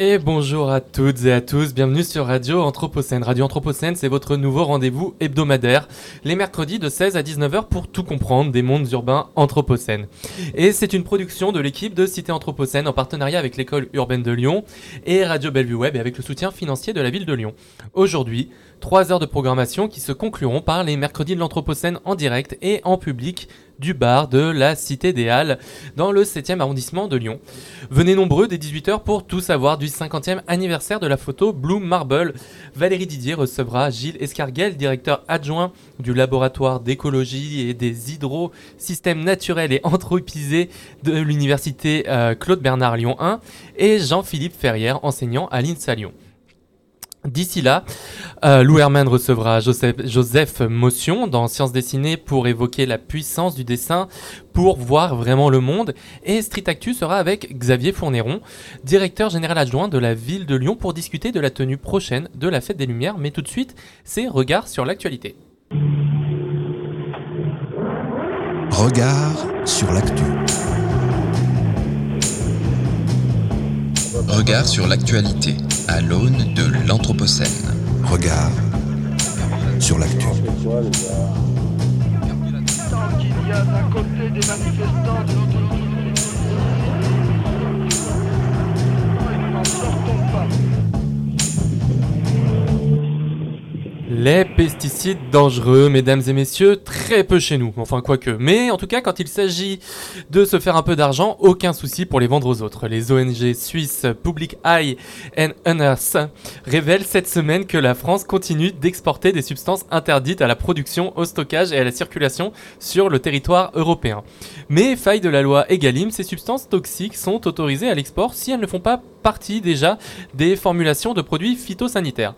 Et bonjour à toutes et à tous, bienvenue sur Radio Anthropocène. Radio Anthropocène, c'est votre nouveau rendez-vous hebdomadaire, les mercredis de 16 à 19h pour tout comprendre des mondes urbains anthropocènes. Et c'est une production de l'équipe de Cité Anthropocène en partenariat avec l'école urbaine de Lyon et Radio Bellevue Web et avec le soutien financier de la ville de Lyon. Aujourd'hui, trois heures de programmation qui se concluront par les mercredis de l'Anthropocène en direct et en public du bar de la Cité des Halles dans le 7e arrondissement de Lyon. Venez nombreux dès 18h pour tout savoir du 50e anniversaire de la photo Bloom Marble. Valérie Didier recevra Gilles Escarguel, directeur adjoint du laboratoire d'écologie et des hydrosystèmes naturels et anthropisés de l'université euh, Claude Bernard Lyon 1 et Jean-Philippe Ferrière, enseignant à l'INSA Lyon. D'ici là, euh, Lou Herman recevra Joseph, Motion dans Sciences dessinées pour évoquer la puissance du dessin pour voir vraiment le monde. Et Street Actu sera avec Xavier Fournéron, directeur général adjoint de la ville de Lyon pour discuter de la tenue prochaine de la Fête des Lumières. Mais tout de suite, c'est Regard sur l'actualité. Regard sur l'actu. Regard sur l'actualité à l'aune de l'Anthropocène. Regard sur l'actu. Tant qu'il y a d'un côté des manifestants, de l'autre Les pesticides dangereux, mesdames et messieurs, très peu chez nous, enfin quoique. Mais en tout cas, quand il s'agit de se faire un peu d'argent, aucun souci pour les vendre aux autres. Les ONG suisses Public Eye and Unearth révèlent cette semaine que la France continue d'exporter des substances interdites à la production, au stockage et à la circulation sur le territoire européen. Mais faille de la loi Egalim, ces substances toxiques sont autorisées à l'export si elles ne font pas partie déjà des formulations de produits phytosanitaires.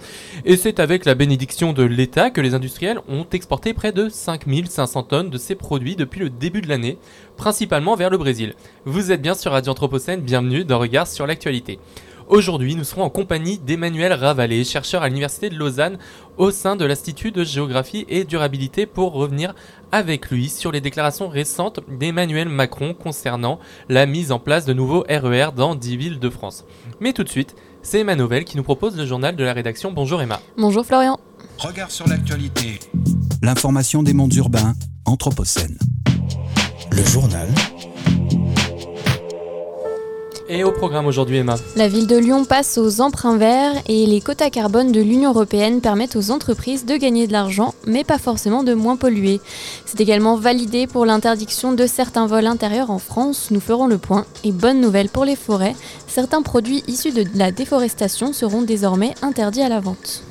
Et c'est avec la bénédiction de l'État que les industriels ont exporté près de 5500 tonnes de ces produits depuis le début de l'année, principalement vers le Brésil. Vous êtes bien sur Radio Anthropocène, bienvenue dans Regard sur l'actualité. Aujourd'hui, nous serons en compagnie d'Emmanuel Ravalet, chercheur à l'Université de Lausanne au sein de l'Institut de géographie et durabilité pour revenir avec lui sur les déclarations récentes d'Emmanuel Macron concernant la mise en place de nouveaux RER dans 10 villes de France. Mais tout de suite, c'est Emma Novel qui nous propose le journal de la rédaction. Bonjour Emma. Bonjour Florian. Regard sur l'actualité. L'information des mondes urbains Anthropocène. Le journal Et au programme aujourd'hui Emma. La ville de Lyon passe aux emprunts verts et les quotas carbone de l'Union européenne permettent aux entreprises de gagner de l'argent, mais pas forcément de moins polluer. C'est également validé pour l'interdiction de certains vols intérieurs en France. Nous ferons le point. Et bonne nouvelle pour les forêts, certains produits issus de la déforestation seront désormais interdits à la vente.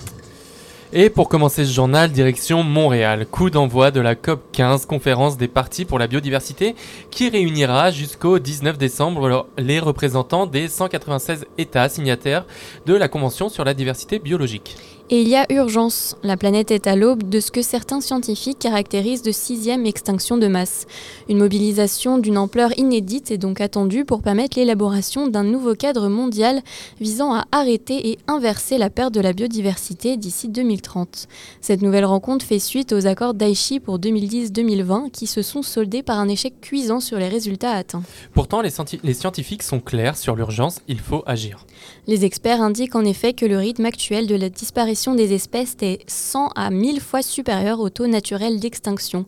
Et pour commencer ce journal, direction Montréal, coup d'envoi de la COP 15, conférence des partis pour la biodiversité, qui réunira jusqu'au 19 décembre les représentants des 196 États signataires de la Convention sur la diversité biologique. Et il y a urgence. La planète est à l'aube de ce que certains scientifiques caractérisent de sixième extinction de masse. Une mobilisation d'une ampleur inédite est donc attendue pour permettre l'élaboration d'un nouveau cadre mondial visant à arrêter et inverser la perte de la biodiversité d'ici 2030. Cette nouvelle rencontre fait suite aux accords d'Aichi pour 2010-2020 qui se sont soldés par un échec cuisant sur les résultats atteints. Pourtant, les, scienti- les scientifiques sont clairs sur l'urgence, il faut agir. Les experts indiquent en effet que le rythme actuel de la disparition des espèces est 100 à 1000 fois supérieur au taux naturel d'extinction.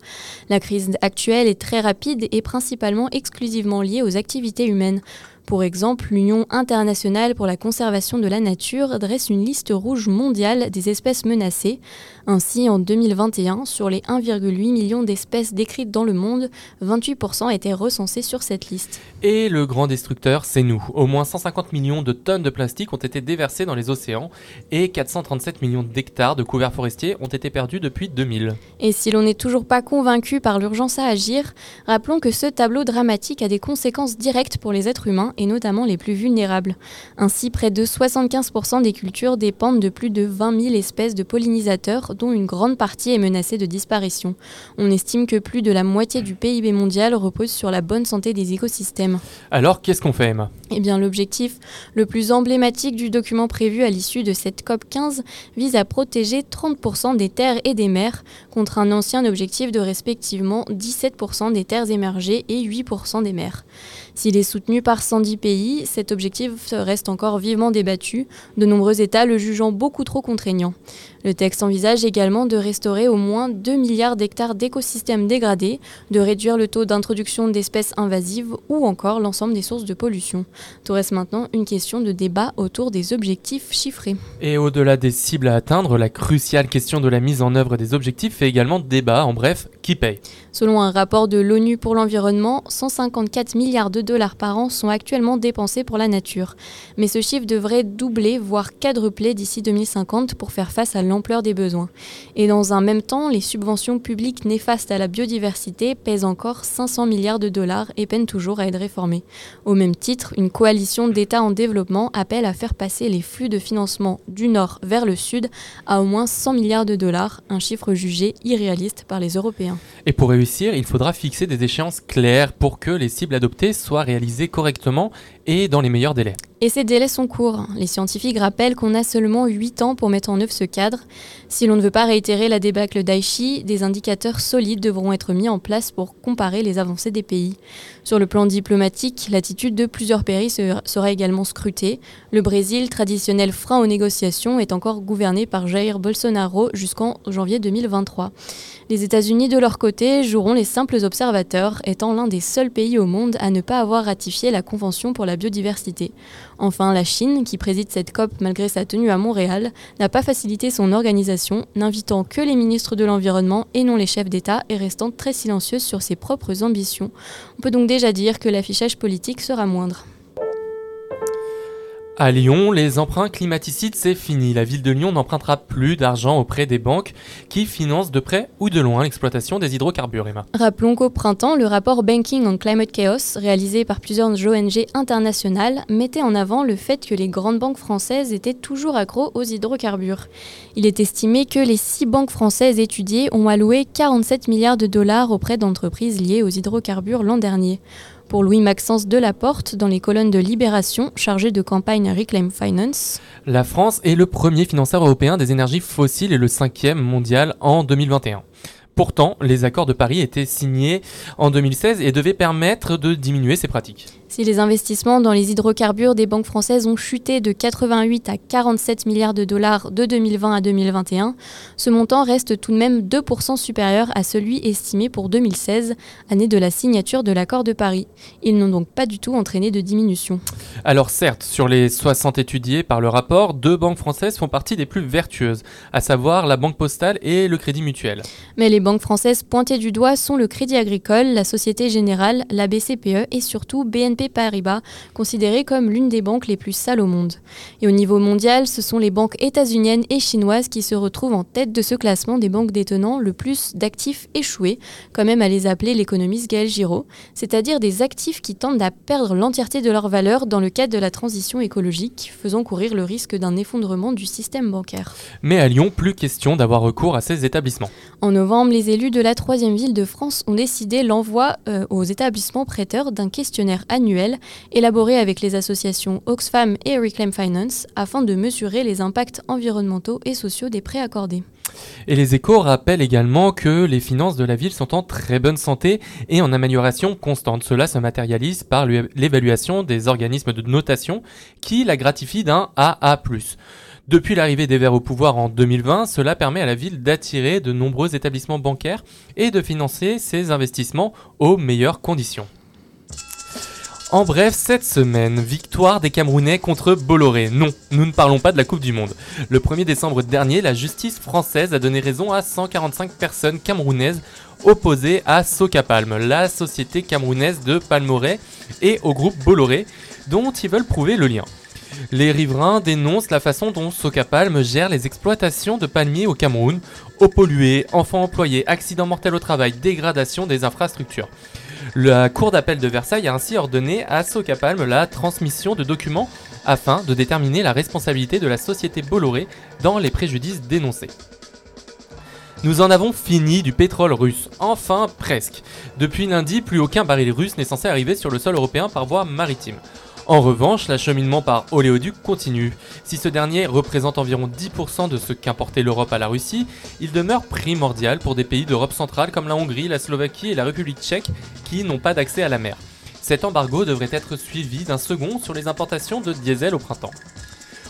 La crise actuelle est très rapide et principalement exclusivement liée aux activités humaines. Pour exemple, l'Union internationale pour la conservation de la nature dresse une liste rouge mondiale des espèces menacées. Ainsi, en 2021, sur les 1,8 million d'espèces décrites dans le monde, 28% étaient recensés sur cette liste. Et le grand destructeur, c'est nous. Au moins 150 millions de tonnes de plastique ont été déversées dans les océans et 437 millions d'hectares de couverts forestiers ont été perdus depuis 2000. Et si l'on n'est toujours pas convaincu par l'urgence à agir, rappelons que ce tableau dramatique a des conséquences directes pour les êtres humains et notamment les plus vulnérables. Ainsi, près de 75% des cultures dépendent de plus de 20 000 espèces de pollinisateurs, dont une grande partie est menacée de disparition. On estime que plus de la moitié du PIB mondial repose sur la bonne santé des écosystèmes. Alors, qu'est-ce qu'on fait, Emma? Eh bien, l'objectif le plus emblématique du document prévu à l'issue de cette COP 15 vise à protéger 30% des terres et des mers contre un ancien objectif de respectivement 17% des terres émergées et 8% des mers. S'il est soutenu par 110 pays, cet objectif reste encore vivement débattu, de nombreux États le jugeant beaucoup trop contraignant. Le texte envisage également de restaurer au moins 2 milliards d'hectares d'écosystèmes dégradés, de réduire le taux d'introduction d'espèces invasives ou encore l'ensemble des sources de pollution. Tout reste maintenant une question de débat autour des objectifs chiffrés. Et au-delà des cibles à atteindre, la cruciale question de la mise en œuvre des objectifs fait également débat. En bref, qui paye? Selon un rapport de l'ONU pour l'environnement, 154 milliards de dollars par an sont actuellement dépensés pour la nature. Mais ce chiffre devrait doubler, voire quadrupler d'ici 2050 pour faire face à l'ampleur des besoins. Et dans un même temps, les subventions publiques néfastes à la biodiversité pèsent encore 500 milliards de dollars et peinent toujours à être réformées. Au même titre, une coalition d'États en développement appelle à faire passer les flux de financement du nord vers le sud à au moins 100 milliards de dollars, un chiffre jugé irréaliste par les Européens. Il faudra fixer des échéances claires pour que les cibles adoptées soient réalisées correctement et dans les meilleurs délais. Et ces délais sont courts. Les scientifiques rappellent qu'on a seulement 8 ans pour mettre en œuvre ce cadre. Si l'on ne veut pas réitérer la débâcle d'Aichi, des indicateurs solides devront être mis en place pour comparer les avancées des pays. Sur le plan diplomatique, l'attitude de plusieurs pays sera également scrutée. Le Brésil, traditionnel frein aux négociations, est encore gouverné par Jair Bolsonaro jusqu'en janvier 2023. Les États-Unis, de leur côté, joueront les simples observateurs, étant l'un des seuls pays au monde à ne pas avoir ratifié la Convention pour la biodiversité. Enfin, la Chine, qui préside cette COP malgré sa tenue à Montréal, n'a pas facilité son organisation, n'invitant que les ministres de l'Environnement et non les chefs d'État et restant très silencieuse sur ses propres ambitions. On peut donc déjà dire que l'affichage politique sera moindre. À Lyon, les emprunts climaticides, c'est fini. La ville de Lyon n'empruntera plus d'argent auprès des banques qui financent de près ou de loin l'exploitation des hydrocarbures. Rappelons qu'au printemps, le rapport Banking on Climate Chaos, réalisé par plusieurs ONG internationales, mettait en avant le fait que les grandes banques françaises étaient toujours accros aux hydrocarbures. Il est estimé que les six banques françaises étudiées ont alloué 47 milliards de dollars auprès d'entreprises liées aux hydrocarbures l'an dernier pour Louis-Maxence Delaporte dans les colonnes de Libération chargées de campagne Reclaim Finance. La France est le premier financeur européen des énergies fossiles et le cinquième mondial en 2021. Pourtant, les accords de Paris étaient signés en 2016 et devaient permettre de diminuer ces pratiques. Si les investissements dans les hydrocarbures des banques françaises ont chuté de 88 à 47 milliards de dollars de 2020 à 2021, ce montant reste tout de même 2% supérieur à celui estimé pour 2016, année de la signature de l'accord de Paris. Ils n'ont donc pas du tout entraîné de diminution. Alors certes, sur les 60 étudiés par le rapport, deux banques françaises font partie des plus vertueuses, à savoir la Banque Postale et le Crédit Mutuel. Mais les banques françaises pointées du doigt sont le Crédit Agricole, la Société Générale, la BCPE et surtout BNP Paribas, considérée comme l'une des banques les plus sales au monde. Et au niveau mondial, ce sont les banques états-uniennes et chinoises qui se retrouvent en tête de ce classement des banques détenant le plus d'actifs échoués, quand même à les appeler l'économiste Gaël Giraud, c'est-à-dire des actifs qui tendent à perdre l'entièreté de leur valeur dans le cadre de la transition écologique, faisant courir le risque d'un effondrement du système bancaire. Mais à Lyon, plus question d'avoir recours à ces établissements. En novembre, les élus de la troisième ville de France ont décidé l'envoi euh, aux établissements prêteurs d'un questionnaire annuel élaboré avec les associations Oxfam et Reclaim Finance afin de mesurer les impacts environnementaux et sociaux des prêts accordés. Et les échos rappellent également que les finances de la ville sont en très bonne santé et en amélioration constante. Cela se matérialise par l'évaluation des organismes de notation qui la gratifient d'un AA+. Depuis l'arrivée des Verts au pouvoir en 2020, cela permet à la ville d'attirer de nombreux établissements bancaires et de financer ses investissements aux meilleures conditions. En bref, cette semaine, victoire des Camerounais contre Bolloré. Non, nous ne parlons pas de la Coupe du Monde. Le 1er décembre dernier, la justice française a donné raison à 145 personnes camerounaises opposées à Socapalm, la société camerounaise de Palmoré, et au groupe Bolloré, dont ils veulent prouver le lien. Les riverains dénoncent la façon dont Socapalm gère les exploitations de palmiers au Cameroun, eau polluée, enfants employés, accidents mortels au travail, dégradation des infrastructures. La Cour d'appel de Versailles a ainsi ordonné à Socapalm la transmission de documents afin de déterminer la responsabilité de la société Bolloré dans les préjudices dénoncés. Nous en avons fini du pétrole russe. Enfin, presque. Depuis lundi, plus aucun baril russe n'est censé arriver sur le sol européen par voie maritime. En revanche, l'acheminement par oléoduc continue. Si ce dernier représente environ 10% de ce qu'importait l'Europe à la Russie, il demeure primordial pour des pays d'Europe centrale comme la Hongrie, la Slovaquie et la République tchèque qui n'ont pas d'accès à la mer. Cet embargo devrait être suivi d'un second sur les importations de diesel au printemps.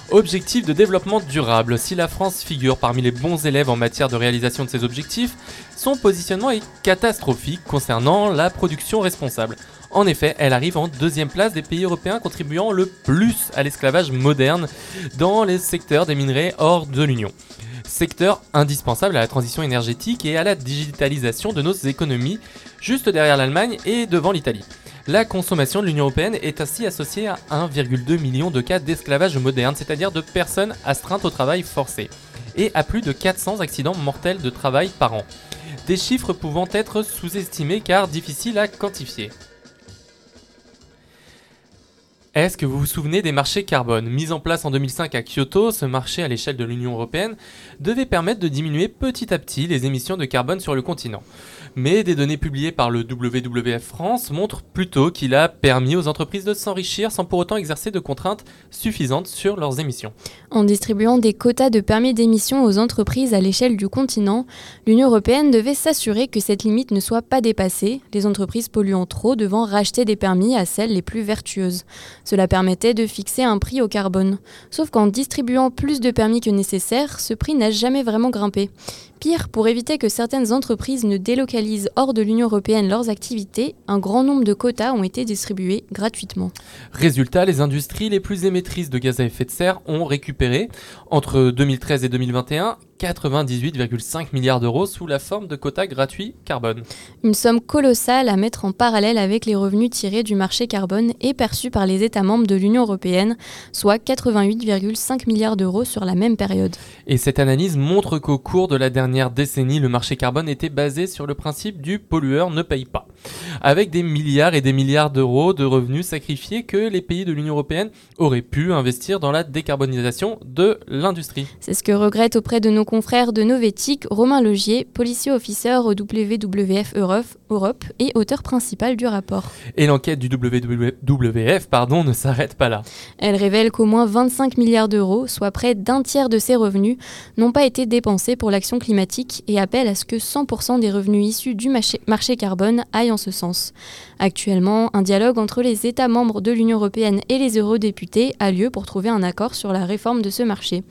Objectif de développement durable. Si la France figure parmi les bons élèves en matière de réalisation de ses objectifs, son positionnement est catastrophique concernant la production responsable. En effet, elle arrive en deuxième place des pays européens contribuant le plus à l'esclavage moderne dans les secteurs des minerais hors de l'Union. Secteur indispensable à la transition énergétique et à la digitalisation de nos économies, juste derrière l'Allemagne et devant l'Italie. La consommation de l'Union européenne est ainsi associée à 1,2 million de cas d'esclavage moderne, c'est-à-dire de personnes astreintes au travail forcé, et à plus de 400 accidents mortels de travail par an. Des chiffres pouvant être sous-estimés car difficiles à quantifier. Est-ce que vous vous souvenez des marchés carbone Mis en place en 2005 à Kyoto, ce marché à l'échelle de l'Union européenne devait permettre de diminuer petit à petit les émissions de carbone sur le continent. Mais des données publiées par le WWF France montrent plutôt qu'il a permis aux entreprises de s'enrichir sans pour autant exercer de contraintes suffisantes sur leurs émissions. En distribuant des quotas de permis d'émission aux entreprises à l'échelle du continent, l'Union européenne devait s'assurer que cette limite ne soit pas dépassée, les entreprises polluant trop devant racheter des permis à celles les plus vertueuses. Cela permettait de fixer un prix au carbone. Sauf qu'en distribuant plus de permis que nécessaire, ce prix n'a jamais vraiment grimpé. Pire, pour éviter que certaines entreprises ne délocalisent hors de l'Union européenne leurs activités, un grand nombre de quotas ont été distribués gratuitement. Résultat, les industries les plus émettrices de gaz à effet de serre ont récupéré, entre 2013 et 2021, 98,5 milliards d'euros sous la forme de quotas gratuits carbone. Une somme colossale à mettre en parallèle avec les revenus tirés du marché carbone et perçus par les États membres de l'Union européenne, soit 88,5 milliards d'euros sur la même période. Et cette analyse montre qu'au cours de la dernière décennie, le marché carbone était basé sur le principe du pollueur ne paye pas, avec des milliards et des milliards d'euros de revenus sacrifiés que les pays de l'Union européenne auraient pu investir dans la décarbonisation de l'industrie. C'est ce que regrette auprès de nos confrère de Novétique, Romain Logier, policier officer au WWF Europe et auteur principal du rapport. Et l'enquête du WWF pardon, ne s'arrête pas là. Elle révèle qu'au moins 25 milliards d'euros, soit près d'un tiers de ces revenus, n'ont pas été dépensés pour l'action climatique et appelle à ce que 100% des revenus issus du marché carbone aillent en ce sens. Actuellement, un dialogue entre les États membres de l'Union européenne et les eurodéputés a lieu pour trouver un accord sur la réforme de ce marché.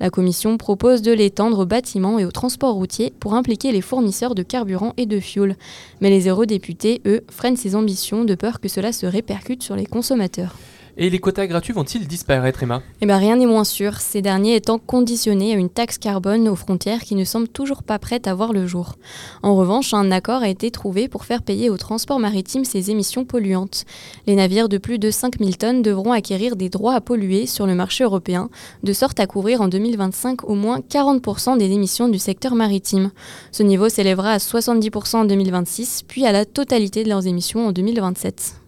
La Commission propose de l'étendre aux bâtiments et au transport routier pour impliquer les fournisseurs de carburant et de fioul. Mais les eurodéputés, eux, freinent ces ambitions de peur que cela se répercute sur les consommateurs. Et les quotas gratuits vont-ils disparaître, Emma? Eh bien, rien n'est moins sûr, ces derniers étant conditionnés à une taxe carbone aux frontières qui ne semble toujours pas prête à voir le jour. En revanche, un accord a été trouvé pour faire payer au transport maritime ces émissions polluantes. Les navires de plus de 5000 tonnes devront acquérir des droits à polluer sur le marché européen, de sorte à couvrir en 2025 au moins 40% des émissions du secteur maritime. Ce niveau s'élèvera à 70% en 2026, puis à la totalité de leurs émissions en 2027.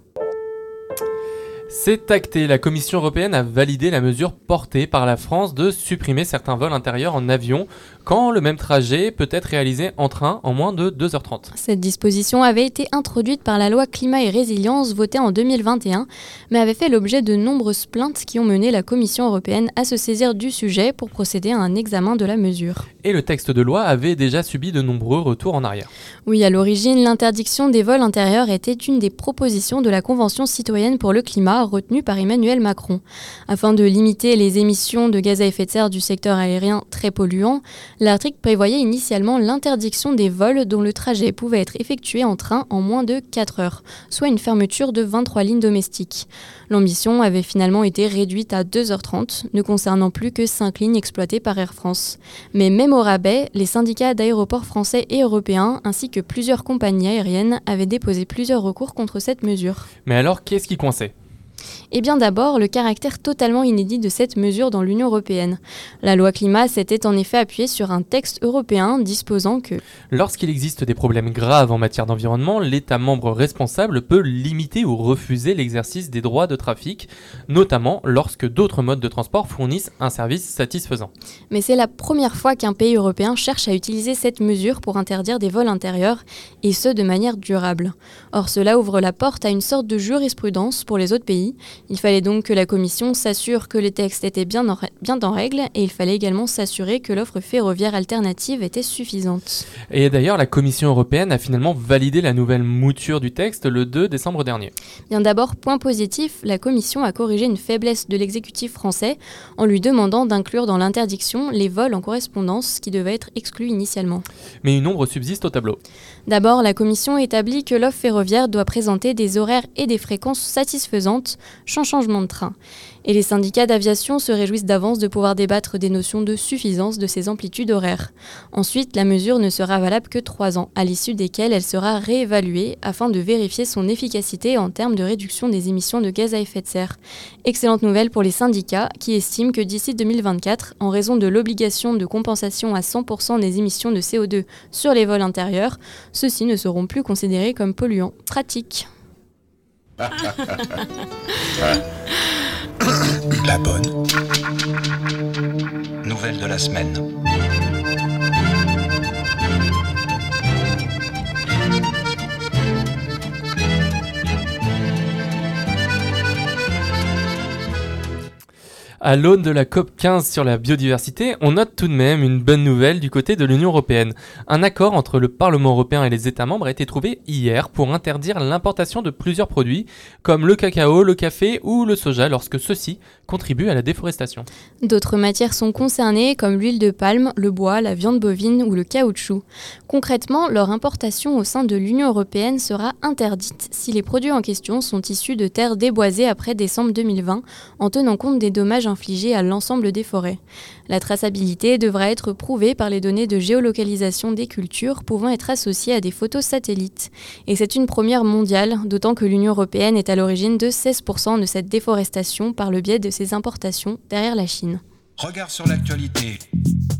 C'est acté, la Commission européenne a validé la mesure portée par la France de supprimer certains vols intérieurs en avion quand le même trajet peut être réalisé en train en moins de 2h30. Cette disposition avait été introduite par la loi Climat et Résilience votée en 2021, mais avait fait l'objet de nombreuses plaintes qui ont mené la Commission européenne à se saisir du sujet pour procéder à un examen de la mesure. Et le texte de loi avait déjà subi de nombreux retours en arrière. Oui, à l'origine, l'interdiction des vols intérieurs était une des propositions de la Convention citoyenne pour le climat retenue par Emmanuel Macron. Afin de limiter les émissions de gaz à effet de serre du secteur aérien très polluant, l'article prévoyait initialement l'interdiction des vols dont le trajet pouvait être effectué en train en moins de 4 heures, soit une fermeture de 23 lignes domestiques. L'ambition avait finalement été réduite à 2h30, ne concernant plus que 5 lignes exploitées par Air France. Mais même au rabais, les syndicats d'aéroports français et européens, ainsi que plusieurs compagnies aériennes, avaient déposé plusieurs recours contre cette mesure. Mais alors, qu'est-ce qui coinçait? Eh bien d'abord, le caractère totalement inédit de cette mesure dans l'Union européenne. La loi climat s'était en effet appuyée sur un texte européen disposant que Lorsqu'il existe des problèmes graves en matière d'environnement, l'État membre responsable peut limiter ou refuser l'exercice des droits de trafic, notamment lorsque d'autres modes de transport fournissent un service satisfaisant. Mais c'est la première fois qu'un pays européen cherche à utiliser cette mesure pour interdire des vols intérieurs, et ce de manière durable. Or cela ouvre la porte à une sorte de jurisprudence pour les autres pays. Il fallait donc que la Commission s'assure que les textes étaient bien en, bien en règle, et il fallait également s'assurer que l'offre ferroviaire alternative était suffisante. Et d'ailleurs, la Commission européenne a finalement validé la nouvelle mouture du texte le 2 décembre dernier. Bien d'abord, point positif, la Commission a corrigé une faiblesse de l'exécutif français en lui demandant d'inclure dans l'interdiction les vols en correspondance qui devaient être exclus initialement. Mais une ombre subsiste au tableau. D'abord, la Commission établit que l'offre ferroviaire doit présenter des horaires et des fréquences satisfaisantes, sans changement de train. Et les syndicats d'aviation se réjouissent d'avance de pouvoir débattre des notions de suffisance de ces amplitudes horaires. Ensuite, la mesure ne sera valable que trois ans, à l'issue desquels elle sera réévaluée afin de vérifier son efficacité en termes de réduction des émissions de gaz à effet de serre. Excellente nouvelle pour les syndicats qui estiment que d'ici 2024, en raison de l'obligation de compensation à 100% des émissions de CO2 sur les vols intérieurs, ceux-ci ne seront plus considérés comme polluants. Pratique. La bonne. Nouvelle de la semaine. À l'aune de la COP 15 sur la biodiversité, on note tout de même une bonne nouvelle du côté de l'Union européenne. Un accord entre le Parlement européen et les États membres a été trouvé hier pour interdire l'importation de plusieurs produits comme le cacao, le café ou le soja lorsque ceux-ci contribuent à la déforestation. D'autres matières sont concernées comme l'huile de palme, le bois, la viande bovine ou le caoutchouc. Concrètement, leur importation au sein de l'Union européenne sera interdite si les produits en question sont issus de terres déboisées après décembre 2020 en tenant compte des dommages infligés à l'ensemble des forêts. La traçabilité devra être prouvée par les données de géolocalisation des cultures pouvant être associées à des photos satellites. Et c'est une première mondiale, d'autant que l'Union européenne est à l'origine de 16% de cette déforestation par le biais de ses importations derrière la Chine. Regard sur l'actualité.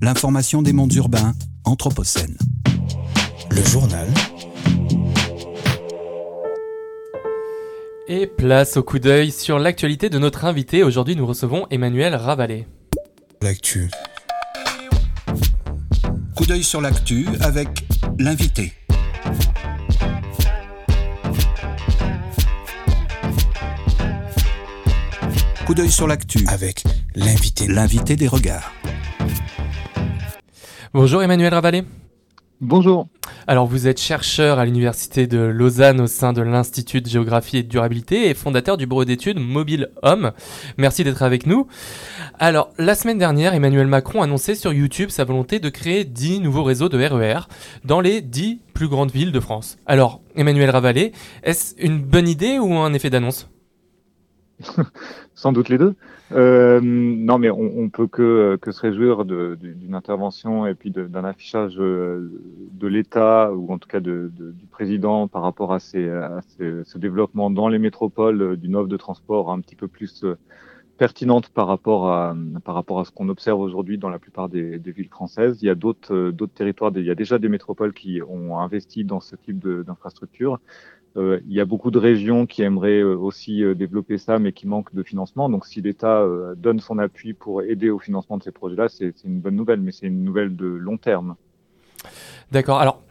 L'information des mondes urbains, Anthropocène. Le journal. Et place au coup d'œil sur l'actualité de notre invité. Aujourd'hui, nous recevons Emmanuel Ravalet. L'actu. Coup d'œil sur l'actu avec l'invité. Coup d'œil sur l'actu Avec l'invité. l'invité des regards. Bonjour Emmanuel Ravalet. Bonjour. Alors vous êtes chercheur à l'université de Lausanne au sein de l'Institut de géographie et de durabilité et fondateur du bureau d'études Mobile Homme. Merci d'être avec nous. Alors la semaine dernière, Emmanuel Macron annonçait sur YouTube sa volonté de créer 10 nouveaux réseaux de RER dans les 10 plus grandes villes de France. Alors Emmanuel Ravalet, est-ce une bonne idée ou un effet d'annonce? Sans doute les deux. Euh, non, mais on, on peut que, que se réjouir d'une intervention et puis d'un affichage euh, de l'État ou en tout cas de, de- du président par rapport à, ces, à ces- ce développement dans les métropoles euh, d'une offre de transport un petit peu plus pertinente par rapport à, par rapport à ce qu'on observe aujourd'hui dans la plupart des, des villes françaises. Il y a d'autres d'autres territoires, il y a déjà des métropoles qui ont investi dans ce type de- d'infrastructure. Euh, il y a beaucoup de régions qui aimeraient euh, aussi euh, développer ça, mais qui manquent de financement. Donc, si l'État euh, donne son appui pour aider au financement de ces projets-là, c'est une bonne nouvelle, mais c'est une nouvelle de long terme. D'accord. Alors,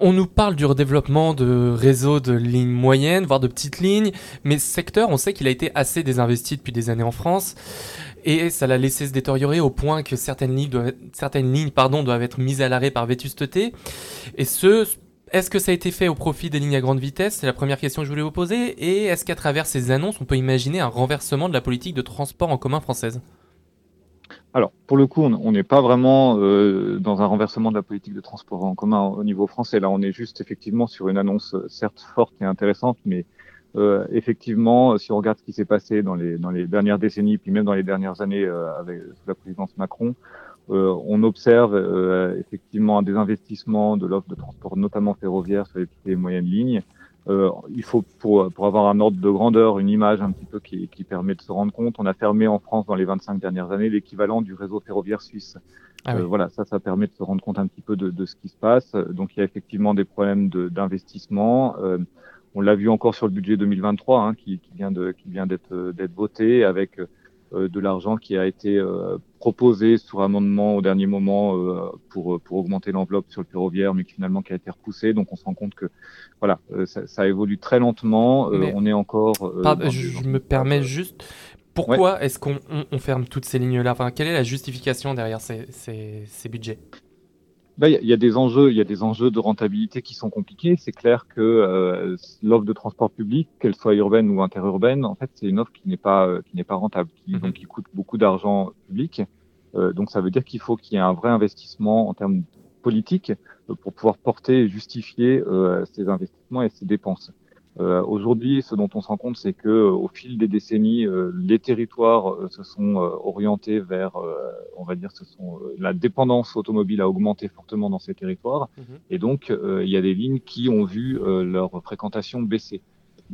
on nous parle du redéveloppement de réseaux de lignes moyennes, voire de petites lignes, mais ce secteur, on sait qu'il a été assez désinvesti depuis des années en France, et ça l'a laissé se détériorer au point que certaines lignes doivent, certaines lignes, pardon, doivent être mises à l'arrêt par vétusteté. Et ce, est-ce que ça a été fait au profit des lignes à grande vitesse? C'est la première question que je voulais vous poser. Et est-ce qu'à travers ces annonces, on peut imaginer un renversement de la politique de transport en commun française? Alors, pour le coup, on n'est pas vraiment euh, dans un renversement de la politique de transport en commun au niveau français. Là, on est juste effectivement sur une annonce euh, certes forte et intéressante, mais euh, effectivement, si on regarde ce qui s'est passé dans les, dernières décennies, puis même dans les dernières années avec la présidence Macron, on observe euh, effectivement un désinvestissement de l'offre de transport, notamment ferroviaire, sur les petites et moyennes lignes. Euh, il faut, pour, pour avoir un ordre de grandeur, une image un petit peu qui, qui permet de se rendre compte, on a fermé en France dans les 25 dernières années l'équivalent du réseau ferroviaire suisse. Ah Euh, voilà, ça, ça permet de se rendre compte un petit peu de, de ce qui se passe. Donc, il y a effectivement des problèmes de- d'investissement. Euh, on l'a vu encore sur le budget 2023, hein, qui, qui vient de, qui vient d'être euh, d'être voté avec euh, de l'argent qui a été euh, proposé sur amendement au dernier moment euh, pour pour augmenter l'enveloppe sur le ferroviaire, mais qui finalement qui a été repoussé. Donc, on se rend compte que voilà, euh, ça, ça évolue très lentement. Euh, on est encore. Pardon, je, me permets juste. Pourquoi est-ce qu'on on- on ferme toutes ces lignes-là? Enfin, Quelle est la justification derrière ces, ces- ces budgets? Bah, Il y, a- des enjeux, il y a des enjeux de rentabilité qui sont compliqués. C'est clair que euh, l'offre de transport public, qu'elle soit urbaine ou interurbaine, en fait, c'est une offre qui n'est pas euh, qui n'est pas rentable, qui, Mhm. donc qui coûte beaucoup d'argent public. Euh, donc ça veut dire qu'il faut qu'il y ait un vrai investissement en termes politiques euh, pour pouvoir porter et justifier euh, ces investissements et ces dépenses. Euh, Aujourd'hui, ce dont on se rend compte, c'est que euh, au fil des décennies, euh, les territoires euh, se sont euh, orientés vers, euh, on va dire, ce sont euh, la dépendance automobile a augmenté fortement dans ces territoires, Mhm. et donc euh, il y a des lignes qui ont vu euh, leur fréquentation baisser.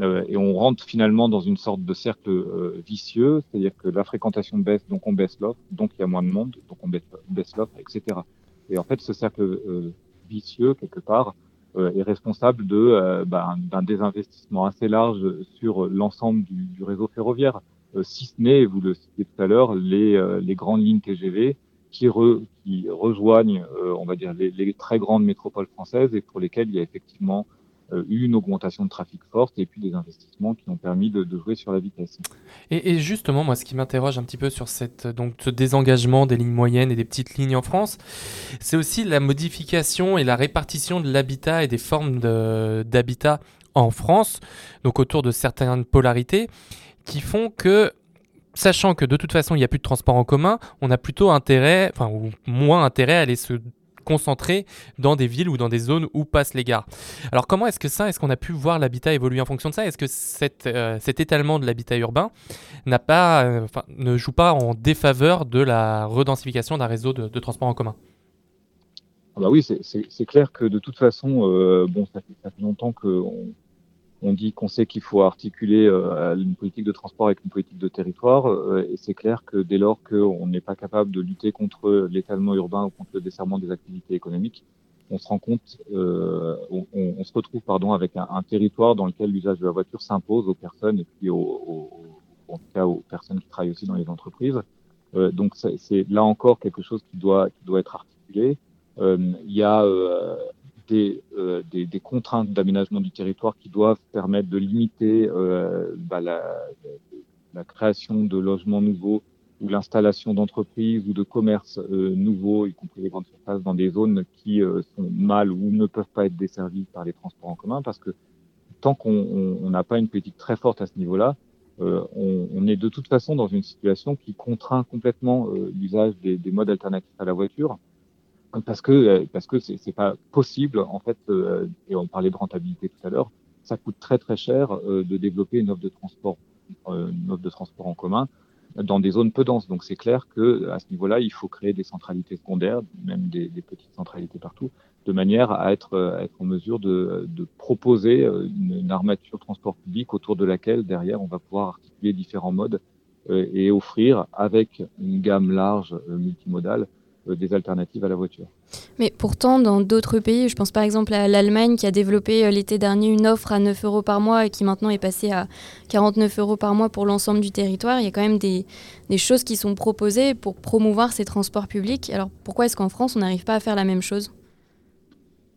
Euh, et on rentre finalement dans une sorte de cercle euh, vicieux, c'est-à-dire que la fréquentation baisse, donc on baisse l'offre, donc il y a moins de monde, donc on baisse, baisse l'offre, etc. Et en fait, ce cercle euh, vicieux, quelque part, est responsable de euh, bah, d'un désinvestissement assez large sur l'ensemble du, réseau ferroviaire, euh, si ce n'est, vous le citiez tout à l'heure, les, euh, les grandes lignes TGV qui, re, qui rejoignent, euh, on va dire, les, les très grandes métropoles françaises et pour lesquelles il y a effectivement euh, eu une augmentation de trafic forte et puis des investissements qui ont permis de, jouer sur la vitesse. Et, justement, moi, ce qui m'interroge un petit peu sur cette, donc, ce désengagement des lignes moyennes et des petites lignes en France, c'est aussi la modification et la répartition de l'habitat et des formes d'habitat en France, donc autour de certaines polarités, qui font que, sachant que de toute façon, il n'y a plus de transport en commun, on a plutôt intérêt, enfin, ou moins intérêt à aller se concentrer dans des villes ou dans des zones où passent les gares. Alors comment est-ce que ça, est-ce qu'on a pu voir l'habitat évoluer en fonction de ça? Est-ce que euh, cet étalement de l'habitat urbain n'a pas, euh, ne joue pas en défaveur de la redensification d'un réseau de, transport en commun? Ah bah oui, c'est- clair que de toute façon, euh, ça fait, ça fait longtemps qu'on on dit qu'on sait qu'il faut articuler euh, une politique de transport avec une politique de territoire, euh, et c'est clair que dès lors qu'on n'est pas capable de lutter contre l'étalement urbain ou contre le desserrement des activités économiques, on se rend compte, euh, on, se retrouve pardon avec un, territoire dans lequel l'usage de la voiture s'impose aux personnes et puis aux, en tout cas aux personnes qui travaillent aussi dans les entreprises. Donc c'est là encore quelque chose qui doit être articulé. Y a des, euh, des, contraintes d'aménagement du territoire qui doivent permettre de limiter euh, bah, la, création de logements nouveaux ou l'installation d'entreprises ou de commerces euh, nouveaux, y compris les grandes surfaces, dans des zones qui sont mal ou ne peuvent pas être desservies par les transports en commun, parce que tant qu'on on- on n'a pas une politique très forte à ce niveau-là, on, est de toute façon dans une situation qui contraint complètement l'usage des modes alternatifs à la voiture parce que euh, parce que c'est pas possible en fait euh, et on parlait de rentabilité tout à l'heure ça coûte très très cher euh, de développer une offre de transport une offre de transport en commun dans des zones peu denses. Donc c'est clair que à ce niveau-là il faut créer des centralités secondaires même des, petites centralités partout de manière à être en mesure de, proposer une, une armature transport public autour de laquelle derrière on va pouvoir articuler différents modes et offrir avec une gamme large multimodale des alternatives à la voiture. Mais pourtant, dans d'autres pays, je pense par exemple à l'Allemagne qui a développé euh, l'été dernier une offre à 9 euros par mois et qui maintenant est passée à 49 euros par mois pour l'ensemble du territoire. Il y a quand même des, des choses qui sont proposées pour promouvoir ces transports publics. Alors pourquoi est-ce qu'en France, on n'arrive pas à faire la même chose?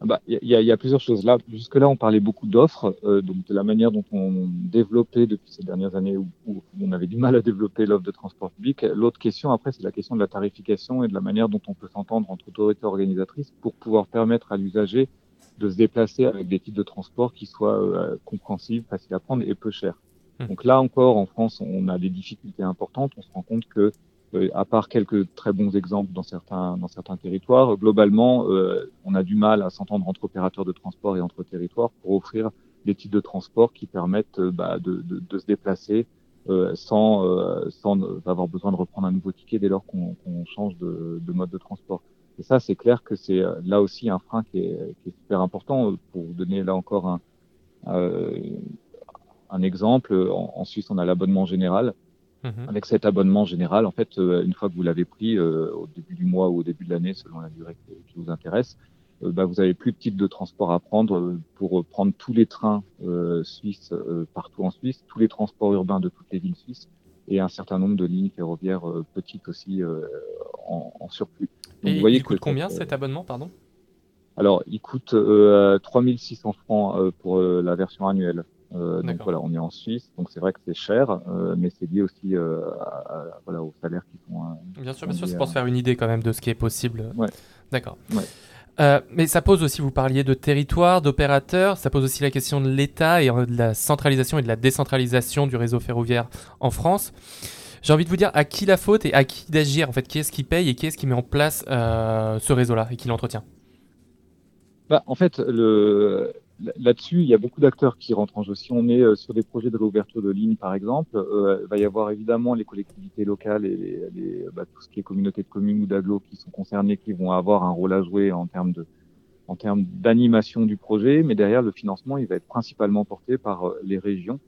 Ah bah, Il y, a- y a plusieurs choses. Là, jusque-là, on parlait beaucoup d'offres, euh, donc de la manière dont on développait depuis ces dernières années où, où on avait du mal à développer l'offre de transport public. L'autre question, après, c'est la question de la tarification et de la manière dont on peut s'entendre entre autorités organisatrices pour pouvoir permettre à l'usager de se déplacer avec des types de transport qui soient euh, compréhensibles, faciles à prendre et peu chers. Hmm. Donc là encore, en France, on a des difficultés importantes. On se rend compte que à part quelques très bons exemples dans certains dans certains territoires, globalement, euh, on a du mal à s'entendre entre opérateurs de transport et entre territoires pour offrir des types de transport qui permettent euh, bah, de, de, de se déplacer euh, sans euh, sans avoir besoin de reprendre un nouveau ticket dès lors qu'on qu'on change de, de mode de transport. Et ça, c'est clair que c'est euh, là aussi un frein qui est, qui est super important. Euh, Pour vous donner là encore un, un exemple, en, Suisse, on a l'abonnement général. Mhm. Avec cet abonnement général, en fait, une fois que vous l'avez pris au début du mois ou au début de l'année, selon la durée qui vous intéresse, bah, vous avez plus de titres de transport à prendre pour prendre tous les trains suisses partout en Suisse, tous les transports urbains de toutes les villes suisses et un certain nombre de lignes ferroviaires euh, petites aussi euh, en, en, surplus. Donc, et vous voyez il coûte combien cet abonnement, pardon? Alors, il coûte euh, 3600 francs euh, pour la version annuelle. Donc voilà, on est en Suisse, donc c'est vrai que c'est cher, mais c'est lié aussi à, à, voilà, aux salaires qui sont. bien sûr, bien sûr, c'est pour se faire une idée quand même de ce qui est possible. Ouais. D'accord. Ouais. Euh, mais ça pose aussi, vous parliez de territoire, d'opérateurs, ça pose aussi la question de l'État et de la centralisation et de la décentralisation du réseau ferroviaire en France. J'ai envie de vous dire à qui la faute et à qui d'agir en fait, qui est-ce qui paye et qui est-ce qui met en place euh, ce réseau-là et qui l'entretient? Bah, En fait, le, Là-dessus, il y a beaucoup d'acteurs qui rentrent en jeu. Si on est euh, sur des projets de réouverture de lignes, par exemple, euh, il va y avoir évidemment les collectivités locales et les, les, bah, tout ce qui est communauté de communes ou d'agglos qui sont concernés, qui vont avoir un rôle à jouer en termes de en termes d'animation du projet, mais derrière le financement, il va être principalement porté par euh, les régions,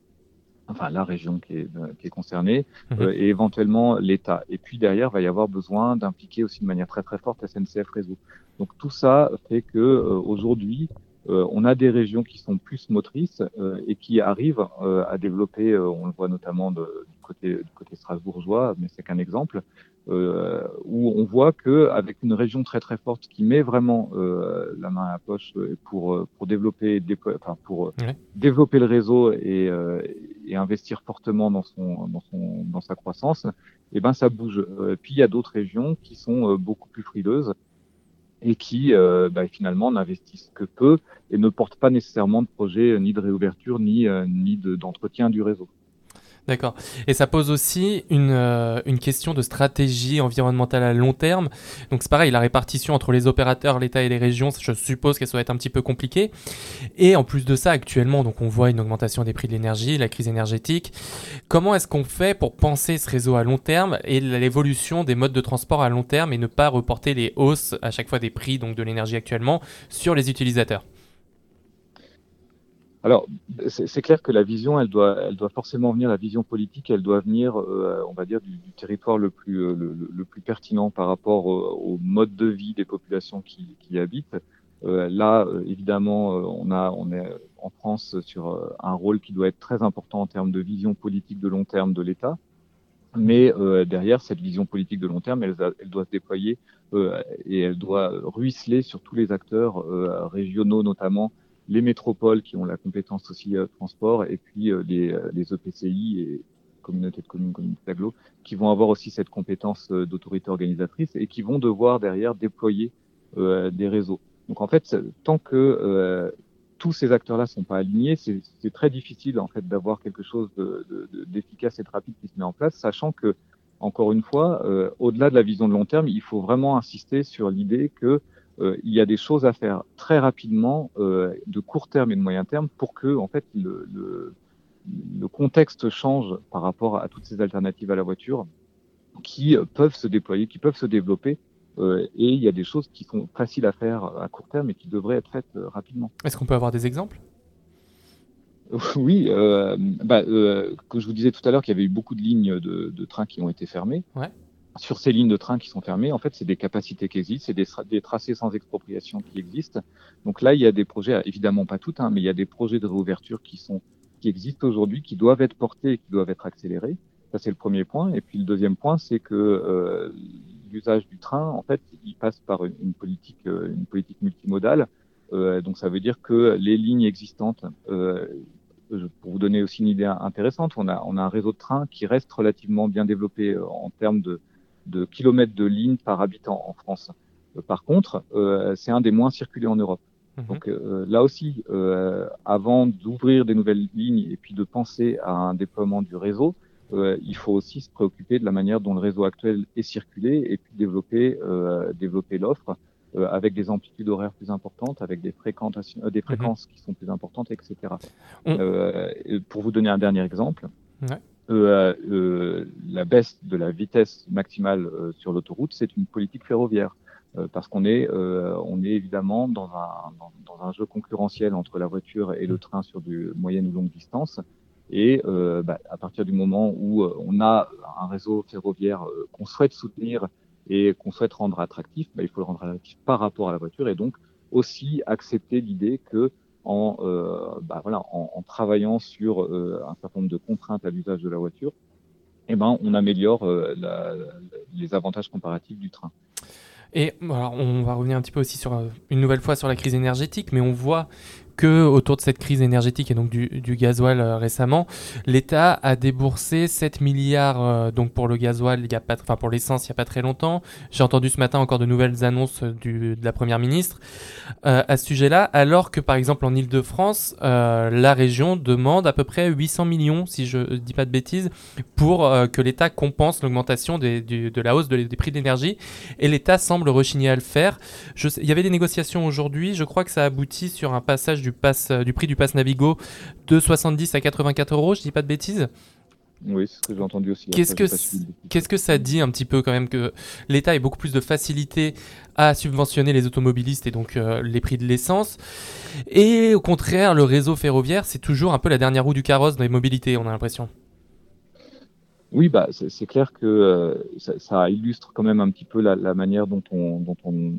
enfin la région qui est, qui est concernée, Mhm. euh, et éventuellement l'État. Et puis derrière, il va y avoir besoin d'impliquer aussi de manière très très forte SNCF Réseau. Donc tout ça fait que euh, aujourd'hui, euh, on a des régions qui sont plus motrices euh, et qui arrivent euh, à développer, on le voit notamment de, du, côté, du côté strasbourgeois, mais c'est qu'un exemple, où on voit que avec une région très très forte qui met vraiment la main à la poche pour pour développer, enfin pour Ouais. développer le réseau et, et investir fortement dans son dans son dans sa croissance, et ben ça bouge. puis il y a d'autres régions qui sont beaucoup plus frileuses et qui euh, bah, finalement n'investissent que peu et ne portent pas nécessairement de projet euh, ni de réouverture ni, euh, ni de- d'entretien du réseau. D'accord. Et ça pose aussi une, euh, une question de stratégie environnementale à long terme. Donc c'est pareil, la répartition entre les opérateurs, l'État et les régions, je suppose qu'elle doit être un petit peu compliquée. Et en plus de ça, actuellement, donc on voit une augmentation des prix de l'énergie, la crise énergétique. Comment est-ce qu'on fait pour penser ce réseau à long terme et l'évolution des modes de transport à long terme et ne pas reporter les hausses à chaque fois des prix donc de l'énergie actuellement sur les utilisateurs? Alors, c'est clair que la vision, elle doit, forcément venir, la vision politique, elle doit venir, euh, on va dire, du, territoire le plus, euh, le, plus pertinent par rapport au, au mode de vie des populations qui, y habitent. Euh, là, euh, évidemment, euh, on est en France sur euh, un rôle qui doit être très important en termes de vision politique de long terme de l'État. Mais euh, derrière cette vision politique de long terme, elle, doit se déployer euh, et elle doit ruisseler sur tous les acteurs euh, régionaux notamment, les métropoles qui ont la compétence aussi euh, transport et puis euh, les, euh, les EPCI et communautés de communes, communautés d'agglos, qui vont avoir aussi cette compétence d'autorité organisatrice et qui vont devoir derrière déployer des réseaux. Donc en fait, tant que tous ces acteurs-là sont pas alignés, c'est très difficile en fait d'avoir quelque chose de- de- de- d'efficace et de rapide qui se met en place, sachant que encore une fois, au-delà de la vision de long terme, il faut vraiment insister sur l'idée que euh, il y a des choses à faire très rapidement, euh, de court terme et de moyen terme, pour que en fait le, le, le contexte change par rapport à toutes ces alternatives à la voiture qui euh, peuvent se déployer, qui peuvent se développer. euh, et il y a des choses qui sont faciles à faire à court terme et qui devraient être faites rapidement. Est-ce qu'on peut avoir des exemples? Oui, bah, que je vous disais tout à l'heure qu'il y avait eu beaucoup de lignes de, de trains qui ont été fermées. Ouais. Sur ces lignes de train qui sont fermées, en fait, c'est des capacités qui existent, c'est des, tra- des tracés sans expropriation qui existent. Donc là, il y a des projets, évidemment pas toutes, hein, mais il y a des projets de réouverture qui sont qui existent aujourd'hui, qui doivent être portés qui doivent être accélérés. Ça, c'est le premier point. Et puis le deuxième point, c'est que euh, l'usage du train, en fait, il passe par une, politique, euh, une politique multimodale. Euh, donc ça veut dire que les lignes existantes, euh, pour vous donner aussi une idée intéressante, on a, on a un réseau de trains qui reste relativement bien développé euh, en termes de, de kilomètres de lignes par habitant en France. Euh, par contre, euh, c'est un des moins circulés en Europe. Mhm. Donc euh, là aussi, avant d'ouvrir des nouvelles lignes et puis de penser à un déploiement du réseau, euh, il faut aussi se préoccuper de la manière dont le réseau actuel est circulé et puis développer, euh, développer l'offre euh, avec des amplitudes horaires plus importantes, avec des fréquentations, des fréquences qui sont plus importantes, etc. Et pour vous donner un dernier exemple, Ouais. Euh, euh, la baisse de la vitesse maximale euh, sur l'autoroute, c'est une politique ferroviaire. euh, parce qu'on est, euh, on est évidemment dans un, jeu concurrentiel entre la voiture et le train sur du moyenne ou longue distance. Et bah, à partir du moment où on a un réseau ferroviaire qu'on souhaite soutenir et qu'on souhaite rendre attractif, bah, il faut le rendre attractif par rapport à la voiture et donc aussi accepter l'idée que en, euh, bah, en, travaillant sur euh, un certain nombre de contraintes à l'usage de la voiture, eh ben, on améliore euh, les avantages comparatifs du train. Et alors, on va revenir un petit peu aussi sur une nouvelle fois sur la crise énergétique, mais on voit autour de cette crise énergétique et donc du, du gasoil euh, récemment, l'État a déboursé 7 milliards euh, donc pour le gasoil, il y a pas, enfin pour l'essence, il n'y a pas très longtemps. J'ai entendu ce matin encore de nouvelles annonces du, de la première ministre euh, à ce sujet-là, alors que par exemple en Île-de-France, euh, la région demande à peu près 800 millions, si je dis pas de bêtises, pour euh, que l'État compense l'augmentation de la hausse de, des prix de l'énergie. Et l'État semble rechigner à le faire. Il y avait des négociations aujourd'hui. Je crois que ça aboutit sur un passage du, pass, du prix du pass Navigo de 70 à 84 euros. Je dis pas de bêtises. Oui, c'est ce que j'ai entendu aussi. Qu'est-ce que, qu'est-ce que ça dit un petit peu quand même que l'État ait beaucoup plus de facilité à subventionner les automobilistes et donc euh, les prix de l'essence? Et au contraire, le réseau ferroviaire, c'est toujours un peu la dernière roue du carrosse dans les mobilités, on a l'impression. Oui, bah, c'est clair que euh, ça, ça, illustre quand même un petit peu la, la manière dont on, dont on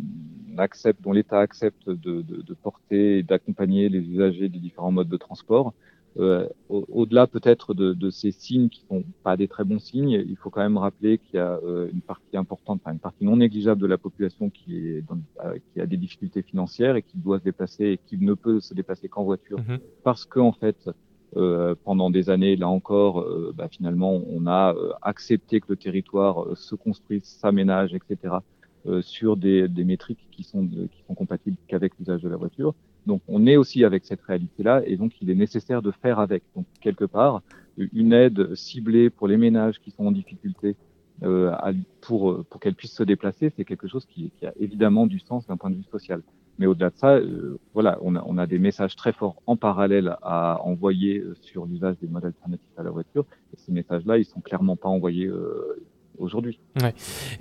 accepte, dont l'État accepte de, de, de porter et d'accompagner les usagers des différents modes de transport. Euh, Au-delà peut-être de, de, ces signes qui sont pas des très bons signes, il faut quand même rappeler qu'il y a euh, une partie importante, enfin une partie non négligeable de la population qui, est dans, euh, qui a des difficultés financières et qui doit se déplacer et qui ne peut se déplacer qu'en voiture Mhm. parce que en fait euh, pendant des années, là encore, euh, bah, finalement, on a euh, accepté que le territoire se construise, s'aménage, etc., sur des, des métriques qui sont, qui sont compatibles qu'avec l'usage de la voiture. Donc, on est aussi avec cette réalité-là, et donc il est nécessaire de faire avec. Donc, quelque part, une aide ciblée pour les ménages qui sont en difficulté euh, pour, pour qu'elles puissent se déplacer, c'est quelque chose qui, qui a évidemment du sens d'un point de vue social. Mais au-delà de ça, euh, voilà, on a, on a des messages très forts en parallèle à envoyer euh, sur l'usage des modes alternatifs à la voiture. Et ces messages-là, ils sont clairement pas envoyés euh, aujourd'hui.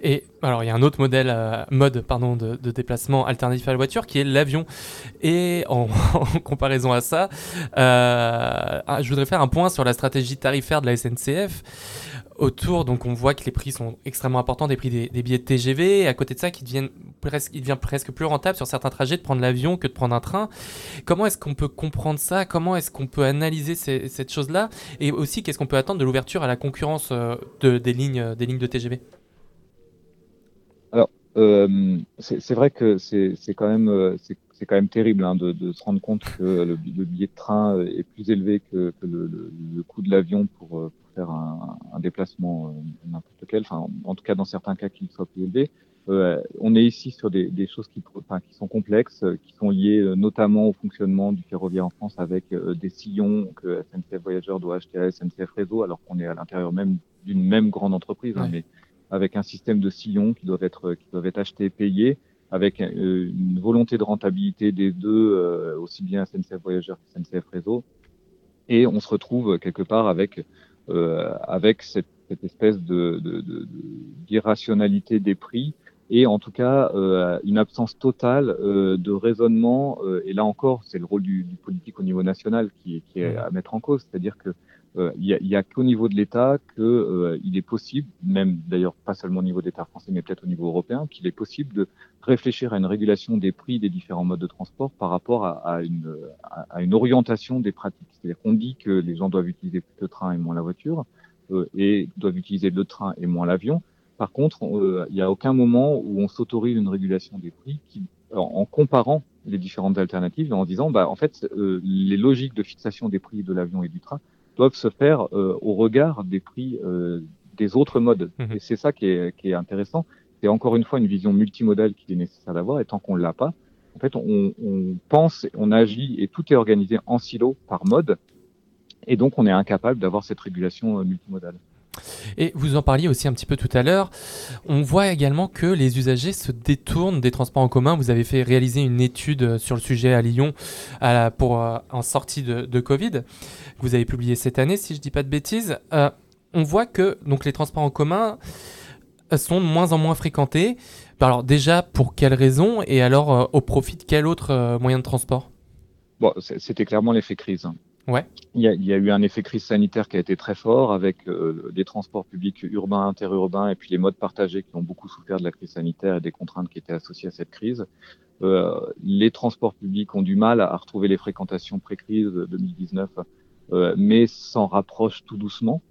Et alors, il y a un autre modèle, euh, mode pardon, de, déplacement alternatif à la voiture qui est l'avion. Et en, en comparaison à ça, euh, ah, je voudrais faire un point sur la stratégie tarifaire de la SNCF. Autour, donc on voit que les prix sont extrêmement importants, des prix des, billets de TGV, et à côté de ça, qu'il presque, devient presque plus rentable sur certains trajets de prendre l'avion que de prendre un train. Comment est-ce qu'on peut comprendre ça? Comment est-ce qu'on peut analyser cette chose-là? Et aussi, qu'est-ce qu'on peut attendre de l'ouverture à la concurrence euh, de, des, lignes, des lignes de TGV Euh, c'est vrai que c'est quand même euh, c'est quand même terrible hein, de, se rendre compte que le, le billet de train est plus élevé que, le, coût de l'avion pour faire un, un déplacement euh, n'importe lequel, enfin en tout cas dans certains cas qu'il soit plus élevé. Euh, on est ici sur des, des choses qui, enfin, qui sont complexes, euh, qui sont liées notamment au fonctionnement du ferroviaire en France avec des sillons que SNCF Voyageurs doit acheter à SNCF Réseau, alors qu'on est à l'intérieur même d'une même grande entreprise, hein, mais avec un système de sillons qui doivent être qui doivent être achetés et payés, avec une volonté de rentabilité des deux, euh, aussi bien SNCF Voyageurs que SNCF Réseau, et on se retrouve quelque part avec avec cette, cette espèce de, de, de, de- d'irrationalité des prix et en tout cas euh, une absence totale euh, de raisonnement. euh, et là encore, c'est le rôle du, du politique au niveau national qui, est- qui est à mettre en cause, c'est-à-dire que euh, il y a, il y a qu'au niveau de l'État que euh, il est possible, même d'ailleurs pas seulement au niveau d'État français, mais peut-être au niveau européen, qu'il est possible de réfléchir à une régulation des prix des différents modes de transport par rapport à, à une, à, une orientation des pratiques. C'est-à-dire qu'on dit que les gens doivent utiliser plus le train et moins la voiture, euh, et doivent utiliser le train et moins l'avion. Par contre, euh, il n'y a aucun moment où on s'autorise une régulation des prix qui, en, comparant les différentes alternatives et en disant, bah, en fait, euh, les logiques de fixation des prix de l'avion et du train doivent se faire euh, au regard des prix euh, des autres modes. Mhm. Et c'est ça qui est, qui est intéressant. C'est encore une fois une vision multimodale qu'il est nécessaire d'avoir. Et tant qu'on l'a pas, en fait, on, on pense, on agit et tout est organisé en silo par mode. Et donc, on est incapable d'avoir cette régulation euh, multimodale. Et vous en parliez aussi un petit peu tout à l'heure. On voit également que les usagers se détournent des transports en commun. Vous avez fait réaliser une étude euh, sur le sujet à Lyon pour, euh, en sortie de, Covid, que vous avez publié cette année, si je dis pas de bêtises. Euh, on voit que donc les transports en commun sont de moins en moins fréquentés. Alors déjà, pour quelles raisons et alors euh, au profit de quel autre euh, moyen de transport? Bon, c'était clairement l'effet crise. Ouais. Il y, a, il y a eu un effet crise sanitaire qui a été très fort avec euh, des transports publics urbains, interurbains et puis les modes partagés qui ont beaucoup souffert de la crise sanitaire et des contraintes qui étaient associées à cette crise. Euh, les transports publics ont du mal à retrouver les fréquentations pré-crise de 2019, euh, mais s'en rapprochent tout doucement.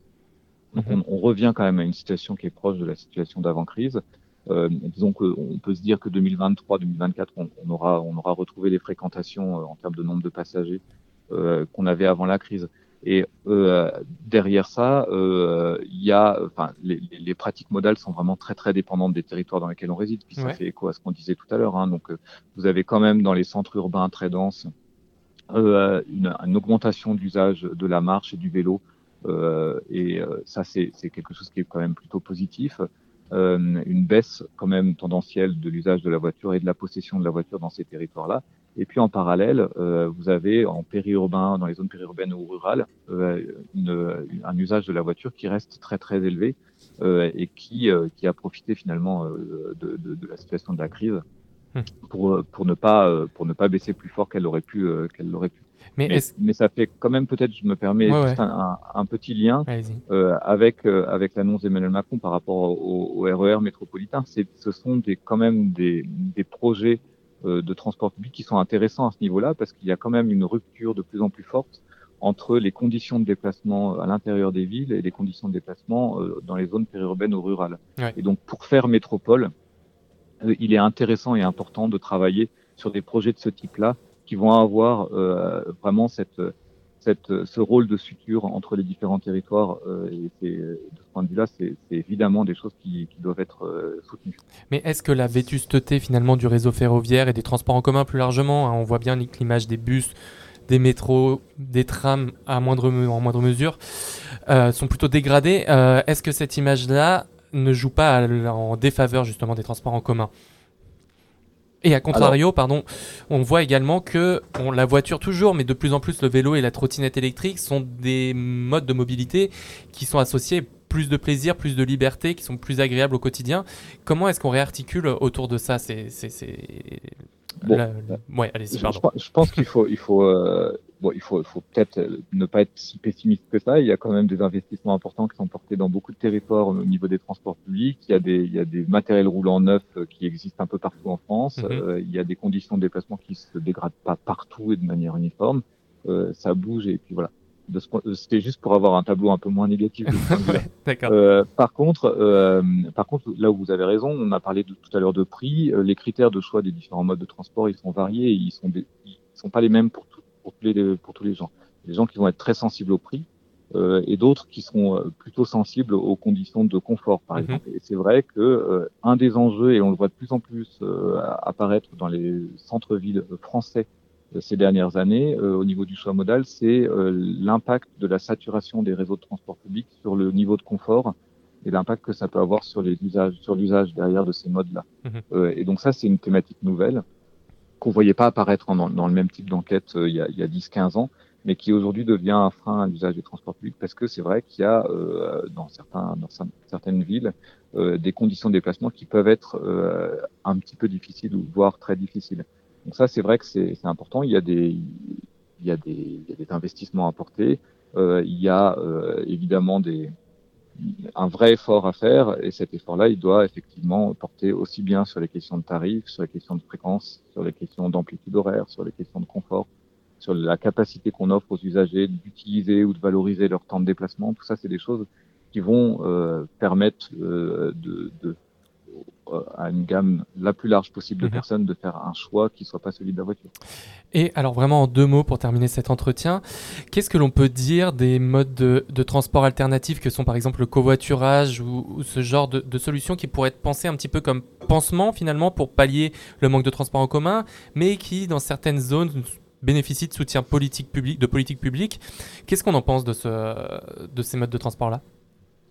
Donc Mhm. on, on revient quand même à une situation qui est proche de la situation d'avant-crise. Euh, disons qu'on peut se dire que 2023-2024, on, on aura, on aura retrouvé les fréquentations euh, en termes de nombre de passagers qu'on avait avant la crise. Et euh, derrière ça, euh, il y a, enfin, les, pratiques modales sont vraiment très très dépendantes des territoires dans lesquels on réside. Puis ça Ouais. fait écho à ce qu'on disait tout à l'heure. Hein. Donc, euh, vous avez quand même dans les centres urbains très denses euh, une, une augmentation d'usage de la marche et du vélo. Euh, et euh, ça, c'est quelque chose qui est quand même plutôt positif. Euh, une baisse quand même tendancielle de l'usage de la voiture et de la possession de la voiture dans ces territoires-là. Et puis en parallèle, euh, vous avez en périurbain, dans les zones périurbaines ou rurales, euh, une- un usage de la voiture qui reste très très élevé euh, et qui, euh, qui a profité finalement euh, de, de, de la situation de la crise Hmm. pour, pour ne pas euh, pour ne pas baisser plus fort qu'elle aurait pu euh, qu'elle l'aurait pu. Mais Mais, ça fait quand même peut-être, je me permets, Ouais, juste ouais. Un, petit lien euh, avec euh, avec l'annonce d'Emmanuel Macron par rapport au, au RER métropolitain. C'est ce sont des quand même des des projets de transport public qui sont intéressants à ce niveau-là parce qu'il y a quand même une rupture de plus en plus forte entre les conditions de déplacement à l'intérieur des villes et les conditions de déplacement euh, dans les zones périurbaines ou rurales. Ouais. Et donc pour faire métropole, euh, il est intéressant et important de travailler sur des projets de ce type-là qui vont avoir euh, vraiment cette cette, ce rôle de suture entre les différents territoires. euh, c'est- de ce point de vue-là, c'est évidemment des choses qui, doivent être euh, soutenues. Mais est-ce que la vétusteté finalement du réseau ferroviaire et des transports en commun plus largement, hein, on voit bien l'image des bus, des métros, des trams à moindre, en moindre mesure, euh, sont plutôt dégradées. Euh, est-ce que cette image-là ne joue pas en défaveur justement des transports en commun? Et à contrario, pardon, on voit également que la voiture toujours, mais de plus en plus le vélo et la trottinette électrique sont des modes de mobilité qui sont associés plus de plaisir, plus de liberté, qui sont plus agréables au quotidien. Comment est-ce qu'on réarticule autour de ça? C'est, c'est, c'est... Bon, la- Ouais, allez-y, Je, pense- je pense qu'il faut, il faut, euh, bon, il faut, faut peut-être euh, ne pas être si pessimiste que ça. Il y a quand même des investissements importants qui sont portés dans beaucoup de territoires au niveau des transports publics. Il y a des, il y a des matériels roulants neufs euh, qui existent un peu partout en France. Mhm. Euh, il y a des conditions de déplacement qui se dégradent pas partout et de manière uniforme. Euh, ça bouge et puis voilà. De ce point- C'était juste pour avoir un tableau un peu moins négatif. Euh, par contre, euh, par contre, là où vous avez raison, on a parlé de, tout à l'heure de prix. euh, les critères de choix des différents modes de transport, ils sont variés. Et ils sont, des- ils sont pas les mêmes pour, tout- pour, tous les, pour tous les gens. Des gens qui vont être très sensibles au prix euh, et d'autres qui seront plutôt sensibles aux conditions de confort, par Mhm. exemple. Et c'est vrai que euh, un des enjeux, et on le voit de plus en plus apparaître dans les centres-villes français ces dernières années euh, au niveau du choix modal, c'est euh, l'impact de la saturation des réseaux de transport public sur le niveau de confort et l'impact que ça peut avoir sur les usages, sur l'usage derrière de ces modes-là. Euh, et donc ça, c'est une thématique nouvelle qu'on voyait pas apparaître dans, dans le même type d'enquête euh, il y a, il y a 10-15 ans, mais qui aujourd'hui devient un frein à l'usage des transports publics parce que c'est vrai qu'il y a euh, dans certains dans cer- certaines villes euh, des conditions de déplacement qui peuvent être euh, un petit peu difficiles ou voire très difficiles. Donc ça, c'est vrai que c'est important. Il y a des il y a des, il y a des investissements à porter. Euh, il y a euh, évidemment des un vrai effort à faire et cet effort-là, il doit effectivement porter aussi bien sur les questions de tarifs, sur les questions de fréquence, sur les questions d'amplitude horaire, sur les questions de confort, sur la capacité qu'on offre aux usagers d'utiliser ou de valoriser leur temps de déplacement. Tout ça, c'est des choses qui vont euh, permettre euh, de, de à une gamme la plus large possible de Mhm. personnes de faire un choix qui soit pas celui de la voiture. Et alors vraiment en deux mots pour terminer cet entretien, qu'est-ce que l'on peut dire des modes de, de transport alternatifs que sont par exemple le covoiturage ou, ou ce genre de, de solutions qui pourraient être pensées un petit peu comme pansement finalement pour pallier le manque de transport en commun, mais qui dans certaines zones bénéficient de soutien politique public, de politique publique. Qu'est-ce qu'on en pense de, ce, de ces modes de transport-là?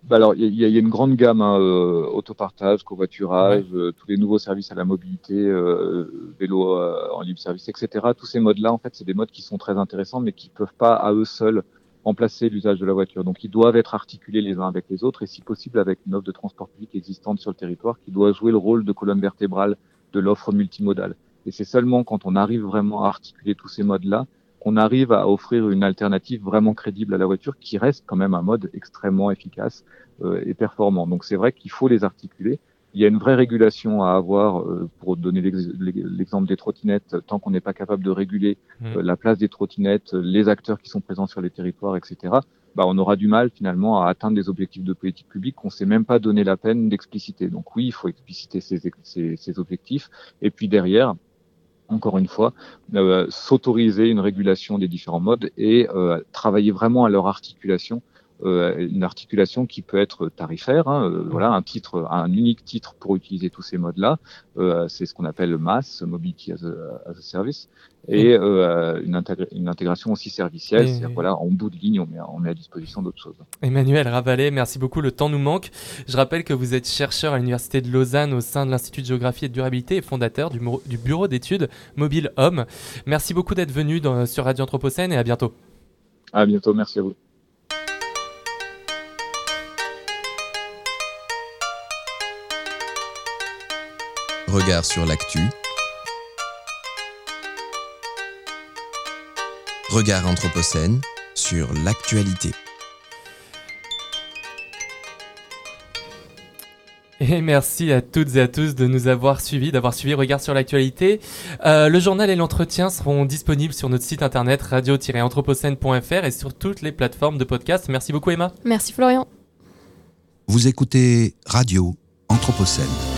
Bah alors, il y, y a une grande gamme, hein, euh, autopartage, covoiturage, euh, tous les nouveaux services à la mobilité, euh, vélo euh, en libre service, etc. Tous ces modes-là, en fait, c'est des modes qui sont très intéressants, mais qui peuvent pas à eux seuls remplacer l'usage de la voiture. Donc ils doivent être articulés les uns avec les autres et si possible avec une offre de transport public existante sur le territoire qui doit jouer le rôle de colonne vertébrale de l'offre multimodale. Et c'est seulement quand on arrive vraiment à articuler tous ces modes-là qu'on arrive à offrir une alternative vraiment crédible à la voiture qui reste quand même un mode extrêmement efficace euh, et performant. Donc c'est vrai qu'il faut les articuler. Il y a une vraie régulation à avoir, euh, pour donner l'exemple des trottinettes, tant qu'on n'est pas capable de réguler Mmh. euh, la place des trottinettes, les acteurs qui sont présents sur les territoires, etc. Bah, on aura du mal finalement à atteindre des objectifs de politique publique qu'on s'est même pas donné la peine d'expliciter. Donc oui, il faut expliciter ces, ces, ces objectifs. Et puis derrière, encore une fois, euh, s'autoriser une régulation des différents modes et euh, travailler vraiment à leur articulation une articulation qui peut être tarifaire. Hein, euh, voilà, un titre, un unique titre pour utiliser tous ces modes-là. Euh, c'est ce qu'on appelle le MAS, Mobility as a, as a Service, et euh, une, intégra une, intégration aussi servicielle. Et... C'est-à-dire voilà, en bout de ligne, on met, on met à disposition d'autres choses. Emmanuel Ravalet, merci beaucoup. Le temps nous manque. Je rappelle que vous êtes chercheur à l'université de Lausanne au sein de l'Institut de géographie et de durabilité et fondateur du, du bureau d'études Mobile Homme. Merci beaucoup d'être venu dans, sur Radio Anthropocène et à bientôt. À bientôt. Merci à vous. Regard sur l'actu. Regard Anthropocène sur l'actualité. Et merci à toutes et à tous de nous avoir suivis, d'avoir suivi Regard sur l'actualité. Euh, le journal et l'entretien seront disponibles sur notre site internet radio-anthropocène.fr et sur toutes les plateformes de podcast. Merci beaucoup Emma. Merci Florian. Vous écoutez Radio Anthropocène.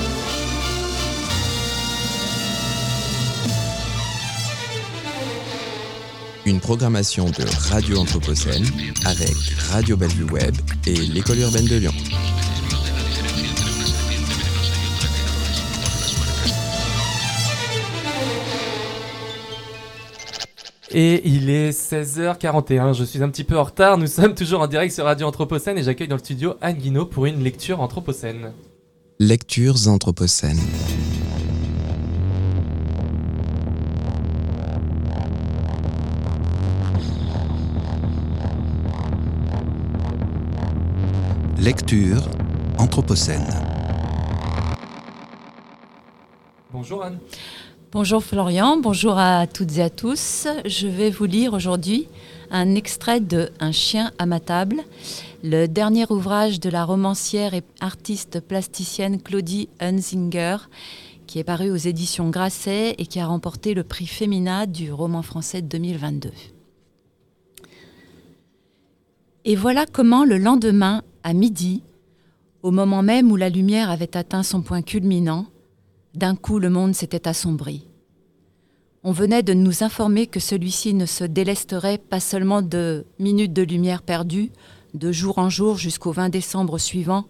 Une programmation de Radio Anthropocène avec Radio Bellevue Web et l'École urbaine de Lyon. Et il est 16h41, je suis un petit peu en retard, nous sommes toujours en direct sur Radio Anthropocène et j'accueille dans le studio Anne Guinaud pour une lecture anthropocène. Lectures anthropocènes. Lecture Anthropocène. Bonjour Anne. Bonjour Florian, bonjour à toutes et à tous. Je vais vous lire aujourd'hui un extrait de Un chien à ma table, le dernier ouvrage de la romancière et artiste plasticienne Claudie Hunzinger, qui est paru aux éditions Grasset et qui a remporté le prix Femina du roman français 2022. Et voilà comment le lendemain, à midi, au moment même où la lumière avait atteint son point culminant, d'un coup le monde s'était assombri. On venait de nous informer que celui-ci ne se délesterait pas seulement de minutes de lumière perdues, de jour en jour jusqu'au 20 décembre suivant,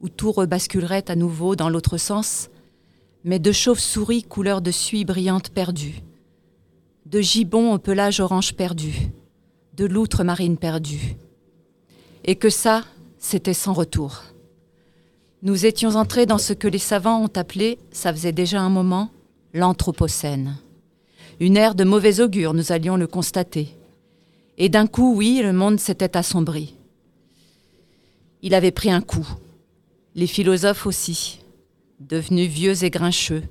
où tout rebasculerait à nouveau dans l'autre sens, mais de chauves-souris couleur de suie brillante perdues, de gibbons au pelage orange perdu, de loutres marines perdues. Et que ça, c'était sans retour. Nous étions entrés dans ce que les savants ont appelé, ça faisait déjà un moment, l'Anthropocène. Une ère de mauvais augure, nous allions le constater. Et d'un coup, oui, le monde s'était assombri. Il avait pris un coup. Les philosophes aussi, devenus vieux et grincheux.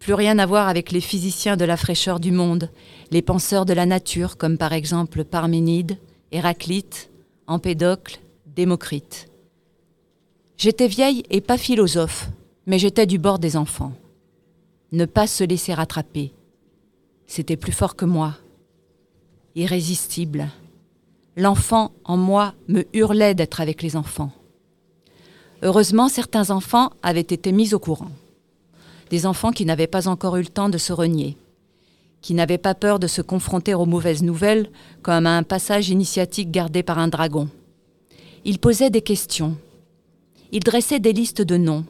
Plus rien à voir avec les physiciens de la fraîcheur du monde, les penseurs de la nature, comme par exemple Parménide, Héraclite, Empédocle, Démocrite. J'étais vieille et pas philosophe, mais j'étais du bord des enfants. Ne pas se laisser rattraper. C'était plus fort que moi. Irrésistible. L'enfant en moi me hurlait d'être avec les enfants. Heureusement, certains enfants avaient été mis au courant. Des enfants qui n'avaient pas encore eu le temps de se renier, qui n'avaient pas peur de se confronter aux mauvaises nouvelles comme à un passage initiatique gardé par un dragon. Ils posaient des questions, il dressait des listes de noms.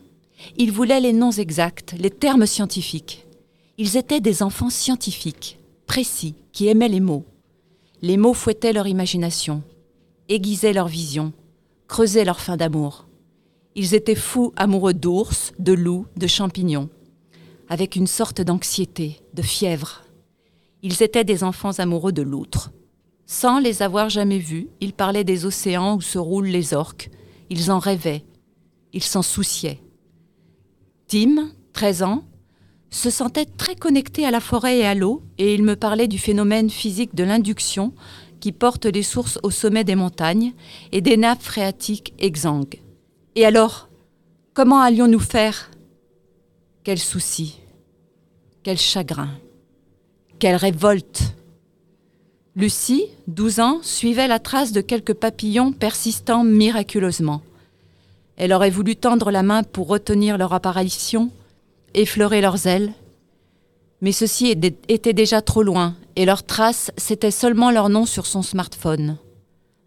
Il voulait les noms exacts, les termes scientifiques. Ils étaient des enfants scientifiques, précis, qui aimaient les mots. Les mots fouettaient leur imagination, aiguisaient leur vision, creusaient leur fin d'amour. Ils étaient fous amoureux d'ours, de loups, de champignons, avec une sorte d'anxiété, de fièvre. Ils étaient des enfants amoureux de loutre. Sans les avoir jamais vus, ils parlaient des océans où se roulent les orques. Ils en rêvaient. Ils s'en souciaient. Tim, 13 ans, se sentait très connecté à la forêt et à l'eau, et il me parlait du phénomène physique de l'induction qui porte les sources au sommet des montagnes et des nappes phréatiques exsangues. Et alors, comment allions-nous faire? Quel souci, quel chagrin, quelle révolte Lucie, 12 ans, suivait la trace de quelques papillons persistant miraculeusement. Elle aurait voulu tendre la main pour retenir leur apparition, effleurer leurs ailes, mais ceci était déjà trop loin et leur trace, c'était seulement leur nom sur son smartphone.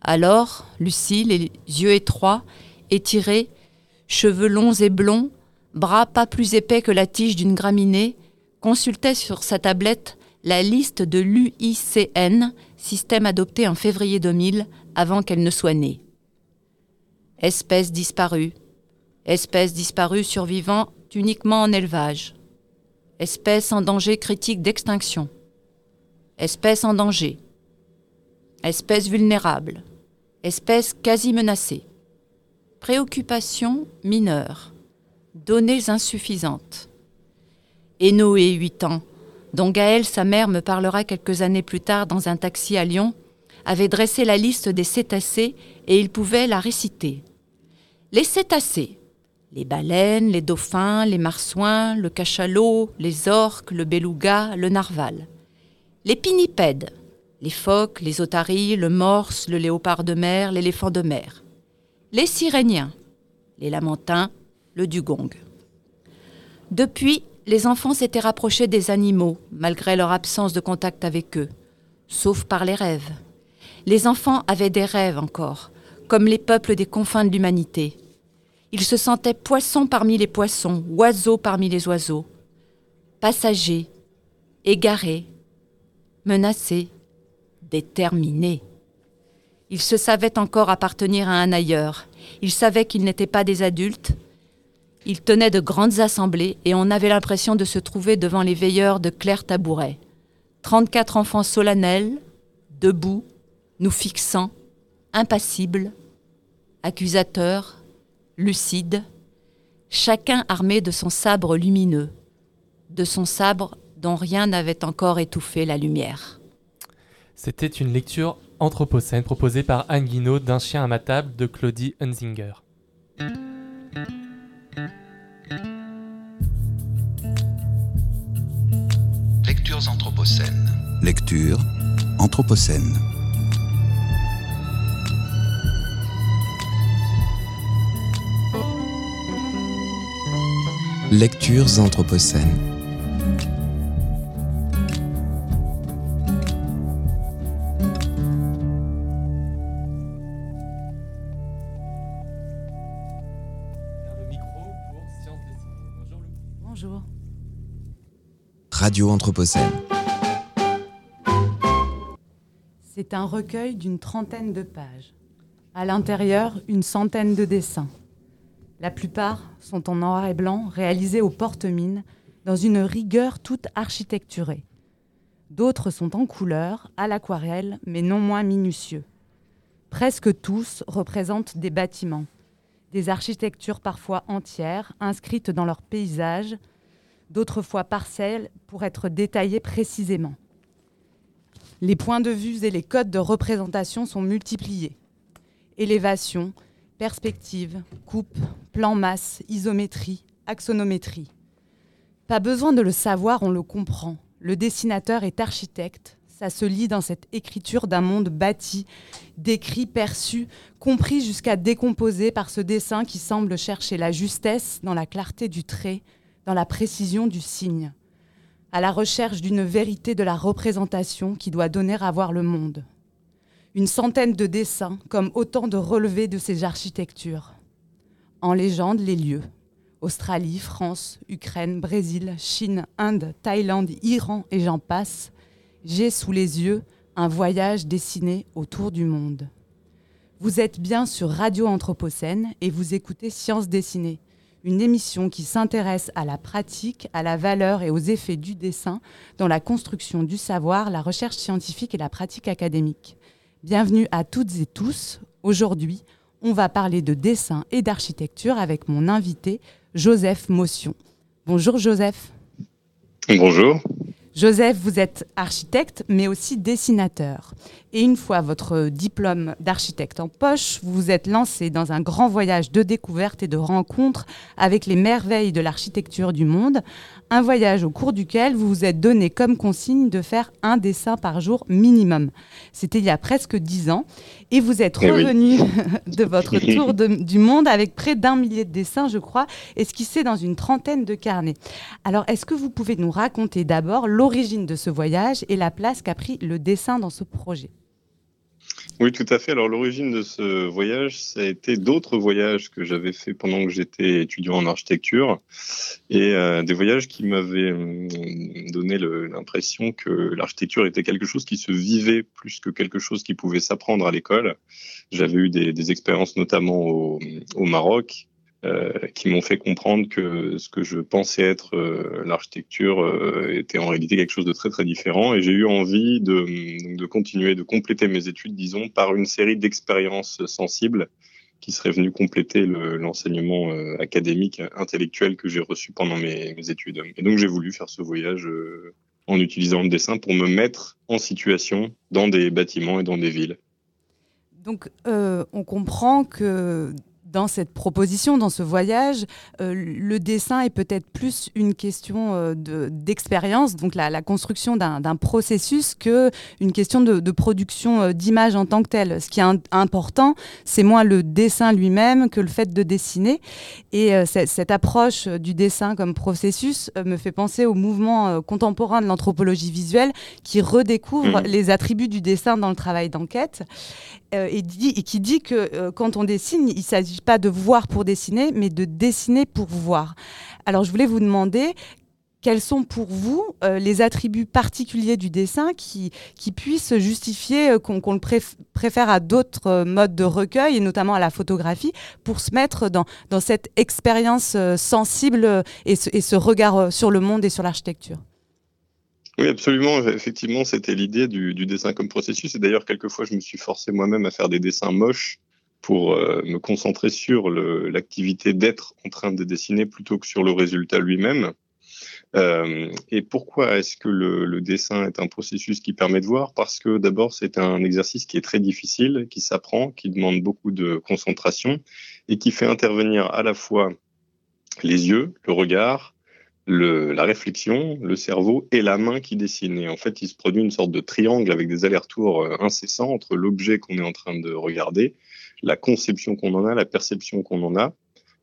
Alors, Lucie, les yeux étroits, étirés, cheveux longs et blonds, bras pas plus épais que la tige d'une graminée, consultait sur sa tablette la liste de l'UICN, système adopté en février 2000, avant qu'elle ne soit née. Espèces disparues, espèces disparues survivant uniquement en élevage, espèces en danger critique d'extinction, espèces en danger, espèces vulnérables, espèces quasi menacées, préoccupations mineures, données insuffisantes. Noé, 8 ans, dont Gaël, sa mère, me parlera quelques années plus tard dans un taxi à Lyon, avait dressé la liste des cétacés et il pouvait la réciter. Les cétacés, les baleines, les dauphins, les marsouins, le cachalot, les orques, le beluga, le narval. Les pinnipèdes, les phoques, les otaries, le morse, le léopard de mer, l'éléphant de mer. Les siréniens, les lamentins, le dugong. Depuis, les enfants s'étaient rapprochés des animaux, malgré leur absence de contact avec eux, sauf par les rêves. Les enfants avaient des rêves encore, comme les peuples des confins de l'humanité. Ils se sentaient poissons parmi les poissons, oiseaux parmi les oiseaux, passagers, égarés, menacés, déterminés. Ils se savaient encore appartenir à un ailleurs. Ils savaient qu'ils n'étaient pas des adultes. Ils tenaient de grandes assemblées et on avait l'impression de se trouver devant les veilleurs de Claire Tabouret. 34 enfants solennels, debout, nous fixant, impassibles, accusateurs, lucide, chacun armé de son sabre lumineux, de son sabre dont rien n'avait encore étouffé la lumière. C'était une lecture anthropocène proposée par Anne Guinaud d'un chien à ma table de Claudie Hunzinger. Lectures anthropocènes. Lecture anthropocène. Lectures anthropocènes. Radio Anthropocène. C'est un recueil d'une trentaine de pages. À l'intérieur, une centaine de dessins. La plupart sont en noir et blanc, réalisés au porte-mine, dans une rigueur toute architecturée. D'autres sont en couleur, à l'aquarelle, mais non moins minutieux. Presque tous représentent des bâtiments, des architectures parfois entières, inscrites dans leur paysage, d'autres fois parcelles pour être détaillées précisément. Les points de vue et les codes de représentation sont multipliés. Élévation, perspective, coupe, plan masse, isométrie, axonométrie. Pas besoin de le savoir, on le comprend. Le dessinateur est architecte, ça se lit dans cette écriture d'un monde bâti, décrit, perçu, compris jusqu'à décomposer par ce dessin qui semble chercher la justesse dans la clarté du trait, dans la précision du signe, à la recherche d'une vérité de la représentation qui doit donner à voir le monde une centaine de dessins comme autant de relevés de ces architectures. En légende, les lieux. Australie, France, Ukraine, Brésil, Chine, Inde, Thaïlande, Iran et j'en passe, j'ai sous les yeux un voyage dessiné autour du monde. Vous êtes bien sur Radio Anthropocène et vous écoutez Science dessinée, une émission qui s'intéresse à la pratique, à la valeur et aux effets du dessin dans la construction du savoir, la recherche scientifique et la pratique académique. Bienvenue à toutes et tous. Aujourd'hui, on va parler de dessin et d'architecture avec mon invité, Joseph Motion. Bonjour Joseph. Bonjour. Joseph, vous êtes architecte, mais aussi dessinateur. Et une fois votre diplôme d'architecte en poche, vous vous êtes lancé dans un grand voyage de découverte et de rencontres avec les merveilles de l'architecture du monde. Un voyage au cours duquel vous vous êtes donné comme consigne de faire un dessin par jour minimum. C'était il y a presque dix ans. Et vous êtes Eh oui. revenu de votre tour de- du monde avec près d'un millier de dessins, je crois, esquissés dans une trentaine de carnets. Alors, est-ce que vous pouvez nous raconter d'abord l'origine de ce voyage et la place qu'a pris le dessin dans ce projet? Oui, tout à fait. Alors, l'origine de ce voyage, ça a été d'autres voyages que j'avais fait pendant que j'étais étudiant en architecture et euh, des voyages qui m'avaient hum, donné l'impression que l'architecture était quelque chose qui se vivait plus que quelque chose qui pouvait s'apprendre à l'école. J'avais eu des, des expériences notamment au, au Maroc qui m'ont fait comprendre que ce que je pensais être euh, l'architecture euh, était en réalité quelque chose de très très différent et j'ai eu envie de, de continuer, de compléter mes études, disons, par une série d'expériences sensibles qui seraient venues compléter le- l'enseignement euh, académique, intellectuel que j'ai reçu pendant mes, études. Et donc j'ai voulu faire ce voyage euh, en utilisant le dessin pour me mettre en situation dans des bâtiments et dans des villes. Donc, euh, on comprend que dans cette proposition, dans ce voyage, euh, le dessin est peut-être plus une question euh, de- d'expérience, donc la, la construction d'un processus, que une question de, de production euh, d'images en tant que telle. Ce qui est un- important, c'est moins le dessin lui-même que le fait de dessiner. Et euh, cette, approche euh, du dessin comme processus me fait penser au mouvement contemporain de l'anthropologie visuelle qui redécouvre Mhm. les attributs du dessin dans le travail d'enquête et, et qui dit que quand on dessine, il ne pas de voir pour dessiner, mais de dessiner pour voir. Alors je voulais vous demander quels sont pour vous euh, les attributs particuliers du dessin qui, qui puissent justifier euh, qu'on le préf- préfère à d'autres euh, modes de recueil, et notamment à la photographie, pour se mettre dans, dans cette expérience sensible et ce, regard sur le monde et sur l'architecture? Oui, absolument. Effectivement, c'était l'idée du, du dessin comme processus. Et d'ailleurs, quelquefois, je me suis forcé moi-même à faire des dessins moches pour euh, me concentrer sur l'activité d'être en train de dessiner plutôt que sur le résultat lui-même. Euh, et pourquoi est-ce que le, le dessin est un processus qui permet de voir? Parce que d'abord, c'est un exercice qui est très difficile, qui s'apprend, qui demande beaucoup de concentration et qui fait intervenir à la fois les yeux, le regard, le, la réflexion, le cerveau et la main qui dessine. Et en fait, il se produit une sorte de triangle avec des allers-retours euh, incessants entre l'objet qu'on est en train de regarder, la conception qu'on en a, la perception qu'on en a,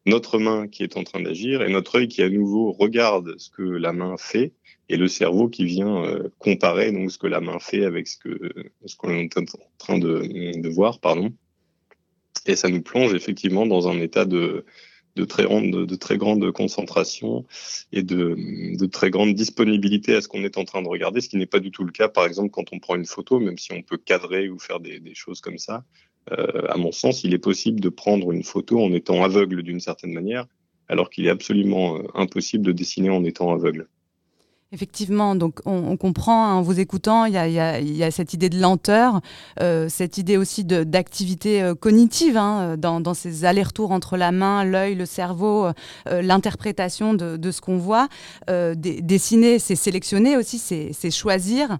notre main qui est en train d'agir et notre œil qui à nouveau regarde ce que la main fait et le cerveau qui vient euh, comparer donc ce que la main fait avec ce que ce qu'on est en train de, de voir, pardon. Et ça nous plonge effectivement dans un état de de très grande, de, de très grande concentration et de, de très grande disponibilité à ce qu'on est en train de regarder, ce qui n'est pas du tout le cas, par exemple, quand on prend une photo, même si on peut cadrer ou faire des, des choses comme ça. Euh, à mon sens, il est possible de prendre une photo en étant aveugle d'une certaine manière, alors qu'il est absolument euh, impossible de dessiner en étant aveugle. Effectivement, donc on, comprend hein, en vous écoutant, il y a, cette idée de lenteur, euh, cette idée aussi d'activité cognitive hein, dans, ces allers-retours entre la main, l'œil, le cerveau, l'interprétation de, ce qu'on voit. Dessiner, c'est sélectionner aussi, c'est choisir.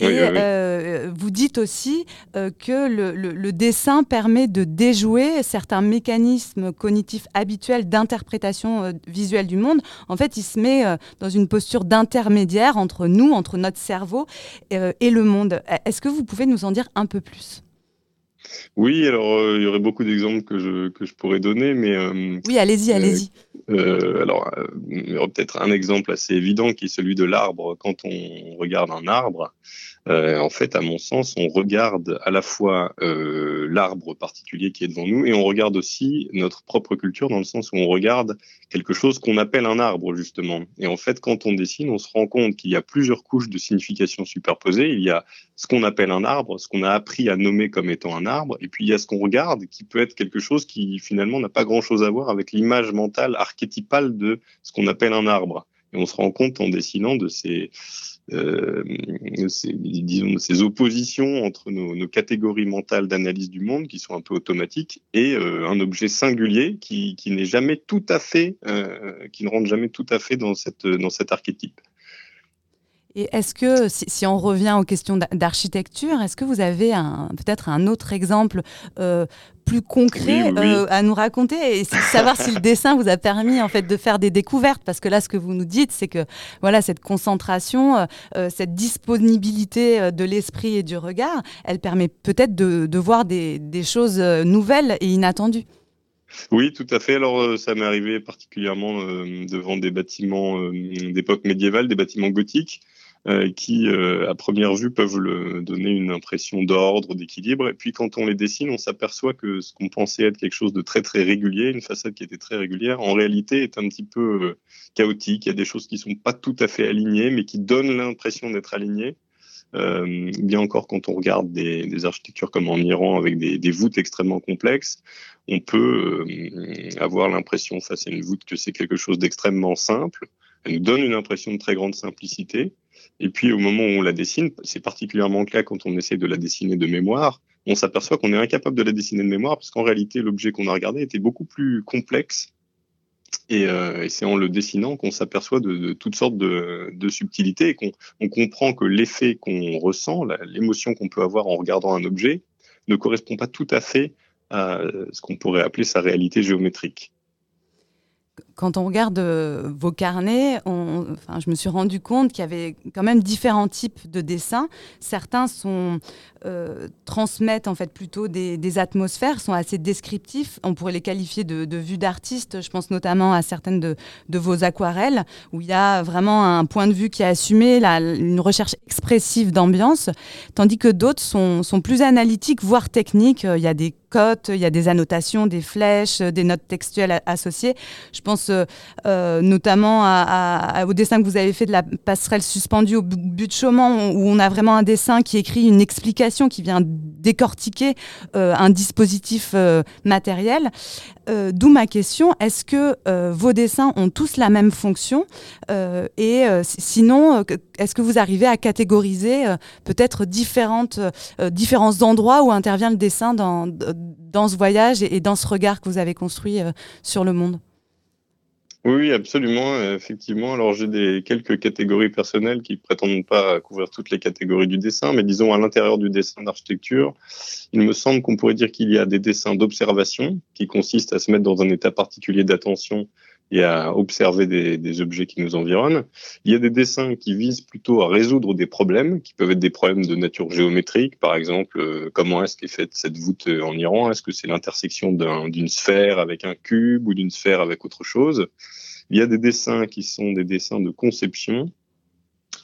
Et Oui, oui, oui. euh, vous dites aussi euh, que le, le- le dessin permet de déjouer certains mécanismes cognitifs habituels d'interprétation euh, visuelle du monde. En fait, il se met dans une posture d'intermédiaire entre nous, entre notre cerveau et le monde. Est-ce que vous pouvez nous en dire un peu plus? Oui, alors il y aurait beaucoup d'exemples que je, que je pourrais donner, mais Oui, allez-y, allez-y. Euh, alors, euh, peut-être un exemple assez évident qui est celui de l'arbre. Quand on regarde un arbre, Euh, en fait, à mon sens, on regarde à la fois euh, l'arbre particulier qui est devant nous et on regarde aussi notre propre culture dans le sens où on regarde quelque chose qu'on appelle un arbre, justement. Et en fait, quand on dessine, on se rend compte qu'il y a plusieurs couches de signification superposées. Il y a ce qu'on appelle un arbre, ce qu'on a appris à nommer comme étant un arbre, et puis il y a ce qu'on regarde qui peut être quelque chose qui finalement n'a pas grand-chose à voir avec l'image mentale archétypale de ce qu'on appelle un arbre. Et on se rend compte en dessinant de ces, ces, disons, ces oppositions entre nos, nos catégories mentales d'analyse du monde qui sont un peu automatiques et euh, un objet singulier qui, qui n'est jamais tout à fait, euh, qui ne rentre jamais tout à fait dans, cette, dans cet archétype. Et est-ce que, si, si, on revient aux questions d'architecture, est-ce que vous avez peut-être un autre exemple euh, plus concret oui, oui, oui. Euh, à nous raconter? Et savoir si le dessin vous a permis en fait de faire des découvertes Parce que là, ce que vous nous dites, c'est que voilà cette concentration, euh, cette disponibilité de l'esprit et du regard, elle permet peut-être de, de, voir des, des choses nouvelles et inattendues. Oui, tout à fait. Alors, ça m'est arrivé particulièrement euh, devant des bâtiments euh, d'époque médiévale, des bâtiments gothiques, qui, euh, à première vue, peuvent le, donner une impression d'ordre, d'équilibre. Et puis, quand on les dessine, on s'aperçoit que ce qu'on pensait être quelque chose de très, très régulier, une façade qui était très régulière, en réalité est un petit peu euh, chaotique. Il y a des choses qui sont pas tout à fait alignées, mais qui donnent l'impression d'être alignées. Euh, bien encore quand on regarde des, des, architectures comme en Iran avec des, des voûtes extrêmement complexes, on peut euh, avoir l'impression face à une voûte que c'est quelque chose d'extrêmement simple. Elle nous donne une impression de très grande simplicité. Et puis au moment où on la dessine, c'est particulièrement le cas quand on essaie de la dessiner de mémoire, on s'aperçoit qu'on est incapable de la dessiner de mémoire parce qu'en réalité l'objet qu'on a regardé était beaucoup plus complexe et, euh, c'est en le dessinant qu'on s'aperçoit de, toutes sortes de, subtilités et qu'on on comprend que l'effet qu'on ressent, l'émotion qu'on peut avoir en regardant un objet, ne correspond pas tout à fait à ce qu'on pourrait appeler sa réalité géométrique quand on regarde euh, vos carnets, enfin, je me suis rendu compte qu'il y avait quand même différents types de dessins. Certains euh, transmettent en fait plutôt des, atmosphères, sont assez descriptifs. On pourrait les qualifier de, vues d'artistes. Je pense notamment à certaines de, vos aquarelles, où il y a vraiment un point de vue qui est assumé, une recherche expressive d'ambiance, tandis que d'autres sont, sont plus analytiques, voire techniques. Il y a des il y a des annotations, des flèches, des notes textuelles associées. Je pense euh, notamment à, à, au dessin que vous avez fait de la passerelle suspendue au but de Chaumont, où on a vraiment un dessin qui écrit une explication, qui vient décortiquer euh, un dispositif euh, matériel. Euh, d'où ma question, est-ce que euh, vos dessins ont tous la même fonction euh, Et sinon, est-ce que vous arrivez à catégoriser peut-être différentes, différents endroits où intervient le dessin dans, dans ce voyage et, dans ce regard que vous avez construit sur le monde? Oui, absolument, effectivement. Alors j'ai des quelques catégories personnelles qui prétendent pas couvrir toutes les catégories du dessin, mais disons à l'intérieur du dessin d'architecture, il me semble qu'on pourrait dire qu'il y a des dessins d'observation qui consistent à se mettre dans un état particulier d'attention et à observer des, des, objets qui nous environnent. Il y a des dessins qui visent plutôt à résoudre des problèmes, qui peuvent être des problèmes de nature géométrique, par exemple, euh, comment est-ce qu'est faite cette voûte en Iran? Est-ce que c'est l'intersection d'une un, sphère avec un cube ou d'une sphère avec autre chose? Il y a des dessins qui sont des dessins de conception,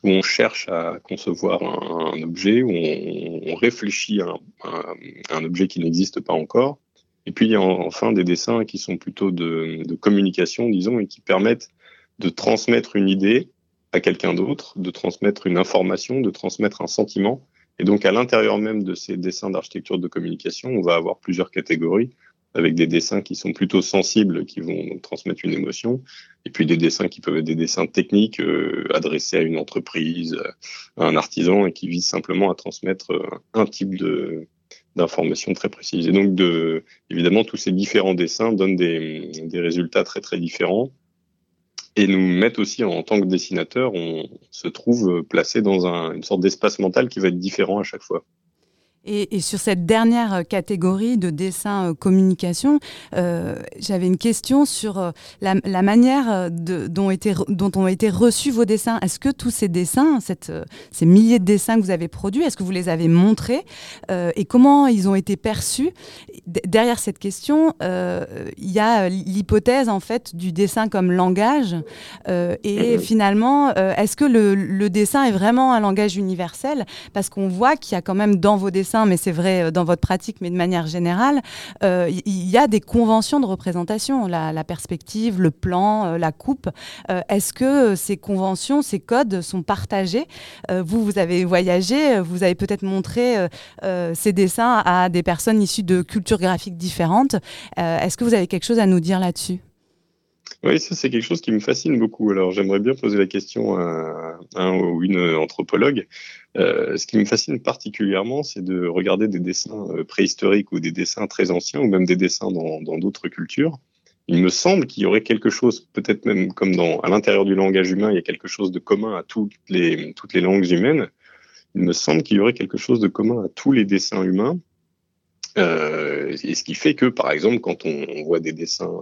où on cherche à concevoir un, objet, où on, réfléchit à un objet qui n'existe pas encore. Et puis enfin des dessins qui sont plutôt de, communication, disons, et qui permettent de transmettre une idée à quelqu'un d'autre, de transmettre une information, de transmettre un sentiment. Et donc à l'intérieur même de ces dessins d'architecture de communication, on va avoir plusieurs catégories avec des dessins qui sont plutôt sensibles, qui vont transmettre une émotion, et puis des dessins qui peuvent être des dessins techniques euh, adressés à une entreprise, à un artisan, et qui visent simplement à transmettre euh, un type de, d'informations très précises. Et donc, de, évidemment, tous ces différents dessins donnent des, des résultats très très différents et nous mettent aussi en tant que dessinateur, on se trouve placé dans un, une sorte d'espace mental qui va être différent à chaque fois. Et, sur cette dernière catégorie de dessin euh, communication, euh, j'avais une question sur euh, la, manière dont, dont, ont été reçus vos dessins. Est-ce que tous ces dessins, ces milliers de dessins que vous avez produits, est-ce que vous les avez montrés et comment ils ont été perçus? Derrière cette question, il y a l'hypothèse en fait du dessin comme langage. et finalement, est-ce que le, le dessin est vraiment un langage universel? Parce qu'on voit qu'il y a quand même dans vos dessins mais c'est vrai euh, dans votre pratique, mais de manière générale, euh, il y, a des conventions de représentation, la, perspective, le plan, euh, la coupe. Est-ce que ces conventions, ces codes sont partagés? Vous, vous avez voyagé, vous avez peut-être montré ces dessins à des personnes issues de cultures graphiques différentes. Est-ce que vous avez quelque chose à nous dire là-dessus? Oui, ça c'est quelque chose qui me fascine beaucoup. Alors j'aimerais bien poser la question à un ou une anthropologue. Euh, ce qui me fascine particulièrement, c'est de regarder des dessins euh, préhistoriques ou des dessins très anciens ou même des dessins dans d'autres cultures. Il me semble qu'il y aurait quelque chose, peut-être même comme dans, à l'intérieur du langage humain, il y a quelque chose de commun à toutes les, toutes les langues humaines. Il me semble qu'il y aurait quelque chose de commun à tous les dessins humains. Euh, et ce qui fait que, par exemple, quand on, on voit des dessins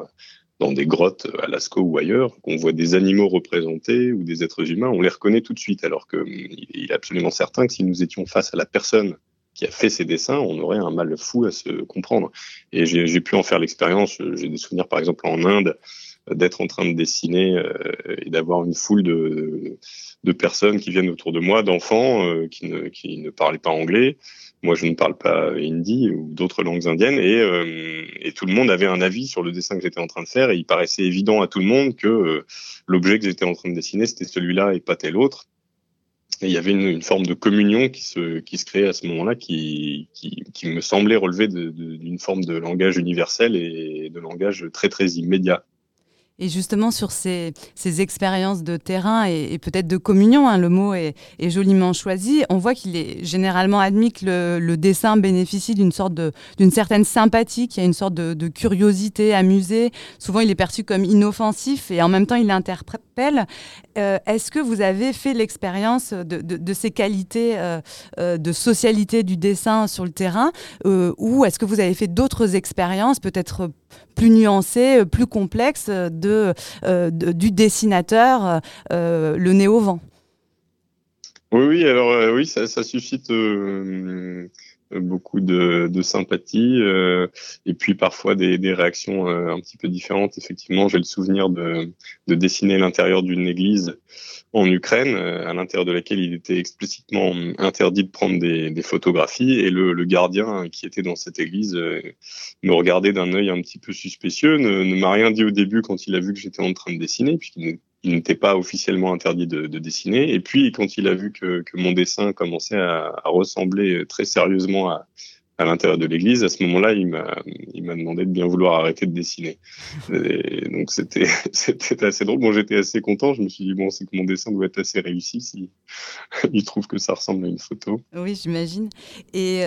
dans des grottes à Lascaux ou ailleurs, qu'on voit des animaux représentés ou des êtres humains, on les reconnaît tout de suite, alors qu'il est absolument certain que si nous étions face à la personne qui a fait ces dessins, on aurait un mal fou à se comprendre. Et j'ai pu en faire l'expérience, j'ai des souvenirs par exemple en Inde, d'être en train de dessiner euh, et d'avoir une foule de, de, personnes qui viennent autour de moi, d'enfants euh, qui, ne, qui ne parlaient pas anglais, moi, je ne parle pas hindi ou d'autres langues indiennes, et, euh, et, tout le monde avait un avis sur le dessin que j'étais en train de faire, et il paraissait évident à tout le monde que euh, l'objet que j'étais en train de dessiner, c'était celui-là et pas tel autre. Et il y avait une, une, forme de communion qui se, qui se créait à ce moment-là, qui, qui, qui, me semblait relever d'une forme de langage universel et de langage très très immédiat. Et justement, sur ces, ces expériences de terrain et, peut-être de communion, hein, le mot est, est, joliment choisi, on voit qu'il est généralement admis que le, le dessin bénéficie d'une sorte de, d'une certaine sympathie, qu'il y a une sorte de, de, curiosité amusée. Souvent, il est perçu comme inoffensif et en même temps, il Euh, est-ce que vous avez fait l'expérience de, ces qualités euh, euh, de socialité du dessin sur le terrain ou est-ce que vous avez fait d'autres expériences, peut-être plus nuancées, plus complexes, de, du dessinateur, le nez au vent? Oui, oui, alors oui, ça suscite beaucoup de, de sympathie euh, et puis parfois des, des réactions euh, un petit peu différentes. Effectivement, j'ai le souvenir de, de dessiner l'intérieur d'une église en Ukraine, euh, à l'intérieur de laquelle il était explicitement interdit de prendre des, des photographies et le, le, gardien qui était dans cette église me regardait d'un œil un petit peu suspicieux, ne, ne m'a rien dit au début quand il a vu que j'étais en train de dessiner, puisqu'il il n'était pas officiellement interdit de, de, dessiner. Et puis, quand il a vu que, mon dessin commençait à, ressembler très sérieusement à, l'intérieur de l'église, à ce moment-là, il m'a, demandé de bien vouloir arrêter de dessiner. Et donc, c'était, assez drôle. Bon, j'étais assez content. Je me suis dit, bon, c'est que mon dessin doit être assez réussi si trouve que ça ressemble à une photo. Oui, j'imagine. Et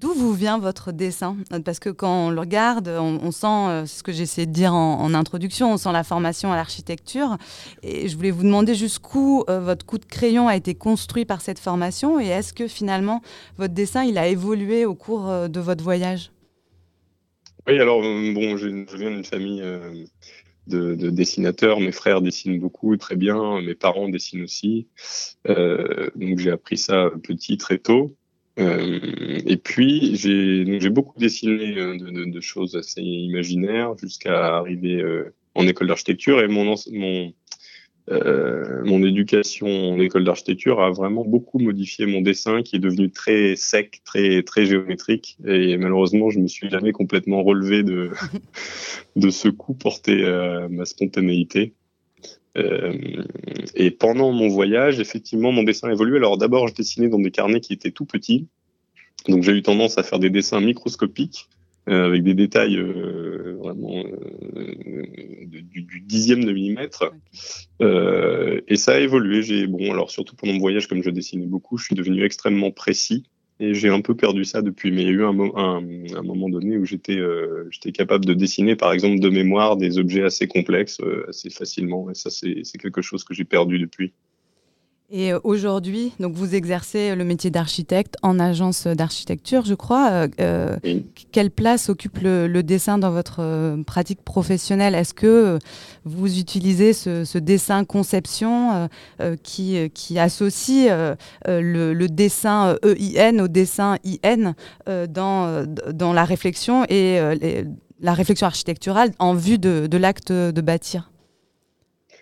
D'où vous vient votre dessin Parce que quand on le regarde, on, sent, euh, ce que essayé de dire en, introduction, on sent la formation à l'architecture. Et je voulais vous demander jusqu'où euh, votre coup de crayon a été construit par cette formation et est-ce que finalement votre dessin il a évolué au cours euh, de votre voyage? Oui, alors bon, je, viens d'une famille de, de, dessinateurs. Mes frères dessinent beaucoup, très bien. Mes parents dessinent aussi. donc j'ai appris ça petit, très tôt. Euh, et puis, j'ai beaucoup dessiné euh, de, de, de, choses assez imaginaires jusqu'à arriver euh, en école d'architecture. Et mon, mon, euh, mon éducation en école d'architecture a vraiment beaucoup modifié mon dessin qui est devenu très sec, très, très géométrique. Et malheureusement, je me suis jamais complètement relevé de, de ce coup porté à ma spontanéité. Euh, et pendant mon voyage, effectivement, mon dessin a évolué. Alors d'abord, je dessinais dans des carnets qui étaient tout petits. Donc j'ai eu tendance à faire des dessins microscopiques euh, avec des détails euh, vraiment euh, du, du, dixième de millimètre. Euh, et ça a évolué. J'ai bon, alors surtout pendant mon voyage, comme je dessinais beaucoup, je suis devenu extrêmement précis. Et j'ai un peu perdu ça depuis, mais il y a eu un, moment donné où j'étais euh, j'étais capable de dessiner, par exemple, de mémoire des objets assez complexes, euh, assez facilement. Et ça, c'est quelque chose que j'ai perdu depuis. Et euh, aujourd'hui, donc vous exercez le métier d'architecte en agence d'architecture, je crois. Euh, euh, quelle place occupe le, le, dessin dans votre pratique professionnelle? Est-ce que vous utilisez ce, ce dessin conception euh, qui, qui, associe le, le, dessin EIN au dessin IN dans, dans la réflexion et les, la réflexion architecturale en vue de, de l'acte de bâtir?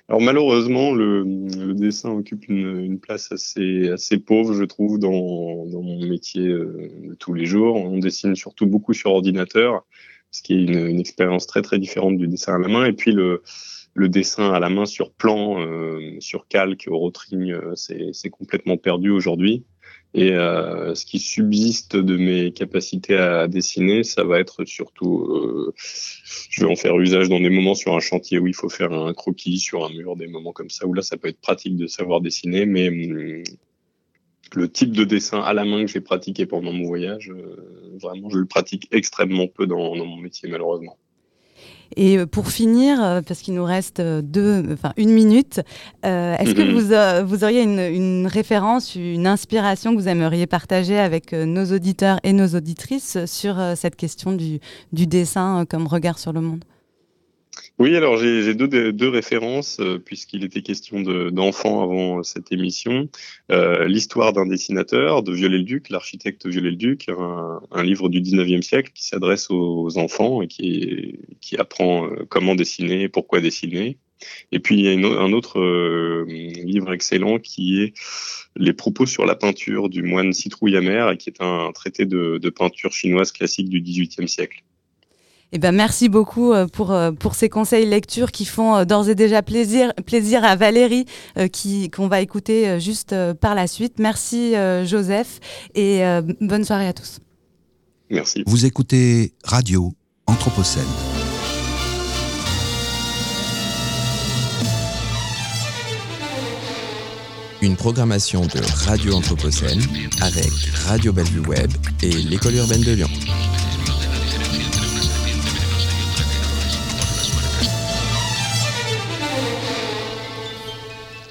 Alors malheureusement, le, dessin occupe une, place assez, assez pauvre, je trouve, dans, dans mon métier euh, de tous les jours. On dessine surtout beaucoup sur ordinateur, ce qui est une, une expérience très très différente du dessin à la main. Et puis le, dessin à la main sur plan, euh, sur calque, au rotring, euh, c'est complètement perdu aujourd'hui. Et euh, ce qui subsiste de mes capacités à dessiner, ça va être surtout, euh, je vais en faire usage dans des moments sur un chantier où il faut faire un croquis sur un mur, des moments comme ça où là, ça peut être pratique de savoir dessiner, mais hum, le type de dessin à la main que j'ai pratiqué pendant mon voyage, euh, vraiment, je le pratique extrêmement peu dans, dans mon métier, malheureusement. Et euh, pour finir, euh, parce qu'il nous reste euh, deux, enfin une minute, euh, est-ce que vous, vous auriez une, une, référence, une inspiration que vous aimeriez partager avec nos auditeurs et nos auditrices sur cette question du, du dessin comme regard sur le monde? Oui, alors j'ai deux, deux, références, euh, puisqu'il était question d'enfants avant cette émission. Euh, L'histoire d'un dessinateur de Viollet-le-Duc, l'architecte Viollet-le-Duc, un, un, livre du 19e siècle qui s'adresse aux enfants et qui, qui apprend euh, comment dessiner, pourquoi dessiner. Et puis il y a une, un autre euh, livre excellent qui est Les propos sur la peinture du moine Citrouille Amer, qui est un traité de, de peinture chinoise classique du 18e siècle. Eh ben, merci beaucoup euh, pour, euh, pour ces conseils lecture qui font euh, d'ores et déjà plaisir, plaisir à Valérie, qui, qu'on va écouter juste par la suite. Merci Joseph et bonne soirée à tous. Merci. Vous écoutez Radio Anthropocène. Une programmation de Radio Anthropocène avec Radio Bellevue Web et l'École urbaine de Lyon.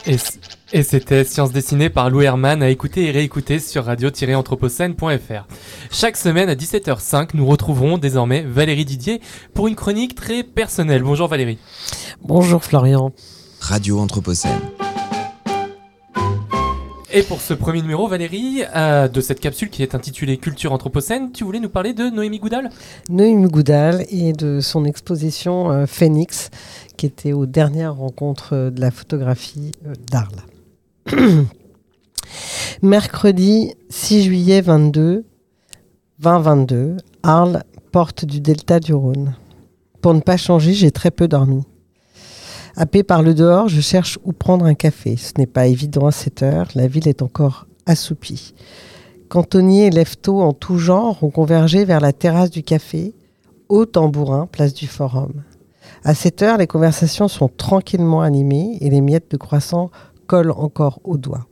Et, c'était Science dessinée par Lou Herman à écouter et réécouter sur radio-anthropocène.fr. Chaque semaine à 17h05, nous retrouverons désormais Valérie Didier pour une chronique très personnelle. Bonjour Valérie. Bonjour Florian. Radio Anthropocène. Et pour ce premier numéro, Valérie, euh, de cette capsule qui est intitulée Culture Anthropocène, tu voulais nous parler de Noémie Goudal? Noémie Goudal et de son exposition euh, Phoenix, qui était aux dernières rencontres de la photographie euh, d'Arles. Mercredi 6 juillet 22, 2022, Arles, porte du delta du Rhône. Pour ne pas changer, j'ai très peu dormi. Happé par le dehors, je cherche où prendre un café. Ce n'est pas évident à cette heure, la ville est encore assoupie. Cantonniers et leftos en tout genre ont convergé vers la terrasse du café, au tambourin, place du Forum. À cette heure, les conversations sont tranquillement animées et les miettes de croissant collent encore aux doigts.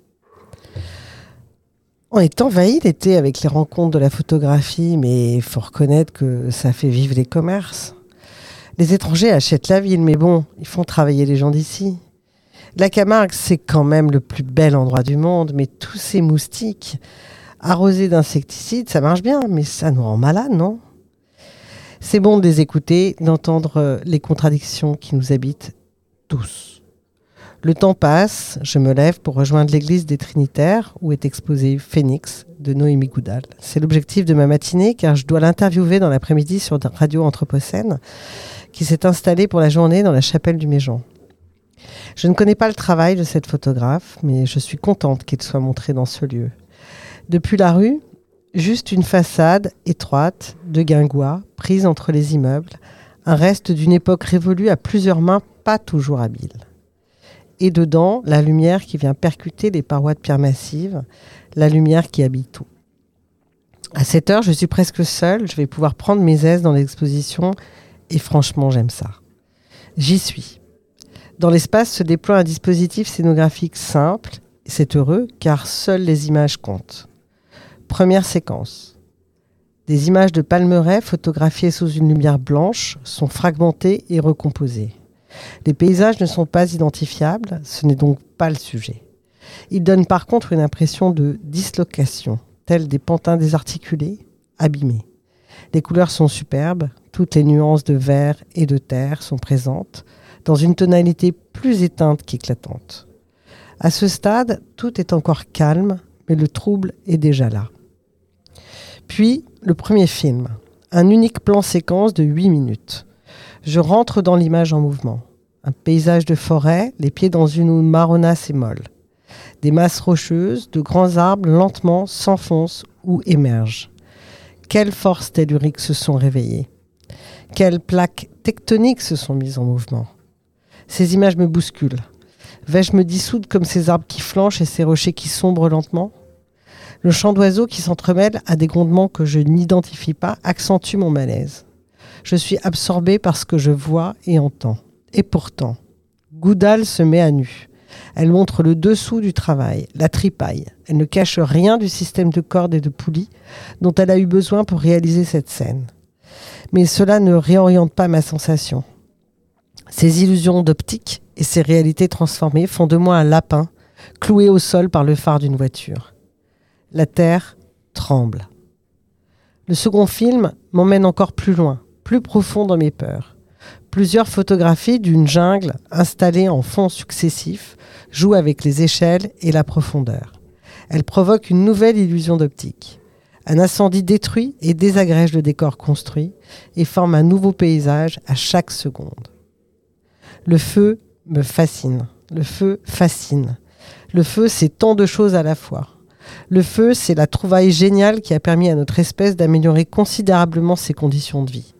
On est envahi l'été avec les rencontres de la photographie, mais il faut reconnaître que ça fait vivre les commerces. Les étrangers achètent la ville, mais bon, ils font travailler les gens d'ici. La Camargue, c'est quand même le plus bel endroit du monde, mais tous ces moustiques arrosés d'insecticides, ça marche bien, mais ça nous rend malade, non? C'est bon de les écouter, d'entendre les contradictions qui nous habitent tous. Le temps passe, je me lève pour rejoindre l'église des Trinitaires où est exposé Phoenix de Noémie Goudal. C'est l'objectif de ma matinée car je dois l'interviewer dans l'après-midi sur Radio Anthropocène qui s'est installée pour la journée dans la chapelle du Méjean. Je ne connais pas le travail de cette photographe, mais je suis contente qu'elle soit montrée dans ce lieu. Depuis la rue, juste une façade étroite de guingois prise entre les immeubles, un reste d'une époque révolue à plusieurs mains pas toujours habiles. Et dedans, la lumière qui vient percuter les parois de pierre massive, la lumière qui habite tout. À cette heure, je suis presque seule, je vais pouvoir prendre mes aises dans l'exposition et franchement, j'aime ça. J'y suis. Dans l'espace se déploie un dispositif scénographique simple. C'est heureux car seules les images comptent. Première séquence. Des images de palmeraies photographiées sous une lumière blanche sont fragmentées et recomposées. Les paysages ne sont pas identifiables, ce n'est donc pas le sujet. Il donne par contre une impression de dislocation, telle des pantins désarticulés, abîmés. Les couleurs sont superbes, toutes les nuances de vert et de terre sont présentes, dans une tonalité plus éteinte qu'éclatante. À ce stade, tout est encore calme, mais le trouble est déjà là. Puis, le premier film, un unique plan séquence de 8 minutes. Je rentre dans l'image en mouvement. Un paysage de forêt, les pieds dans une eau marronasse et molle. Des masses rocheuses, de grands arbres lentement s'enfoncent ou émergent. Quelles forces telluriques se sont réveillées Quelles plaques tectoniques se sont mises en mouvement? Ces images me bousculent. Vais-je me dissoudre comme ces arbres qui flanchent et ces rochers qui sombrent lentement? Le chant d'oiseaux qui s'entremêle à des grondements que je n'identifie pas accentue mon malaise. Je suis absorbé par ce que je vois et entends. Et pourtant, Goudal se met à nu. Elle montre le dessous du travail, la tripaille. Elle ne cache rien du système de cordes et de poulies dont elle a eu besoin pour réaliser cette scène. Mais cela ne réoriente pas ma sensation. Ces illusions d'optique et ces réalités transformées font de moi un lapin cloué au sol par le phare d'une voiture. La terre tremble. Le second film m'emmène encore plus loin, plus profond dans mes peurs. Plusieurs photographies d'une jungle installée en fonds successifs jouent avec les échelles et la profondeur. Elles provoquent une nouvelle illusion d'optique. Un incendie détruit et désagrège le décor construit et forme un nouveau paysage à chaque seconde. Le feu me fascine. Le feu fascine. Le feu, c'est tant de choses à la fois. Le feu, c'est la trouvaille géniale qui a permis à notre espèce d'améliorer considérablement ses conditions de vie.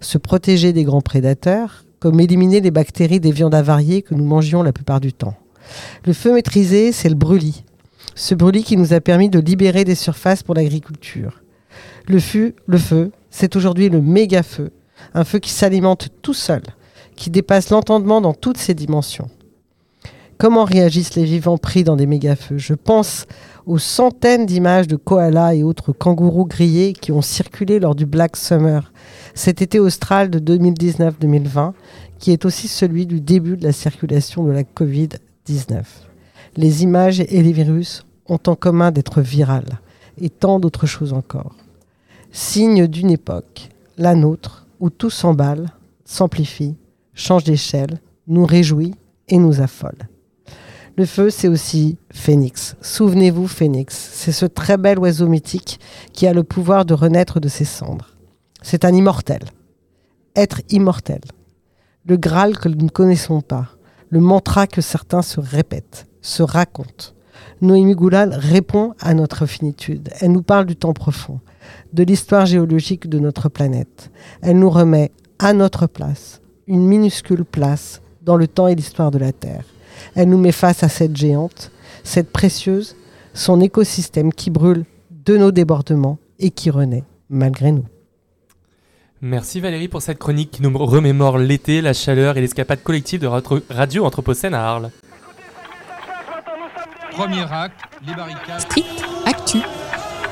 Se protéger des grands prédateurs, comme éliminer les bactéries des viandes avariées que nous mangions la plupart du temps. Le feu maîtrisé, c'est le brûlis. Ce brûlis qui nous a permis de libérer des surfaces pour l'agriculture. Le feu, c'est aujourd'hui le méga feu, un feu qui s'alimente tout seul, qui dépasse l'entendement dans toutes ses dimensions. Comment réagissent les vivants pris dans des méga-feux Je pense aux centaines d'images de koalas et autres kangourous grillés qui ont circulé lors du Black Summer, cet été austral de 2019-2020, qui est aussi celui du début de la circulation de la Covid-19. Les images et les virus ont en commun d'être virales, et tant d'autres choses encore. Signe d'une époque, la nôtre, où tout s'emballe, s'amplifie, change d'échelle, nous réjouit et nous affole. Le feu, c'est aussi Phénix. Souvenez-vous, Phénix, c'est ce très bel oiseau mythique qui a le pouvoir de renaître de ses cendres. C'est un immortel. Être immortel. Le Graal que nous ne connaissons pas. Le mantra que certains se répètent, se racontent. Noémie Goulal répond à notre finitude. Elle nous parle du temps profond, de l'histoire géologique de notre planète. Elle nous remet à notre place, une minuscule place dans le temps et l'histoire de la Terre. Elle nous met face à cette géante, cette précieuse, son écosystème qui brûle de nos débordements et qui renaît malgré nous. Merci Valérie pour cette chronique qui nous remémore l'été, la chaleur et l'escapade collective de Radio Anthropocène à Arles. Premier acte, les barricades. Street Actu.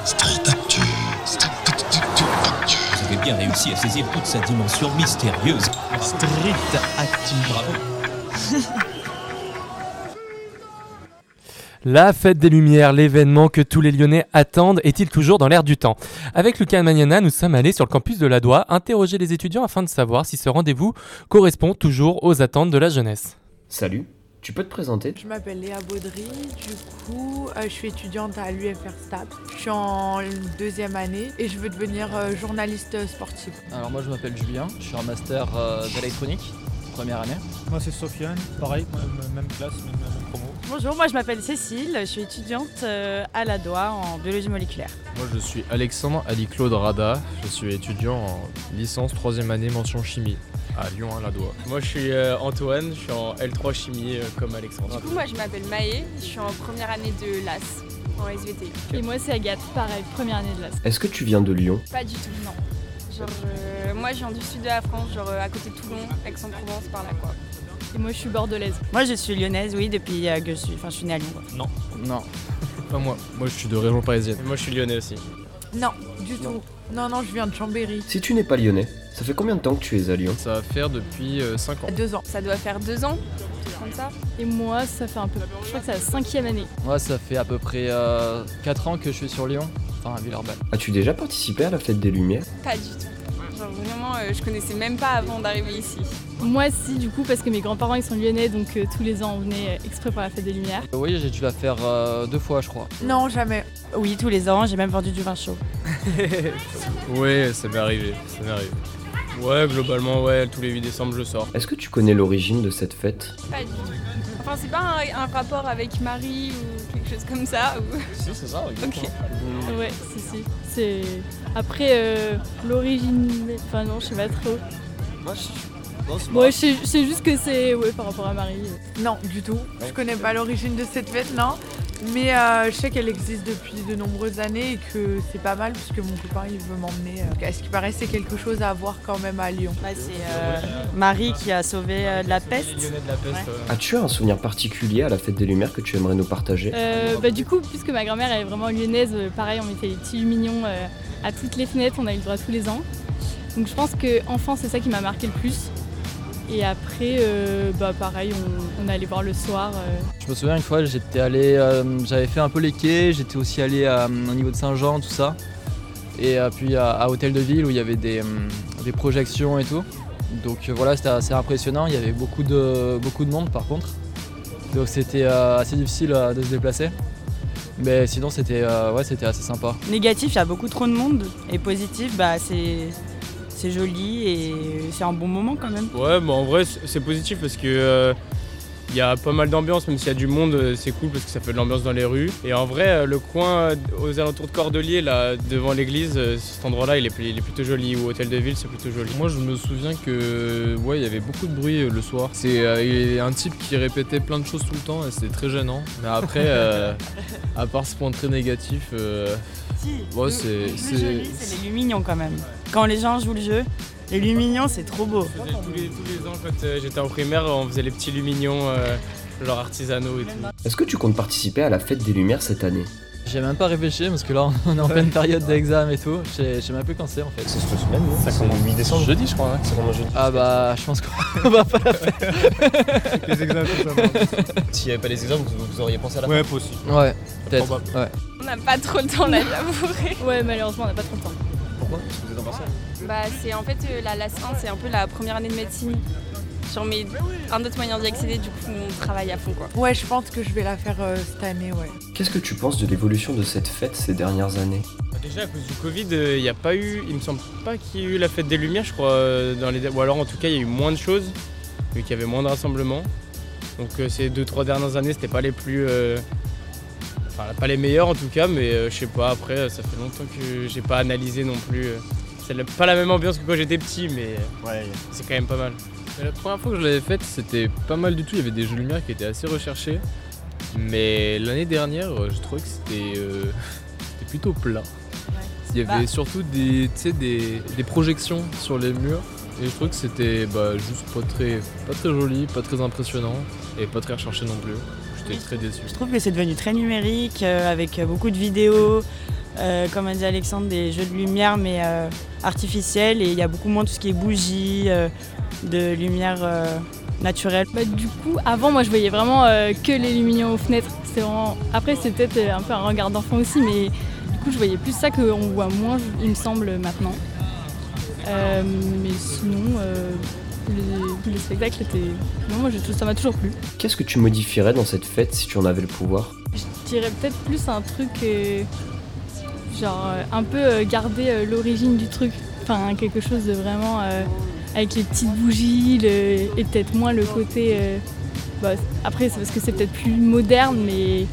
Street Actu. Street Actu. Vous avez bien réussi à saisir toute sa dimension mystérieuse. Street Actu. Bravo. La fête des Lumières, l'événement que tous les Lyonnais attendent, est-il toujours dans l'air du temps? Avec Lucas Magnana, nous sommes allés sur le campus de la Doua interroger les étudiants afin de savoir si ce rendez-vous correspond toujours aux attentes de la jeunesse. Salut, tu peux te présenter Je m'appelle Léa Baudry, du coup euh, je suis étudiante à l'UFR STAP. Je suis en deuxième année et je veux devenir euh, journaliste sportive. Alors moi je m'appelle Julien, je suis en master euh, d'électronique, première année. Moi c'est Sofiane, pareil, même, même classe, même, même promo. Bonjour, moi je m'appelle Cécile, je suis étudiante euh, à la DOA en biologie moléculaire. Moi je suis Alexandre Ali-Claude Rada, je suis étudiant en licence troisième année mention chimie à Lyon à la DOA. Moi je suis euh, Antoine, je suis en L3 chimie euh, comme Alexandre. Du coup moi je m'appelle Maë, je suis en première année de LAS en SVT. Et moi c'est Agathe, pareil, première année de LAS. Est-ce que tu viens de Lyon? Pas du tout, non. Genre, euh, moi je viens du sud de la France, genre à côté de Toulon, Aix-en-Provence, par là quoi. Et moi je suis bordelaise. Moi je suis lyonnaise, oui, depuis euh, que je suis, enfin je suis née à Lyon. Quoi. Non. Non. Pas moi. Moi je suis de région parisienne. Et moi je suis lyonnais aussi. Non, du tout. Non, non, je viens de Chambéry. Si tu n'es pas lyonnais, ça fait combien de temps que tu es à Lyon Ça va faire depuis 5 ans. Deux ans. Ça doit faire deux ans comme ça. Et moi, ça fait un peu. Je crois que c'est la cinquième année. Moi, ça fait à peu près 4 ans que je suis sur Lyon, enfin à Villeurbanne. As-tu déjà participé à la fête des Lumières? Pas du tout. Genre vraiment, euh, je connaissais même pas avant d'arriver ici. Moi, si, du coup, parce que mes grands-parents ils sont lyonnais, donc euh, tous les ans on venait euh, exprès pour la fête des Lumières. Oui, j'ai dû la faire euh, deux fois, je crois. Non, jamais. Oui, tous les ans, j'ai même vendu du vin chaud. ouais, ça m'est arrivé, ça m'est arrivé. Ouais, globalement, ouais, tous les 8 décembre, je sors. Est-ce que tu connais l'origine de cette fête? Pas du tout. Enfin, c'est pas un, un rapport avec Marie ou quelque chose comme ça ou... Si, c'est ça, Ok. Ouais, si, si. C'est. Après, euh, l'origine. Enfin, non, je sais pas trop. Moi, je... Je sais- sais juste que c'est ouais, par rapport à Marie. Non, du tout. Je connais pas l'origine de cette fête, non. Mais euh, je sais qu'elle existe depuis de nombreuses années et que c'est pas mal puisque mon copain il veut m'emmener. euh, À ce qui paraît, c'est quelque chose à voir quand même à Lyon? c'est euh, Marie qui a sauvé euh, de la peste. Lyonnais de la peste. ouais. As-tu un souvenir particulier à la fête des Lumières que tu aimerais nous partager? Euh, bah, du coup, puisque ma grand-mère elle est vraiment lyonnaise, euh, pareil, on mettait les petits lumignons euh, à toutes les fenêtres, on a eu le droit tous les ans. Donc je pense que enfant, c'est ça qui m'a marqué le plus. Et après, euh, bah, pareil, on, on allait voir le soir. euh. Je me souviens une fois, j'étais allé, euh, j'avais fait un peu les quais, j'étais aussi allé au niveau de Saint-Jean, tout ça. Et euh, puis à, à Hôtel de Ville où il y avait des, des projections et tout. Donc euh, voilà, c'était assez impressionnant. Il y avait beaucoup de, beaucoup de monde par contre. Donc c'était euh, assez difficile euh, de se déplacer. Mais sinon c'était euh, ouais, c'était assez sympa. Négatif, il y a beaucoup trop de monde. Et positif, bah, c'est c'est joli et c'est un bon moment quand même. Ouais, bah en vrai, c'est c'est positif parce que euh, il y a pas mal d'ambiance, même s'il y a du monde, euh, c'est cool parce que ça fait de l'ambiance dans les rues. Et en vrai, euh, le coin euh, aux alentours de Cordeliers, là, devant l'église, cet endroit-là, il est, il est plutôt joli. Ou Hôtel de Ville, c'est plutôt joli. Moi je me souviens que ouais il y avait beaucoup de bruit le soir. C'est euh, il y a un type qui répétait plein de choses tout le temps et c'était très gênant. Mais après euh, à part ce point très négatif, euh, ouais, c'est Le plus c'est- joli, c'est les lumignons quand même. Quand les gens jouent le jeu, les lumignons, c'est trop beau. Tous les, tous les ans, quand euh, j'étais en primaire, on faisait les petits lumignons, euh, genre artisanaux et tout. Est-ce que tu comptes participer à la fête des Lumières cette année? J'ai même pas réfléchi parce que là on est en pleine période d'examen et tout. Je sais même plus quand c'est en fait. C'est cette semaine, non? Ça commence 8 décembre. jeudi je crois. Ça commence jeudi. Ah bah je pense qu'on va pas la faire. les examens. S'il n'y avait pas les examens, vous, vous auriez pensé à la Ouais, fête possible. Ouais, peut-être. Ouais. On n'a pas trop le temps là, j'avouerai. Ouais, malheureusement, on n'a pas trop le temps. Pourquoi? Parce que vous êtes en partiel. Bah, c'est en fait euh, la LAS 1, c'est un peu la première année de médecine. Genre, mais un autre moyen d'y accéder, du coup, on travaille à fond quoi. Ouais, je pense que je vais la faire euh, cette année, ouais. Qu'est-ce que tu penses de l'évolution de cette fête ces dernières années? Bah, Déjà à cause du Covid, il n'y a pas eu, il me semble pas qu'il y ait eu la fête des Lumières, je crois, euh, dans les, ou alors en tout cas il y a eu moins de choses, vu qu'il y avait moins de rassemblements. Donc euh, ces deux trois dernières années, c'était pas les plus, euh, enfin pas les meilleures en tout cas, mais euh, je sais pas. Après, euh, ça fait longtemps que j'ai pas analysé non plus. euh. C'est pas la même ambiance que quand j'étais petit, mais c'est quand même pas mal. Mais la première fois que je l'avais faite, c'était pas mal du tout. Il y avait des jeux de lumière qui étaient assez recherchés. Mais l'année dernière, je trouvais que c'était euh, c'était plutôt plat. Il y avait Bah. surtout des, tu sais, des, des projections sur les murs. Et je trouvais que c'était bah, juste pas très, pas très joli, pas très impressionnant et pas très recherché non plus. J'étais très déçu. Je trouve que c'est devenu très numérique, euh, avec beaucoup de vidéos, euh, comme a dit Alexandre, des jeux de lumière, mais euh, artificiels. Et il y a beaucoup moins tout ce qui est bougies, euh, de lumière euh, naturelle. Bah, du coup, avant, moi, je voyais vraiment euh, que les lumignons aux fenêtres. C'était vraiment... Après, c'est peut-être un peu un regard d'enfant aussi, mais du coup, je voyais plus ça qu'on voit moins, il me semble, maintenant. Euh, mais sinon, euh, les, les spectacles étaient... Non, moi, ça m'a toujours plu. Qu'est-ce que tu modifierais dans cette fête si tu en avais le pouvoir? Je dirais peut-être plus un truc... genre, euh, un peu euh, garder euh, l'origine du truc. Enfin, quelque chose de vraiment... euh, avec les petites bougies, le- et peut-être moins le côté... euh, bah, après, c'est parce que c'est peut-être plus moderne, mais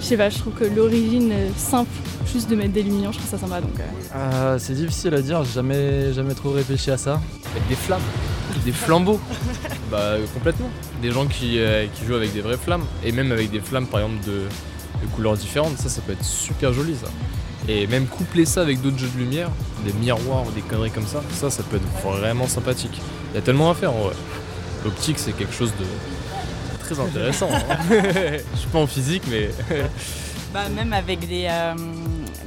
je sais pas, je trouve que l'origine euh, simple, juste de mettre des lumignons, je trouve ça sympa. Donc, euh, Euh, c'est difficile à dire, j'ai jamais, jamais trop réfléchi à ça. Avec des flammes, des flambeaux. bah complètement. Des gens qui, euh, qui jouent avec des vraies flammes. Et même avec des flammes par exemple de, de couleurs différentes, ça ça peut être super joli ça. Et même coupler ça avec d'autres jeux de lumière, des miroirs, des conneries comme ça, ça ça peut être vraiment sympathique. Il y a tellement à faire en vrai. L'optique c'est quelque chose de très intéressant. hein. Je suis pas en physique mais... Bah, même avec des, euh,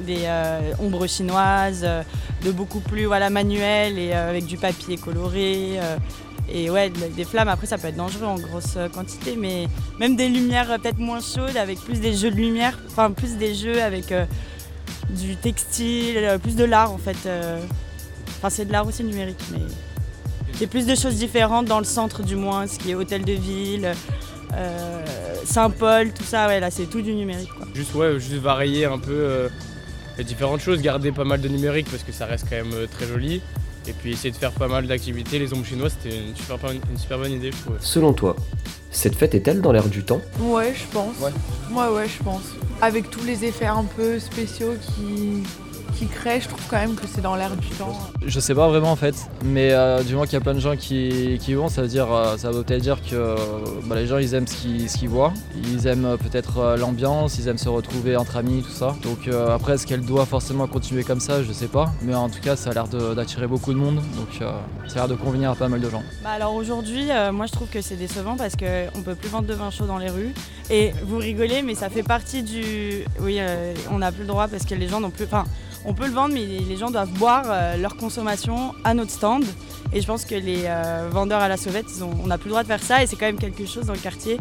des euh, ombres chinoises, euh, de beaucoup plus voilà, manuel et avec du papier coloré. Et ouais, des flammes, après, ça peut être dangereux en grosse quantité, mais même des lumières peut-être moins chaudes, avec plus des jeux de lumière, enfin, plus des jeux avec euh, du textile, euh, plus de l'art, en fait. euh. Enfin, c'est de l'art aussi numérique, mais il y a plus de choses différentes dans le centre, du moins, ce qui est hôtel de ville, euh, Saint-Paul, tout ça, ouais, là, c'est tout du numérique, quoi. Juste, ouais, juste varier un peu euh, les différentes choses, garder pas mal de numérique parce que ça reste quand même euh, très joli. Et puis essayer de faire pas mal d'activités. Les ombres chinoises, c'était une super, bonne- une super bonne idée, je trouve. Selon toi, cette fête est-elle dans l'air du temps? Ouais, je pense. Ouais. ouais, je pense. Avec tous les effets un peu spéciaux qui, qui créent, je trouve quand même que c'est dans l'air du temps. Je sais pas vraiment en fait, mais euh, du moins qu'il y a plein de gens qui, vont, ça veut dire, euh, ça veut peut-être dire que bah, les gens ils aiment ce qu'ils ce qu'ils voient, ils aiment euh, peut-être l'ambiance, ils aiment se retrouver entre amis, tout ça. Donc euh, après, est-ce qu'elle doit forcément continuer comme ça, je sais pas, mais en tout cas, ça a l'air de- d'attirer beaucoup de monde, donc euh, ça a l'air de convenir à pas mal de gens. Bah alors aujourd'hui, euh, moi je trouve que c'est décevant parce qu'on peut plus vendre de vin chaud dans les rues. Et vous rigolez, mais ça fait partie du. Oui, euh, on n'a plus le droit parce que les gens n'ont plus. Enfin, on peut le vendre, mais les gens doivent boire euh, leur consommation à notre stand. Et je pense que les euh, vendeurs à la sauvette, on n'a plus le droit de faire ça. Et c'est quand même quelque chose dans le quartier.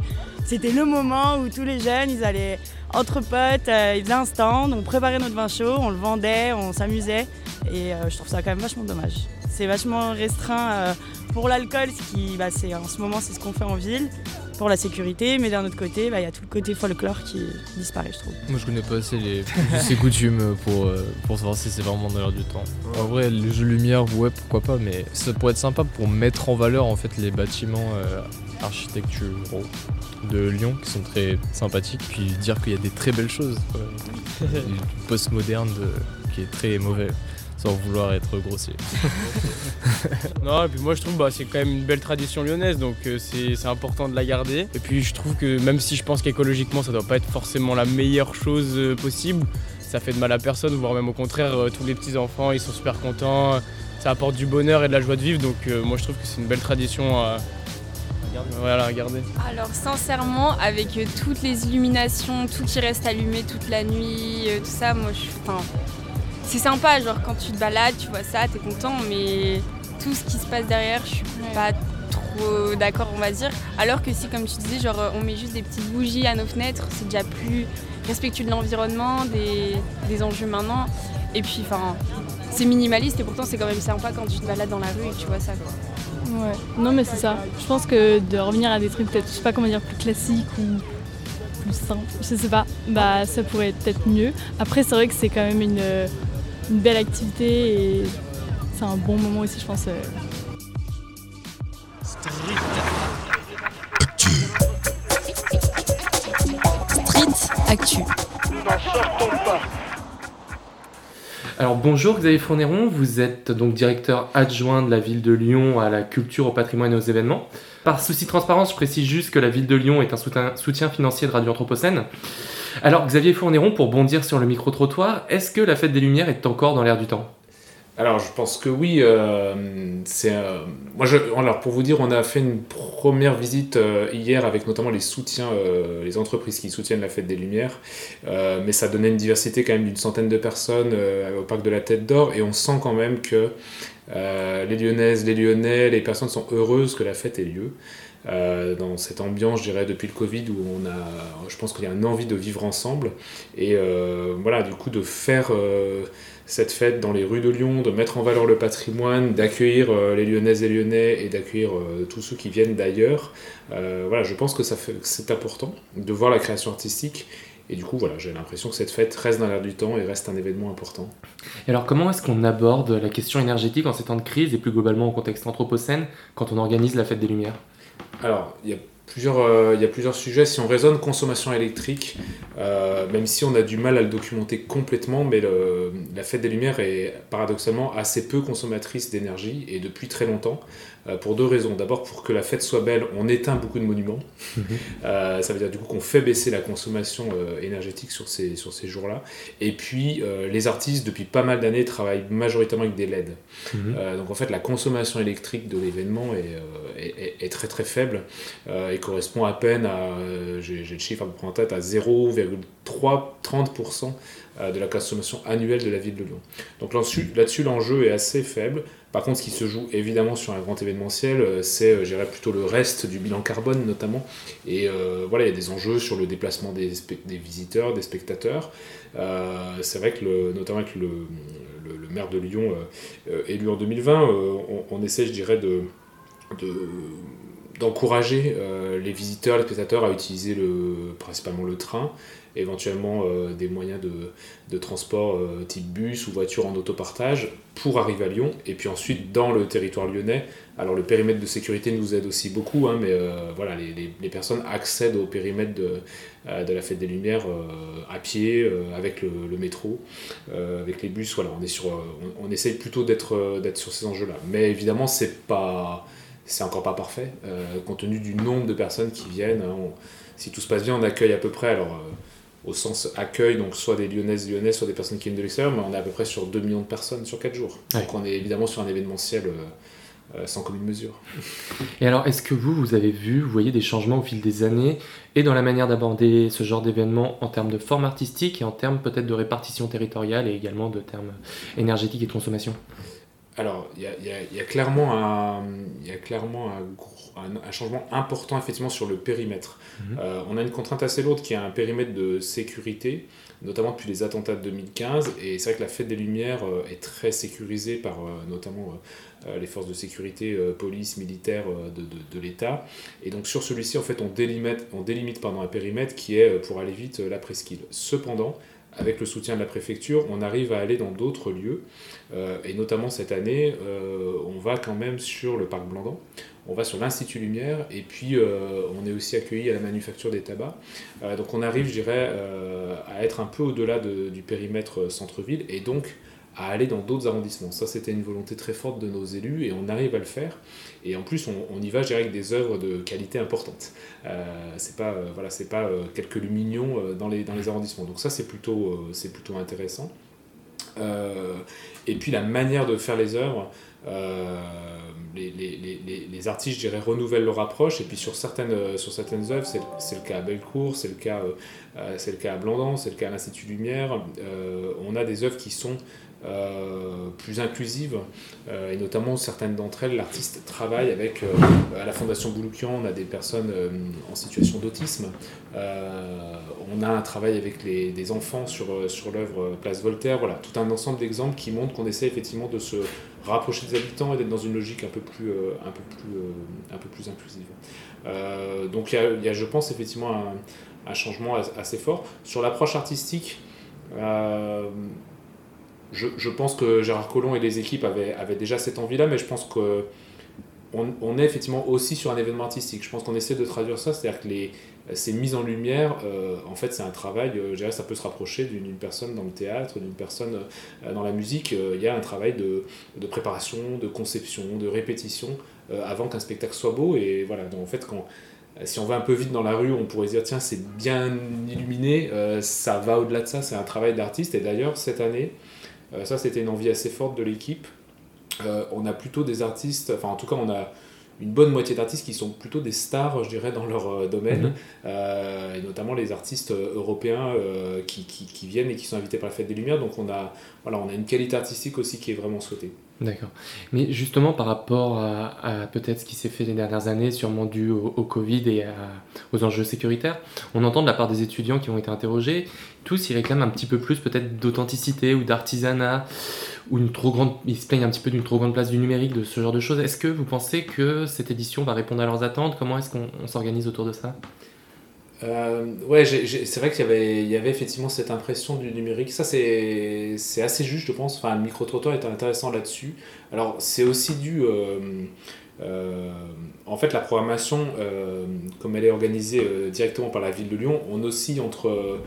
C'était le moment où tous les jeunes, ils allaient entre potes, euh, ils faisaient un stand, on préparait notre vin chaud, on le vendait, on s'amusait. Et je trouve ça quand même vachement dommage. C'est vachement restreint pour l'alcool, ce qui, bah, en ce moment, c'est ce qu'on fait en ville, pour la sécurité. Mais d'un autre côté, bah, il y a tout le côté folklore qui disparaît, je trouve. Moi je connais pas assez les ces coutumes pour, euh, pour savoir si c'est vraiment dans l'air du temps. En vrai, les jeux de lumière, ouais, pourquoi pas, mais ça pourrait être sympa pour mettre en valeur en fait les bâtiments euh, architecturaux de Lyon qui sont très sympathiques, puis dire qu'il y a des très belles choses. quoi. Du postmoderne de- qui est très mauvais, sans vouloir être grossier. Non, et puis moi je trouve bah, c'est quand même une belle tradition lyonnaise, donc euh, c'est c'est important de la garder. Et puis je trouve que même si je pense qu'écologiquement ça doit pas être forcément la meilleure chose euh, possible, ça fait de mal à personne, voire même au contraire, euh, tous les petits enfants ils sont super contents, ça apporte du bonheur et de la joie de vivre, donc euh, moi je trouve que c'est une belle tradition à, voilà, à garder. Alors sincèrement, avec toutes les illuminations, tout qui reste allumé toute la nuit, tout ça, moi je suis... Enfin, c'est sympa, genre quand tu te balades, tu vois ça, t'es content, mais tout ce qui se passe derrière, je suis pas trop d'accord, on va dire. Alors que si, comme tu disais, genre on met juste des petites bougies à nos fenêtres, c'est déjà plus respectueux de l'environnement, des, des enjeux maintenant. Et puis, enfin, c'est minimaliste et pourtant c'est quand même sympa quand tu te balades dans la rue et que tu vois ça, quoi. Ouais, non mais c'est ça. Je pense que de revenir à des trucs peut-être, je sais pas comment dire, plus classiques ou plus simples, je sais pas, bah ça pourrait être peut-être mieux. Après c'est vrai que c'est quand même une, une belle activité et c'est un bon moment aussi je pense. euh. Street Actu. Nous n'en sortons pas. Alors bonjour Xavier Fournéron, vous êtes donc directeur adjoint de la ville de Lyon à la culture, au patrimoine et aux événements. Par souci de transparence, je précise juste que la ville de Lyon est un soutien, soutien financier de Radio Anthropocène. Alors Xavier Fournéron, pour bondir sur le micro-trottoir, est-ce que la fête des Lumières est encore dans l'air du temps? Alors, je pense que oui. euh, euh, moi, alors, pour vous dire, on a fait une première visite euh, hier avec notamment les soutiens, les entreprises qui soutiennent la Fête des Lumières. Mais ça donnait une diversité quand même d'une centaine de personnes au parc de la Tête d'Or. Et on sent quand même que les Lyonnaises, les Lyonnais, les personnes sont heureuses que la fête ait lieu. Euh, dans cette ambiance, je dirais, depuis le Covid, où on a, je pense qu'il y a une envie de vivre ensemble. Et euh, voilà, du coup, de faire euh, cette fête dans les rues de Lyon, de mettre en valeur le patrimoine, d'accueillir les Lyonnaises et Lyonnais et d'accueillir tous ceux qui viennent d'ailleurs. Voilà, je pense que ça c'est important de voir la création artistique. Et du coup, voilà, j'ai l'impression que cette fête reste dans l'air du temps et reste un événement important. Et alors comment est-ce qu'on aborde la question énergétique en ces temps de crise et plus globalement au contexte anthropocène quand on organise la fête des Lumières? Alors, il y a plusieurs, euh, il y a plusieurs sujets. Si on raisonne consommation électrique, euh, même si on a du mal à le documenter complètement, mais la fête des Lumières est paradoxalement assez peu consommatrice d'énergie et depuis très longtemps, pour deux raisons. D'abord, pour que la fête soit belle, on éteint beaucoup de monuments. Euh, ça veut dire du coup qu'on fait baisser la consommation euh, énergétique sur ces, sur ces jours-là. Et puis, euh, les artistes, depuis pas mal d'années, travaillent majoritairement avec des LED. Mhm. Euh, donc en fait, la consommation électrique de l'événement est, euh, est- est- est très très faible. Euh, et correspond à peine à, euh, j'ai le chiffre à peu près en tête, à 0,330% euh, de la consommation annuelle de la ville de Lyon. Donc là-dessus, l'enjeu est assez faible. Par contre, ce qui se joue évidemment sur un grand événementiel, euh, c'est, euh, plutôt le reste du bilan carbone notamment. Et euh, voilà, il y a des enjeux sur le déplacement des, visiteurs, des spectateurs. C'est vrai que, notamment avec le, maire de Lyon élu en 2020, euh, on, essaie, je dirais, de, de d'encourager les visiteurs, les spectateurs à utiliser le, principalement le train, éventuellement euh, des moyens de, de transport euh, type bus ou voiture en autopartage pour arriver à Lyon. Et puis ensuite, dans le territoire lyonnais, alors le périmètre de sécurité nous aide aussi beaucoup, hein, mais euh, voilà, les, les- personnes accèdent au périmètre de, de la Fête des Lumières à pied, avec le, métro, avec les bus. Voilà, on, est sur, on, on essaye plutôt d'être d'être sur ces enjeux-là. Mais évidemment, c'est pas c'est encore pas parfait, compte tenu du nombre de personnes qui viennent. hein, on- si tout se passe bien, on accueille à peu près, alors au sens accueil, donc soit des Lyonnaises, Lyonnais, soit des personnes qui viennent de l'extérieur, mais on est à peu près sur 2 millions de personnes sur 4 jours. Ouais. Donc on est évidemment sur un événementiel euh, euh, sans commune mesure. Et alors, est-ce que vous, vous avez vu, vous voyez des changements au fil des années et dans la manière d'aborder ce genre d'événement en termes de forme artistique et en termes peut-être de répartition territoriale et également de termes énergétiques et de consommation? Alors, il y a, il y a- il y a clairement, un, il y a clairement un, gros- un- un changement important effectivement sur le périmètre. Euh, on a une contrainte assez lourde qui est un périmètre de sécurité, notamment depuis les attentats de 2015. Et c'est vrai que la Fête des Lumières euh, est très sécurisée par euh, notamment les forces de sécurité, police, militaires euh, de, de- de l'État. Et donc sur celui-ci, en fait, on délimite, on délimite pardon, un périmètre qui est, pour aller vite, la presqu'île. Cependant, avec le soutien de la préfecture, on arrive à aller dans d'autres lieux. Euh, et notamment cette année, euh, on va quand même sur le parc Blandan, on va sur l'Institut Lumière, et puis euh, on est aussi accueilli à la manufacture des tabacs. Donc on arrive, je dirais, à être un peu au-delà de- du périmètre centre-ville, et donc à aller dans d'autres arrondissements. Ça, c'était une volonté très forte de nos élus, et on arrive à le faire. Et en plus, on, y va, je dirais, avec des œuvres de qualité importante. Euh, c'est pas, euh, voilà, pas euh, quelques lumignons euh, dans, les, dans les arrondissements. Donc ça, c'est plutôt, plutôt intéressant. Et puis la manière de faire les œuvres, les, les, les- les- artistes, je dirais, renouvellent leur approche. Et puis sur certaines, sur certaines œuvres, c'est le cas à Bellecour, c'est le, cas, c'est le cas à Blandan, c'est le cas à l'Institut Lumière. On a des œuvres qui sont plus inclusives, euh, et notamment certaines d'entre elles, l'artiste travaille avec, euh, à la Fondation Bouloukian, on a des personnes euh, en situation d'autisme, Euh, on a un travail avec les, des enfants sur, euh, sur l'œuvre Place Voltaire, voilà, tout un ensemble d'exemples qui montrent qu'on essaie effectivement de se rapprocher des habitants et d'être dans une logique un peu plus, euh, un peu plus, euh, un peu plus inclusive. Euh, donc il y a, je pense, effectivement un, un changement as- assez fort. Sur l'approche artistique, euh, je, pense que Gérard Collomb et les équipes avaient, déjà cette envie-là, mais je pense que on, on est effectivement aussi sur un événement artistique. Je pense qu'on essaie de traduire ça, c'est-à-dire que ces mises en lumière, euh, en fait, c'est un travail, euh, je dirais, ça peut se rapprocher d'une personne dans le théâtre, d'une personne euh, dans la musique. Euh, Il y a un travail de, préparation, de conception, de répétition avant qu'un spectacle soit beau. Et voilà, donc en fait, si on va un peu vite dans la rue, on pourrait dire, tiens, c'est bien illuminé, ça va au-delà de ça, c'est un travail d'artiste. Et d'ailleurs, cette année, ça, c'était une envie assez forte de l'équipe. Euh, on a plutôt des artistes, enfin en tout cas on a une bonne moitié d'artistes qui sont plutôt des stars, je dirais, dans leur euh, domaine, Mhm. euh, et notamment les artistes euh, européens euh, qui, qui- qui viennent et qui sont invités par la Fête des Lumières. Donc on a, voilà, on a une qualité artistique aussi qui est vraiment souhaitée. D'accord. Mais justement, par rapport à, à peut-être ce qui s'est fait les dernières années, sûrement dû au, au Covid et à- aux enjeux sécuritaires, on entend de la part des étudiants qui ont été interrogés, tous ils réclament un petit peu plus peut-être d'authenticité ou d'artisanat, ou une trop grande, ils se plaignent un petit peu d'une trop grande place du numérique, de ce genre de choses. Est-ce que vous pensez que cette édition va répondre à leurs attentes? Comment est-ce qu'on on s'organise autour de ça? Euh, ouais, c'est vrai qu'il y avait, il y avait effectivement cette impression du numérique. Ça, c'est c'est assez juste, je pense. Enfin, le micro-trottoir est intéressant là-dessus. Alors, c'est aussi dû. euh, euh, en fait, la programmation, euh, comme elle est organisée euh, directement par la ville de Lyon, on oscille entre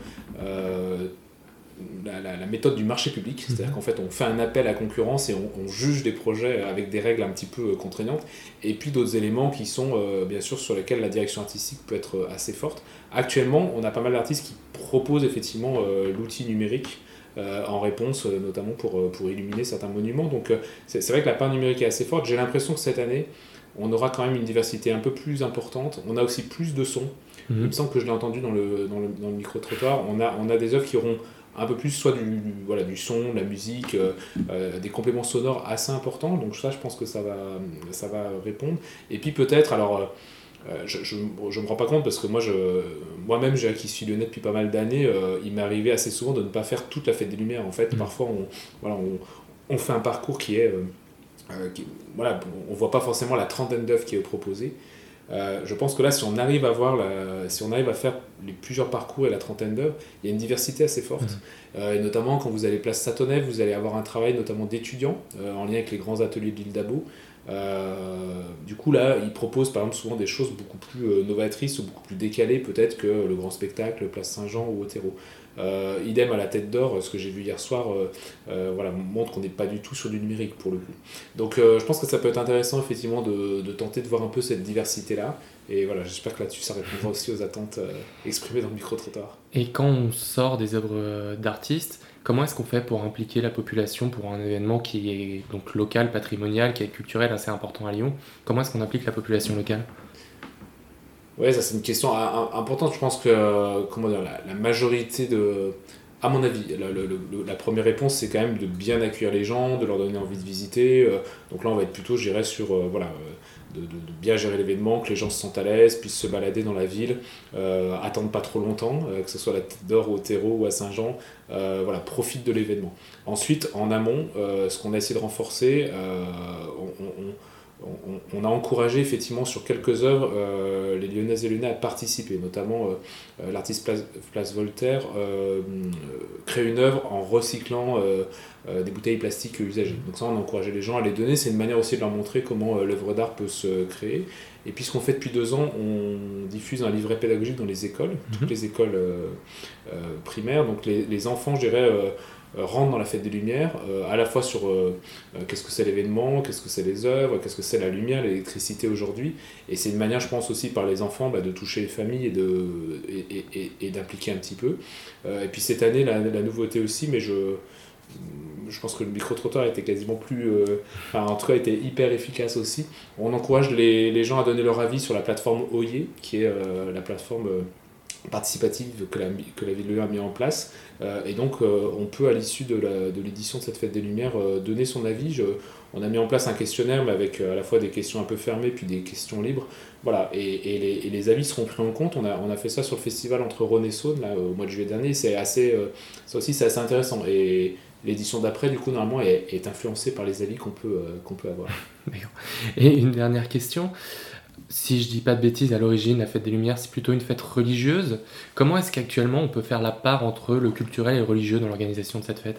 la, la- la méthode du marché public, c'est-à-dire qu'en fait on fait un appel à concurrence et on, on juge des projets avec des règles un petit peu contraignantes, et puis d'autres éléments qui sont bien sûr sur lesquels la direction artistique peut être assez forte. Actuellement, on a pas mal d'artistes qui proposent effectivement l'outil numérique. Euh, en réponse euh, notamment pour, euh, pour illuminer certains monuments. Donc c'est vrai que la part numérique est assez forte. J'ai l'impression que cette année, on aura quand même une diversité un peu plus importante. On a aussi plus de sons. Il me semble que je l'ai entendu dans le, dans le, dans le micro-trottoir. On a, on a des œuvres qui auront un peu plus soit du, du- voilà, du son, de la musique, euh, euh, des compléments sonores assez importants. Donc ça, je pense que ça va, ça va répondre. Et puis peut-être, alors... euh, euh, je, je, je me rends pas compte parce que moi, je, moi-même, qui suis lyonnais depuis pas mal d'années, euh, il m'est arrivé assez souvent de ne pas faire toute la fête des Lumières. En fait, parfois, on, voilà, on, on fait un parcours qui est, euh, euh, qui- voilà, on voit pas forcément la trentaine d'œuvres qui est proposée. Je pense que là, si on arrive à voir, la- si on arrive à faire les plusieurs parcours et la trentaine d'œuvres, il y a une diversité assez forte. Euh, et notamment quand vous allez place Satonnet, vous allez avoir un travail notamment d'étudiants en lien avec les grands ateliers de l'île d'Abo. Euh, du coup, là, ils proposent par exemple souvent des choses beaucoup plus euh, novatrices ou beaucoup plus décalées peut-être que le grand spectacle, Place Saint-Jean ou Otero. Euh, idem à la tête d'or, ce que j'ai vu hier soir, euh, euh, voilà, montre qu'on n'est pas du tout sur du numérique pour le coup. Donc euh, je pense que ça peut être intéressant effectivement de, de tenter de voir un peu cette diversité-là. Et voilà, j'espère que là-dessus ça répondra aussi aux attentes euh, exprimées dans le micro-trottoir. Et quand on sort des œuvres euh, d'artistes, comment est-ce qu'on fait pour impliquer la population pour un événement qui est donc local, patrimonial, qui est culturel assez important à Lyon? Comment est-ce qu'on implique la population locale? Ouais, ça c'est une question importante. Je pense que euh, comment la, majorité de. À mon avis, la, première réponse c'est quand même de bien accueillir les gens, de leur donner envie de visiter. euh, donc là on va être plutôt, je dirais, sur euh, voilà, de, bien gérer l'événement, que les gens se sentent à l'aise, puissent se balader dans la ville, euh, attendent pas trop longtemps, euh, que ce soit à la Tête d'Or, au Terreau ou à Saint-Jean, euh, voilà, profitent de l'événement. Ensuite, en amont, euh, ce qu'on a essayé de renforcer, on- on, on a encouragé effectivement sur quelques œuvres euh, les Lyonnaises et Lyonnais à participer, notamment euh, euh, l'artiste Place, Place Voltaire crée une œuvre en recyclant des bouteilles plastiques usagées. Donc ça, on a encouragé les gens à les donner. C'est une manière aussi de leur montrer comment l'œuvre d'art peut se créer. Et puis ce qu'on fait depuis deux ans, on diffuse un livret pédagogique dans les écoles, toutes les écoles primaires. Donc les, les enfants, je dirais, euh, rentrent dans la fête des Lumières, euh, à la fois sur euh, qu'est-ce que c'est l'événement, qu'est-ce que c'est les œuvres, qu'est-ce que c'est la lumière, l'électricité aujourd'hui. Et c'est une manière, je pense aussi par les enfants, bah, de toucher les familles et, de, et, et- d'impliquer un petit peu. Et puis cette année, la, nouveauté aussi, mais je, je pense que le micro-trottoir était quasiment plus. enfin, en tout cas, était hyper efficace aussi. On encourage les, les gens à donner leur avis sur la plateforme OYE, qui est la plateforme participative que la, ville de a mis en place. Euh, et donc, euh, on peut, à l'issue de, l'édition de cette fête des Lumières, euh, donner son avis. On a mis en place un questionnaire, mais avec à la fois des questions un peu fermées, puis des questions libres. Voilà, et, les, avis seront pris en compte. On a, fait ça sur le festival entre Rhône et Saône, là, au mois de juillet dernier. C'est assez, ça aussi, c'est assez intéressant. Et l'édition d'après, du coup, normalement, est, influencée par les avis qu'on peut, qu'on peut avoir. Et une dernière question. Si je dis pas de bêtises, à l'origine, la fête des Lumières, c'est plutôt une fête religieuse. Comment est-ce qu'actuellement on peut faire la part entre le culturel et le religieux dans l'organisation de cette fête?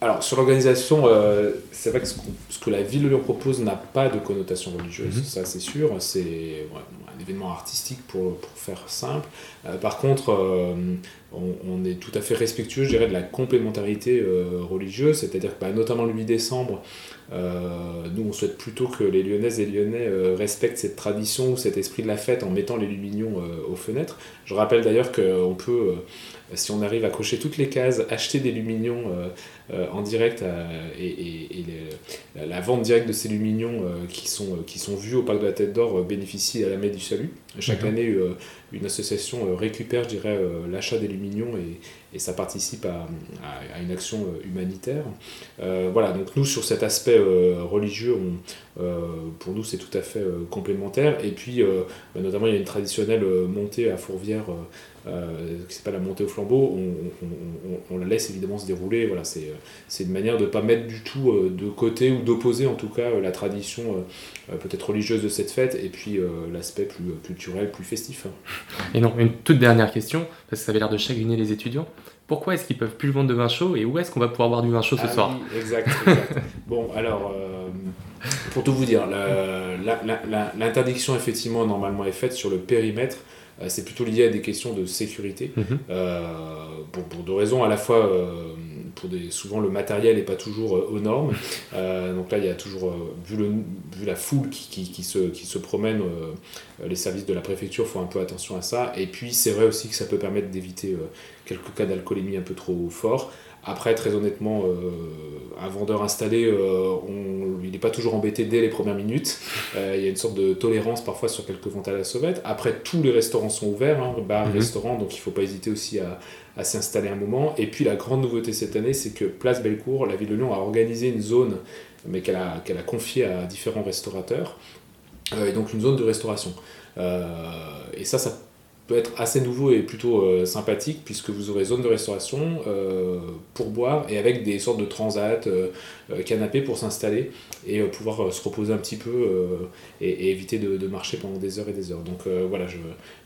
Alors, sur l'organisation, euh, c'est vrai que ce, que la ville de Lyon propose n'a pas de connotation religieuse, ça c'est sûr. C'est ouais, un événement artistique pour, pour faire simple. Euh, par contre, euh, on, est tout à fait respectueux, je dirais, de la complémentarité euh, religieuse, c'est-à-dire que bah, notamment le 8 décembre, nous on souhaite plutôt que les Lyonnaises et Lyonnais respectent cette tradition ou cet esprit de la fête en mettant les lumignons aux fenêtres. Je rappelle d'ailleurs qu'on peut, si on arrive à cocher toutes les cases, acheter des lumignons en direct euh, et, la, vente directe de ces lumignons euh, qui, sont, euh, qui sont vus au Parc de la Tête d'Or euh, bénéficie à la Messe du Salut. Chaque année, euh, une association euh, récupère, je dirais, euh, l'achat des lumignons et, et ça participe à, à- à une action humanitaire. Euh, voilà, donc nous, sur cet aspect euh, religieux, on, pour nous, c'est tout à fait complémentaire. Et puis, bah, notamment, il y a une traditionnelle montée à Fourvière qui s'appelle la montée au flambeau. On, on- on- on la laisse évidemment se dérouler. Voilà, c'est une manière de ne pas mettre du tout de côté ou d'opposer en tout cas la tradition peut-être religieuse de cette fête et puis l'aspect plus euh, culturel, plus festif. Et non, une toute dernière question, parce que ça avait l'air de chagriner les étudiants. Pourquoi est-ce qu'ils peuvent plus vendre de vin chaud et où est-ce qu'on va pouvoir boire du vin chaud ce Ah soir oui, exact, exact. bon, alors, euh, pour tout vous dire, l'interdiction, effectivement, normalement est faite sur le périmètre. Euh, c'est plutôt lié à des questions de sécurité. Mhm. Euh, pour, pour deux raisons. À la fois, euh, pour des, souvent, le matériel n'est pas toujours aux normes. Donc là, il y a toujours, vu, le, vu la foule qui, qui, qui se, qui se promène, les services de la préfecture font un peu attention à ça. Et puis, c'est vrai aussi que ça peut permettre d'éviter quelques cas d'alcoolémie un peu trop forts. Après, très honnêtement, euh, un vendeur installé, euh, on- il n'est pas toujours embêté dès les premières minutes. Euh, il y a une sorte de tolérance parfois sur quelques ventes à la sauvette. Après, tous les restaurants sont ouverts, hein, bars, Mhm. restaurants, donc il faut pas hésiter aussi à, à s'installer un moment. Et puis la grande nouveauté cette année, c'est que Place Bellecour, la ville de Lyon, a organisé une zone, mais qu'elle a, confiée à différents restaurateurs, euh, et donc une zone de restauration. Euh, et ça, ça peut être assez nouveau et plutôt euh, sympathique puisque vous aurez zone de restauration euh, pour boire et avec des sortes de transats, euh, euh, canapés pour s'installer et euh, pouvoir euh, se reposer un petit peu euh, et, et éviter de, de marcher pendant des heures et des heures. Donc euh, voilà, je,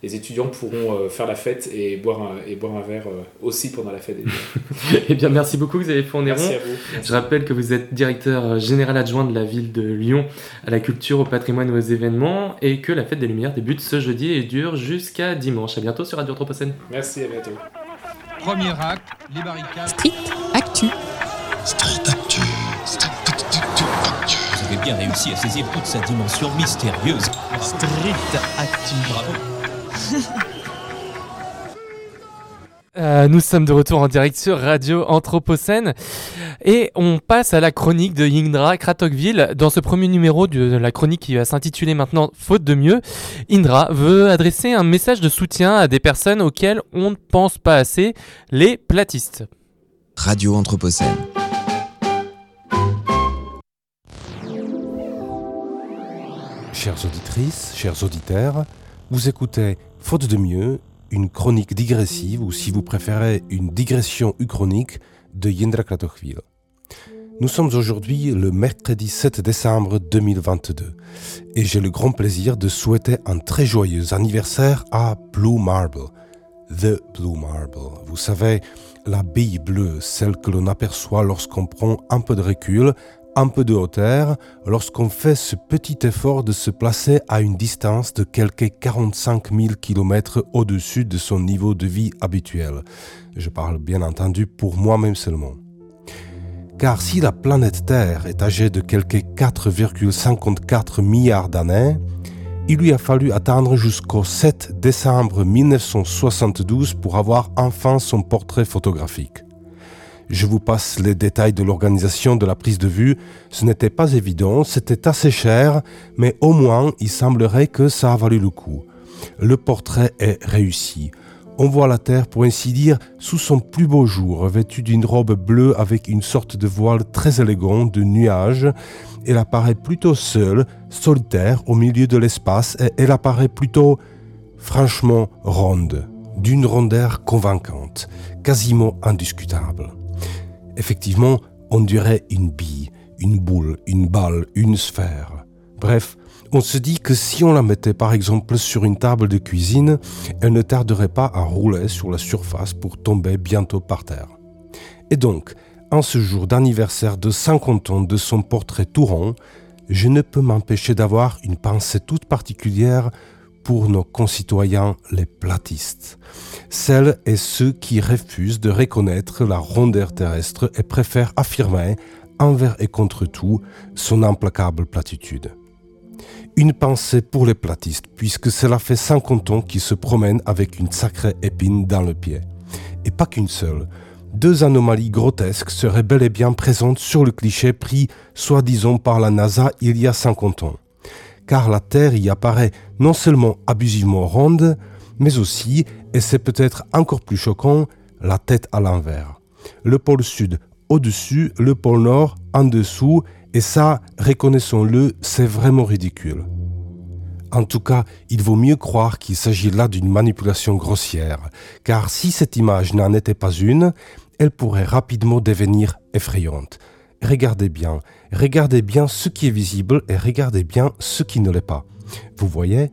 les étudiants pourront euh, faire la fête et boire un, et boire un verre euh, aussi pendant la fête. Eh bien, merci beaucoup, Xavier Fourneron. Merci à vous. Merci. Je rappelle que vous êtes directeur général adjoint de la ville de Lyon à la culture, au patrimoine et aux événements, et que la fête des Lumières débute ce jeudi et dure jusqu'à dimanche. À bientôt sur Radio Anthropocène. Merci, à bientôt. Premier acte, les barricades. Street Actu. Street bien réussi à saisir toute sa dimension mystérieuse. Street Actu. Bravo. Euh, nous sommes de retour en direct sur Radio Anthropocène et on passe à la chronique de Indra Kratokville. Dans ce premier numéro de la chronique qui va s'intituler maintenant Faute de mieux, Indra veut adresser un message de soutien à des personnes auxquelles on ne pense pas assez, les platistes. Radio Anthropocène. Chères auditrices, chers auditeurs, vous écoutez Faute de mieux, une chronique digressive ou si vous préférez une digression uchronique de Yendra Kratochvil. Nous sommes aujourd'hui le mercredi 7 décembre 2022 et j'ai le grand plaisir de souhaiter un très joyeux anniversaire à Blue Marble. The Blue Marble. Vous savez, la bille bleue, celle que l'on aperçoit lorsqu'on prend un peu de recul, un peu de hauteur, lorsqu'on fait ce petit effort de se placer à une distance de quelques 45 000 km au-dessus de son niveau de vie habituel. Je parle bien entendu pour moi-même seulement. Car si la planète Terre est âgée de quelques 4,54 milliards d'années, il lui a fallu attendre jusqu'au 7 décembre 1972 pour avoir enfin son portrait photographique. Je vous passe les détails de l'organisation de la prise de vue. Ce n'était pas évident, c'était assez cher, mais au moins il semblerait que ça a valu le coup. Le portrait est réussi. On voit la Terre, pour ainsi dire, sous son plus beau jour, vêtue d'une robe bleue avec une sorte de voile très élégant de nuages. Elle apparaît plutôt seule, solitaire, au milieu de l'espace, et elle apparaît plutôt, franchement, ronde, d'une rondeur convaincante, quasiment indiscutable. Effectivement, on dirait une bille, une boule, une balle, une sphère. Bref, on se dit que si on la mettait par exemple sur une table de cuisine, elle ne tarderait pas à rouler sur la surface pour tomber bientôt par terre. Et donc, en ce jour d'anniversaire de 50 ans de son portrait tout rond, je ne peux m'empêcher d'avoir une pensée toute particulière pour nos concitoyens les platistes, celles et ceux qui refusent de reconnaître la rondeur terrestre et préfèrent affirmer, envers et contre tout, son implacable platitude. Une pensée pour les platistes, puisque cela fait 50 ans qu'ils se promènent avec une sacrée épine dans le pied. Et pas qu'une seule. Deux anomalies grotesques seraient bel et bien présentes sur le cliché pris, soi-disant par la NASA il y a 50 ans car la Terre y apparaît non seulement abusivement ronde, mais aussi, et c'est peut-être encore plus choquant, la tête à l'envers. Le pôle sud au-dessus, le pôle nord en dessous, et ça, reconnaissons-le, c'est vraiment ridicule. En tout cas, il vaut mieux croire qu'il s'agit là d'une manipulation grossière, car si cette image n'en était pas une, elle pourrait rapidement devenir effrayante. Regardez bien, regardez bien ce qui est visible et regardez bien ce qui ne l'est pas. Vous voyez,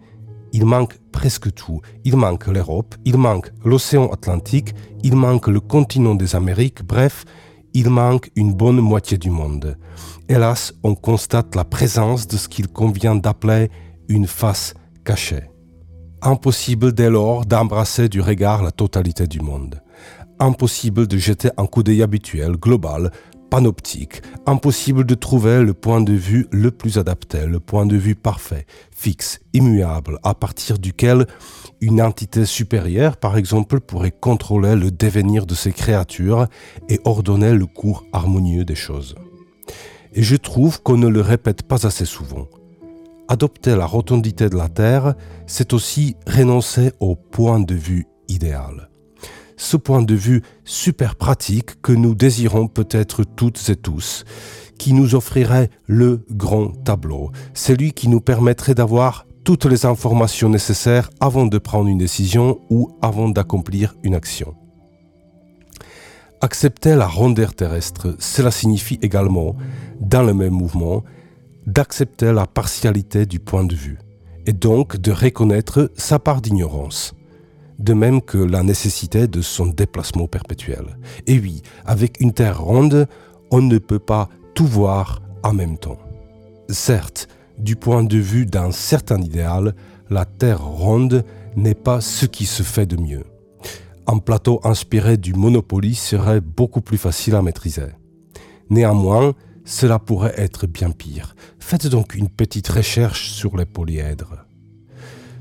il manque presque tout. Il manque l'Europe, il manque l'océan Atlantique, il manque le continent des Amériques, bref, il manque une bonne moitié du monde. Hélas, on constate la présence de ce qu'il convient d'appeler une face cachée. Impossible dès lors d'embrasser du regard la totalité du monde. Impossible de jeter un coup d'œil habituel, global, panoptique, impossible de trouver le point de vue le plus adapté, le point de vue parfait, fixe, immuable, à partir duquel une entité supérieure, par exemple, pourrait contrôler le devenir de ces créatures et ordonner le cours harmonieux des choses. Et je trouve qu'on ne le répète pas assez souvent. Adopter la rotondité de la Terre, c'est aussi renoncer au point de vue idéal. Ce point de vue super pratique que nous désirons peut-être toutes et tous, qui nous offrirait le grand tableau, celui qui nous permettrait d'avoir toutes les informations nécessaires avant de prendre une décision ou avant d'accomplir une action. Accepter la rondeur terrestre, cela signifie également, dans le même mouvement, d'accepter la partialité du point de vue, et donc de reconnaître sa part d'ignorance, de même que la nécessité de son déplacement perpétuel. Et oui, avec une Terre ronde, on ne peut pas tout voir en même temps. Certes, du point de vue d'un certain idéal, la Terre ronde n'est pas ce qui se fait de mieux. Un plateau inspiré du Monopoly serait beaucoup plus facile à maîtriser. Néanmoins, cela pourrait être bien pire. Faites donc une petite recherche sur les polyèdres.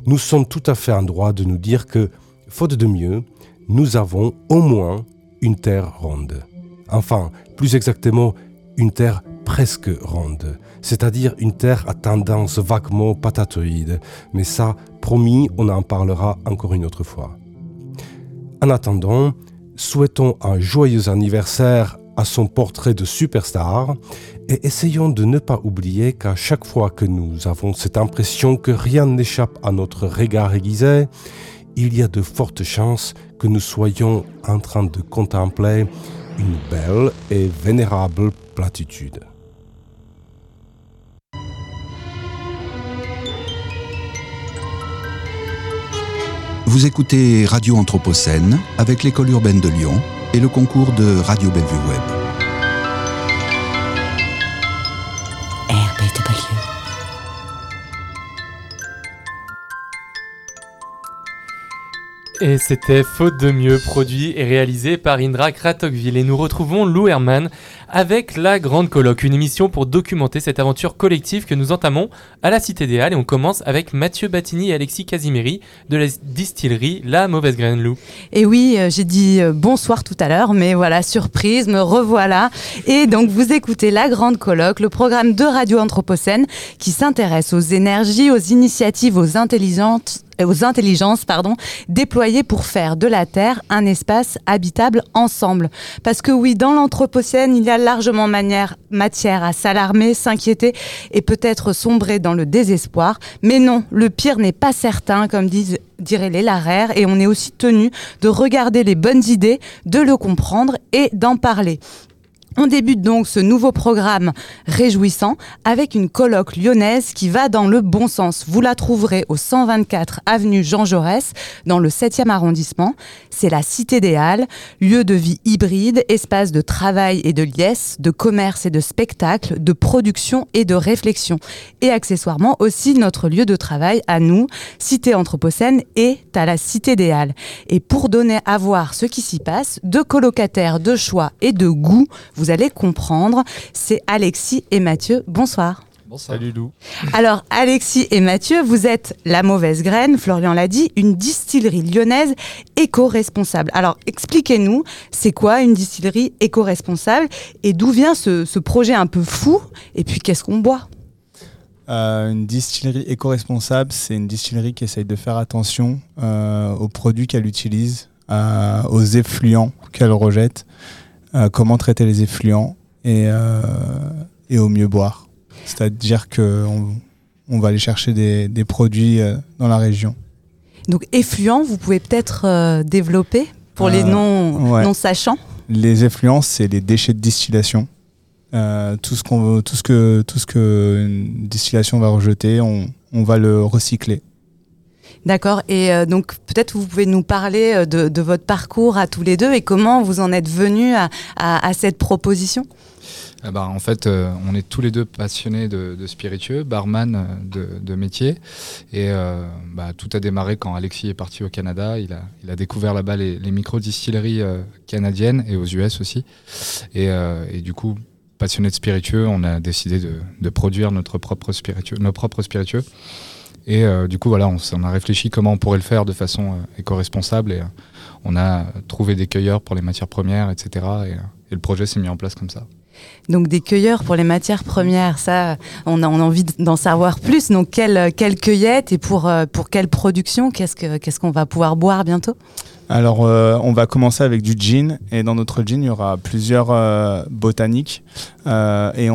Nous sommes tout à fait en droit de nous dire que, faute de mieux, nous avons au moins une Terre ronde. Enfin, plus exactement, une Terre presque ronde, c'est-à-dire une Terre à tendance vaguement patatoïde. Mais ça, promis, on en parlera encore une autre fois. En attendant, souhaitons un joyeux anniversaire à son portrait de superstar et essayons de ne pas oublier qu'à chaque fois que nous avons cette impression que rien n'échappe à notre regard aiguisé, il y a de fortes chances que nous soyons en train de contempler une belle et vénérable platitude. Vous écoutez Radio Anthropocène avec l'école urbaine de Lyon et le concours de Radio Bellevue Web. Et c'était Faute de mieux, produit et réalisé par Indra Kratokville. Et nous retrouvons Lou Herman avec La Grande Colloque, une émission pour documenter cette aventure collective que nous entamons à la Cité des Halles. Et on commence avec Mathieu Battini et Alexis Casimiri de la distillerie La Mauvaise Graine Lou. Et oui, euh, j'ai dit euh, bonsoir tout à l'heure, mais voilà, surprise, me revoilà. Et donc vous écoutez La Grande Colloque, le programme de Radio Anthropocène qui s'intéresse aux énergies, aux initiatives, aux intelligentes aux intelligences pardon, déployées pour faire de la Terre un espace habitable ensemble. Parce que oui, dans l'Anthropocène, il y a largement matière à s'alarmer, s'inquiéter et peut-être sombrer dans le désespoir. Mais non, le pire n'est pas certain, comme disent dirait les Larère, et on est aussi tenu de regarder les bonnes idées, de le comprendre et d'en parler. On débute donc ce nouveau programme réjouissant avec une colloque lyonnaise qui va dans le bon sens. Vous la trouverez au 124 avenue Jean Jaurès dans le 7e arrondissement. C'est la Cité des Halles, lieu de vie hybride, espace de travail et de liesse, de commerce et de spectacle, de production et de réflexion. Et accessoirement aussi notre lieu de travail à nous, Cité Anthropocène, est à la Cité des Halles. Et pour donner à voir ce qui s'y passe, deux colocataires de choix et de goût, allez comprendre. C'est Alexis et Mathieu. Bonsoir. Bonsoir. Salut Lou. Alors, Alexis et Mathieu, vous êtes La Mauvaise Graine, Florian l'a dit, une distillerie lyonnaise éco-responsable. Alors, expliquez-nous, c'est quoi une distillerie éco-responsable et d'où vient ce, ce, projet un peu fou Et puis, qu'est-ce qu'on boit? Euh, une distillerie éco-responsable, c'est une distillerie qui essaye de faire attention euh, aux produits qu'elle utilise, euh, aux effluents qu'elle rejette. Euh, comment traiter les effluents et, euh, et au mieux boire. C'est-à-dire qu'on on va aller chercher des, des produits euh, dans la région. Donc effluents, vous pouvez peut-être développer pour les non, ouais. non sachants Les effluents, c'est les déchets de distillation. Euh, tout ce qu'on tout ce que tout ce que une distillation va rejeter, on, on va le recycler. D'accord. Et euh, donc peut-être vous pouvez nous parler de, de, votre parcours à tous les deux et comment vous en êtes venus à, cette proposition? Eh ben, en fait, euh, on est tous les deux passionnés de, spiritueux, barman de, métier. Et euh, bah, tout a démarré quand Alexis est parti au Canada. Il a, découvert là-bas les, les micro-distilleries euh, canadiennes et aux US aussi. Et, euh, et, du coup, passionné de spiritueux, on a décidé de, de produire notre propre spiritueux, nos propres spiritueux. Et euh, du coup, voilà, on, a réfléchi comment on pourrait le faire de façon euh, éco-responsable et euh, on a trouvé des cueilleurs pour les matières premières, etc. Et, le projet s'est mis en place comme ça. Donc des cueilleurs pour les matières premières, ça, on a, envie d'en savoir plus. Donc quelle, quelle cueillette et pour, pour quelle production? Qu'est-ce que- qu'est-ce qu'on va pouvoir boire bientôt? Alors, euh, on va commencer avec du gin. Et dans notre gin, il y aura plusieurs euh, botaniques. Euh, et,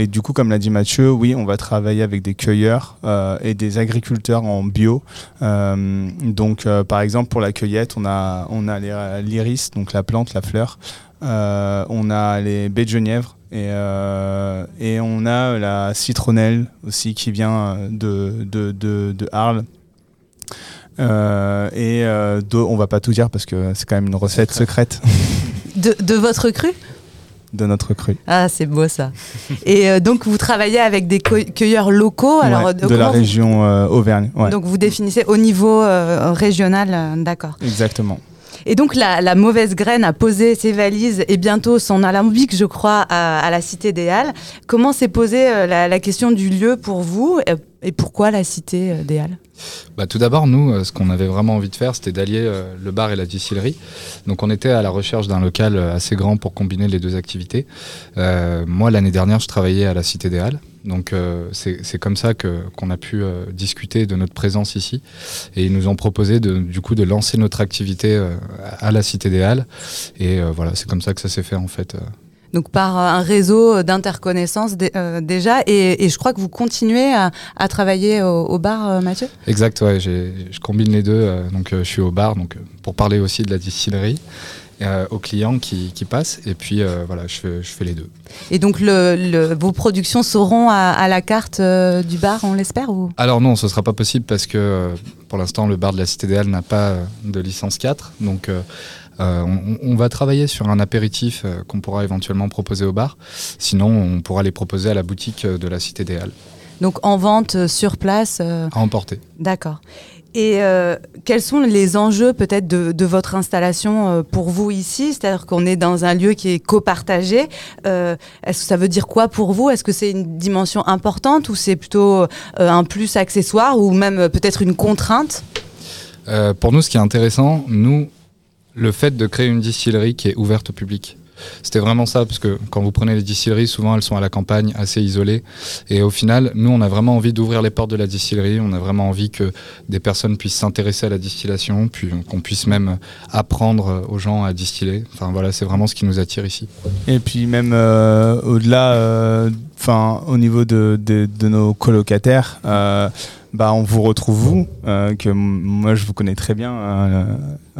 et du coup, comme l'a dit Mathieu, oui, on va travailler avec des cueilleurs et des agriculteurs en bio. Donc, par exemple, pour la cueillette, on a, on a l'iris, donc la plante, la fleur. On a les baies de genièvre. Et, on a la citronnelle aussi qui vient de, de, de, de Arles. Euh, et euh, d'eau- on va pas tout dire parce que c'est quand même une recette secrète de, de votre cru? De notre cru. Ah, c'est beau ça. et euh, donc vous travaillez avec des cueille- cueilleurs locaux alors, Ouais, euh, de la vous- région Auvergne. ouais. Donc vous définissez au niveau régional, d'accord. Exactement. Et donc la, la mauvaise graine a posé ses valises et bientôt son alambic, je crois, à, à la Cité des Halles. Comment s'est posée la, la question du lieu pour vous et, et pourquoi la Cité des Halles? Bah, tout d'abord, nous, euh, ce qu'on avait vraiment envie de faire, c'était d'allier euh, le bar et la distillerie. Donc, on était à la recherche d'un local euh, assez grand pour combiner les deux activités. Moi, l'année dernière, je travaillais à la Cité des Halles. Donc, c'est comme ça que- qu'on a pu discuter de notre présence ici. Et ils nous ont proposé, du coup, de lancer notre activité à la Cité des Halles. Et voilà, c'est comme ça que ça s'est fait, en fait. Donc par euh, un réseau d'interconnaissances dé- euh, déjà et, et je crois que vous continuez à, à travailler au, au bar, euh, Mathieu? Exact, ouais, je combine les deux. donc, je suis au bar donc, pour parler aussi de la distillerie. euh, aux clients qui, qui passent et puis euh, voilà je fais, je fais les deux Et donc le, le- vos productions seront à, à la carte euh, du bar, on l'espère ou? Alors non ce sera pas possible parce que pour l'instant le bar de la Cité des Halles n'a pas de licence 4 donc euh, on, on va travailler sur un apéritif euh, qu'on pourra éventuellement proposer au bar. Sinon on pourra les proposer à la boutique euh, de la Cité des Halles. Donc en vente sur place euh, à emporter. D'accord. Et quels sont les enjeux peut-être de, de votre installation pour vous ici? C'est-à-dire qu'on est dans un lieu qui est copartagé. Est-ce que ça veut dire quoi pour vous? Est-ce que c'est une dimension importante ou c'est plutôt un plus accessoire ou même peut-être une contrainte? Euh, pour nous, ce qui est intéressant, nous, le fait de créer une distillerie qui est ouverte au public. C'était vraiment ça, parce que quand vous prenez les distilleries, souvent elles sont à la campagne, assez isolées. Et au final, nous, on a vraiment envie d'ouvrir les portes de la distillerie. On a vraiment envie que des personnes puissent s'intéresser à la distillation, puis qu'on puisse même apprendre aux gens à distiller. Enfin voilà, c'est vraiment ce qui nous attire ici. Et puis même euh, au-delà, euh, enfin au niveau de, nos colocataires, euh, bah on vous retrouve vous, que moi je vous connais très bien,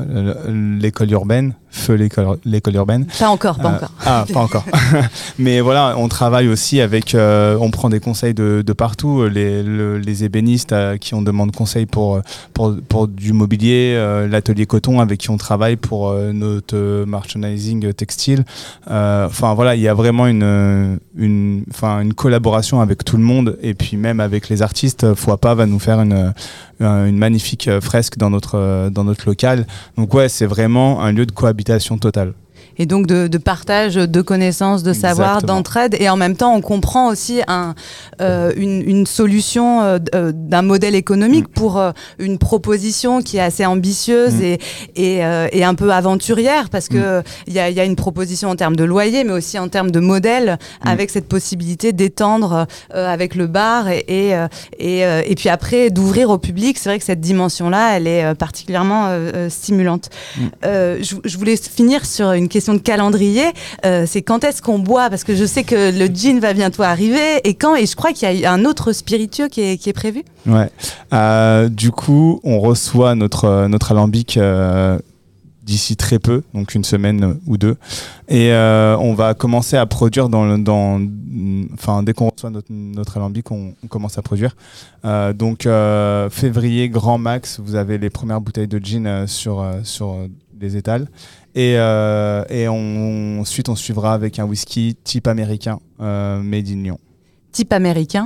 l'école urbaine, feu l'école l'école urbaine. Pas encore, pas Euh, encore. Ah, pas encore. Mais voilà, on travaille aussi avec, euh, on prend des conseils de, de partout, les, le- les ébénistes à qui on demande conseil pour, pour, pour du mobilier, euh, l'atelier coton avec qui on travaille pour euh, notre euh, merchandising textile. Euh, Enfin voilà, il y a vraiment une, une, enfin, une collaboration avec tout le monde et puis même avec les artistes. Foipa va nous faire une, une magnifique euh, fresque dans notre, euh, dans notre local. Donc ouais, c'est vraiment un lieu de cohabitation totale. Et donc de, de partage de connaissances, de savoir, Exactement. d'entraide. Et en même temps, on comprend aussi un, euh, une, une solution euh, euh, d'un modèle économique pour euh, une proposition qui est assez ambitieuse Mm. et, et, et un peu aventurière parce que il y, a, y a une proposition en termes de loyer, mais aussi en termes de modèle, avec cette possibilité d'étendre avec le bar et, et, et, et puis après d'ouvrir au public. C'est vrai que cette dimension-là, elle est particulièrement stimulante. Je, je voulais finir sur une question de calendrier. Euh, c'est quand est-ce qu'on boit Parce que je sais que le gin va bientôt arriver. Et quand Et je crois qu'il y a un autre spiritueux qui est, qui est prévu. Ouais. Euh, du coup, on reçoit notre, euh, notre alambic d'ici très peu, donc une semaine ou deux. Et on va commencer à produire dans, le- dans enfin dès qu'on reçoit notre, notre alambic, on, commence à produire. Donc février grand max, vous avez les premières bouteilles de gin sur sur les étals. Et, euh, ensuite on suivra avec un whisky type américain euh, made in Lyon. Type américain.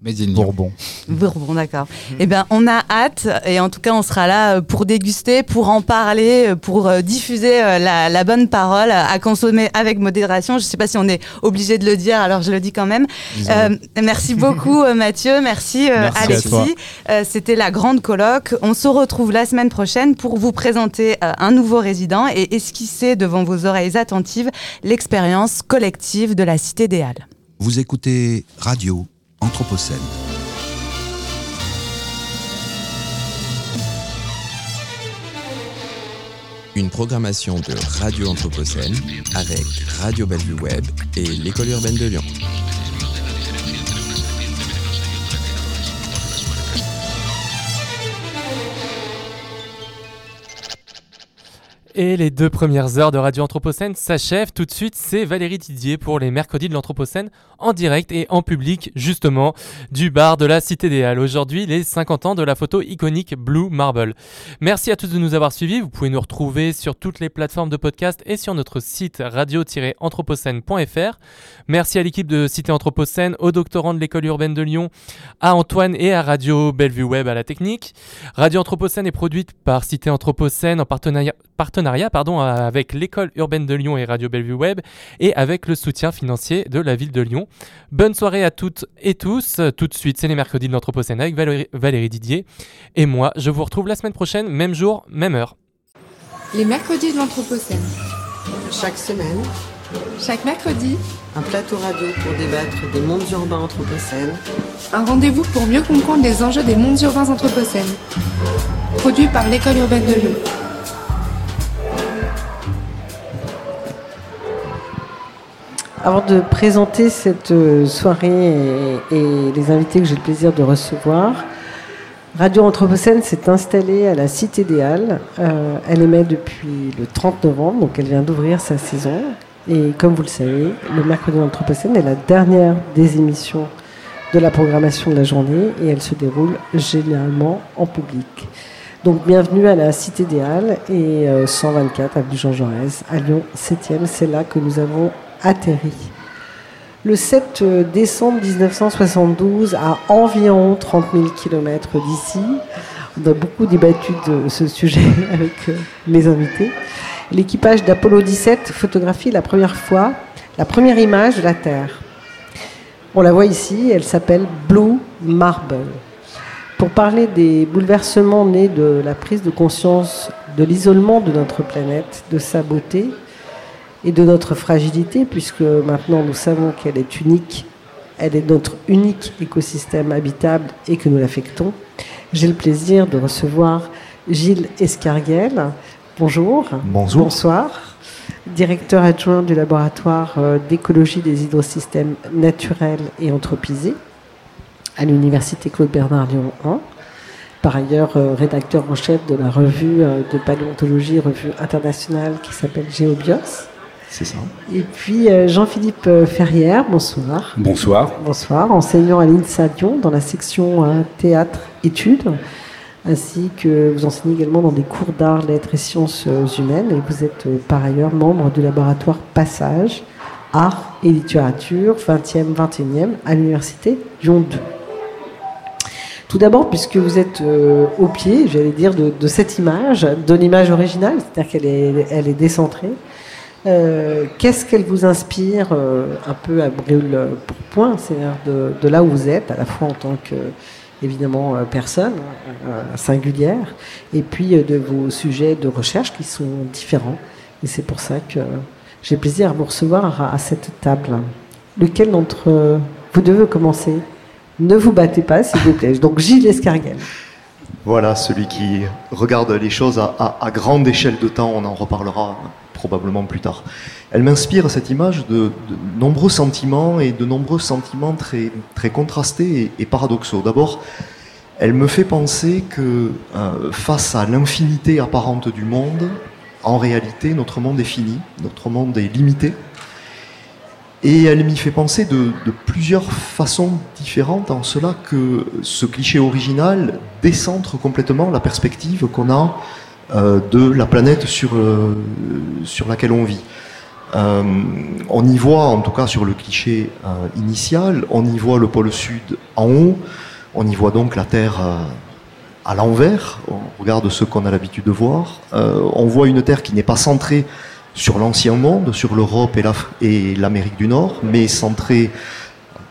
Bourbon. Bourbon, d'accord. Eh bien, on a hâte et en tout cas, on sera là euh, pour déguster, pour en parler, euh, pour euh, diffuser la, la, bonne parole à consommer avec modération. Je ne sais pas si on est obligé de le dire, alors je le dis quand même. Euh, merci beaucoup Mathieu, merci, merci Alexis. C'était la grande colloque. On se retrouve la semaine prochaine pour vous présenter un nouveau résident et esquisser devant vos oreilles attentives l'expérience collective de la Cité des Halles. Vous écoutez Radio Anthropocène. Une programmation de Radio Anthropocène avec Radio Bellevue Web et l'École urbaine de Lyon. Et les deux premières heures de Radio Anthropocène s'achèvent. Tout de suite, c'est Valérie Didier pour les mercredis de l'Anthropocène en direct et en public, justement, du bar de la Cité des Halles. Aujourd'hui, les 50 ans de la photo iconique Blue Marble. Merci à tous de nous avoir suivis. Vous pouvez nous retrouver sur toutes les plateformes de podcast et sur notre site radio-anthropocène.fr. Merci à l'équipe de Cité Anthropocène, aux doctorants de l'école urbaine de Lyon, à Antoine et à Radio Bellevue Web à la technique. Radio Anthropocène est produite par Cité Anthropocène en partenariat, partenariat pardon, avec l'école urbaine de Lyon et Radio Bellevue Web et avec le soutien financier de la ville de Lyon. Bonne soirée à toutes et tous. Tout de suite, c'est les mercredis de l'Anthropocène avec Valérie, Didier. Et moi, je vous retrouve la semaine prochaine, même jour, même heure. Les mercredis de l'Anthropocène. Chaque semaine. Chaque mercredi. Un plateau radio pour débattre des mondes urbains anthropocènes. Un rendez-vous pour mieux comprendre les enjeux des mondes urbains anthropocènes. Produit par l'école urbaine de Lyon. Avant de présenter cette euh, soirée et, les invités que j'ai le plaisir de recevoir, Radio Anthropocène s'est installée à la Cité des Halles. Euh, elle émet depuis le 30 novembre, donc elle vient d'ouvrir sa saison. Et comme vous le savez, le mercredi Anthropocène est la dernière des émissions de la programmation de la journée et elle se déroule généralement en public. Donc bienvenue à la Cité des Halles et 124 euh, avenue Jean Jaurès à Lyon 7e. C'est là que nous avons atterri. Le 7 décembre 1972, à environ 30 000 km d'ici, on a beaucoup débattu de ce sujet avec euh, mes invités. L'équipage d'Apollo 17 photographie la première fois la première image de la Terre. On la voit ici, elle s'appelle Blue Marble. Pour parler des bouleversements nés de la prise de conscience de l'isolement de notre planète, de sa beauté, et de notre fragilité, puisque maintenant nous savons qu'elle est unique, elle est notre unique écosystème habitable et que nous l'affectons. J'ai le plaisir de recevoir Gilles Escarguel. Bonjour. Bonjour. Bonsoir. Directeur adjoint du laboratoire euh, d'écologie des hydrosystèmes naturels et anthropisés à l'université Claude Bernard Lyon 1. Par ailleurs, euh, rédacteur en chef de la revue euh, de paléontologie, revue internationale qui s'appelle Géobios. C'est ça. Et puis euh, Jean-Philippe euh, Ferrière, bonsoir. Bonsoir. Bonsoir, enseignant à l'INSA Lyon dans la section euh, théâtre-études, ainsi que vous enseignez également dans des cours d'art, lettres et sciences humaines, et vous êtes par ailleurs membre du laboratoire Passage, art et littérature, 20e, 21e, à l'université Lyon 2. Tout d'abord, puisque vous êtes au pied, j'allais dire, de, de, cette image, de l'image originale, c'est-à-dire qu'elle est, elle est décentrée, euh, qu'est-ce qu'elle vous inspire euh, un peu à brûle pour point, c'est-à-dire de, là où vous êtes, à la fois en tant que évidemment euh, personne singulière, et puis de vos sujets de recherche qui sont différents. Et c'est pour ça que j'ai plaisir à vous recevoir à, cette table. Lequel d'entre vous devez commencer? Ne vous battez pas, s'il vous plaît. Donc Gilles Escarguel. Voilà, celui qui regarde les choses à grande échelle de temps, on en reparlera probablement plus tard. Elle m'inspire cette image de, nombreux sentiments et de nombreux sentiments très, très contrastés et, paradoxaux. D'abord, elle me fait penser que euh, face à l'infinité apparente du monde, en réalité, notre monde est fini, notre monde est limité. Et elle m'y fait penser de, plusieurs façons différentes, en cela que ce cliché original décentre complètement la perspective qu'on a de la planète sur, euh, sur laquelle on vit. Euh, on y voit, en tout cas sur le cliché euh, initial, on y voit le pôle sud en haut, on y voit donc la Terre euh, à l'envers, on regarde ce qu'on a l'habitude de voir, on voit une Terre qui n'est pas centrée sur l'ancien monde, sur l'Europe et l'Amérique du Nord, mais centrée,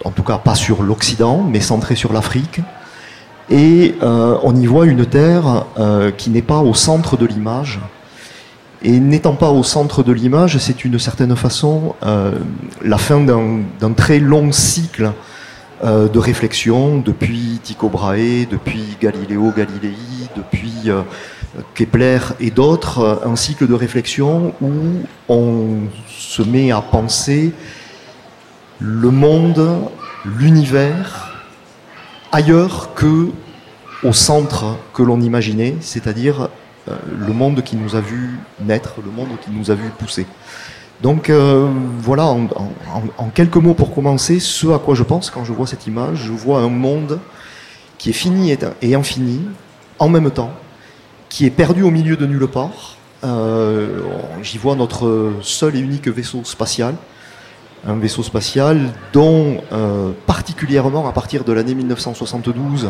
en tout cas pas sur l'Occident, mais centrée sur l'Afrique. Et on y voit une Terre qui n'est pas au centre de l'image, et n'étant pas au centre de l'image, c'est une certaine façon euh, la fin d'un très long cycle euh, de réflexion depuis Tycho Brahe, depuis Galileo Galilei, depuis euh, Kepler et d'autres, un cycle de réflexion où on se met à penser le monde, l'univers ailleurs que au centre que l'on imaginait, c'est-à-dire euh, le monde qui nous a vu naître, le monde qui nous a vu pousser. Donc euh, voilà, en, quelques mots pour commencer, ce à quoi je pense quand je vois cette image, je vois un monde qui est fini et, infini en même temps, qui est perdu au milieu de nulle part. Euh, j'y vois notre seul et unique vaisseau spatial, un vaisseau spatial dont particulièrement à partir de l'année 1972,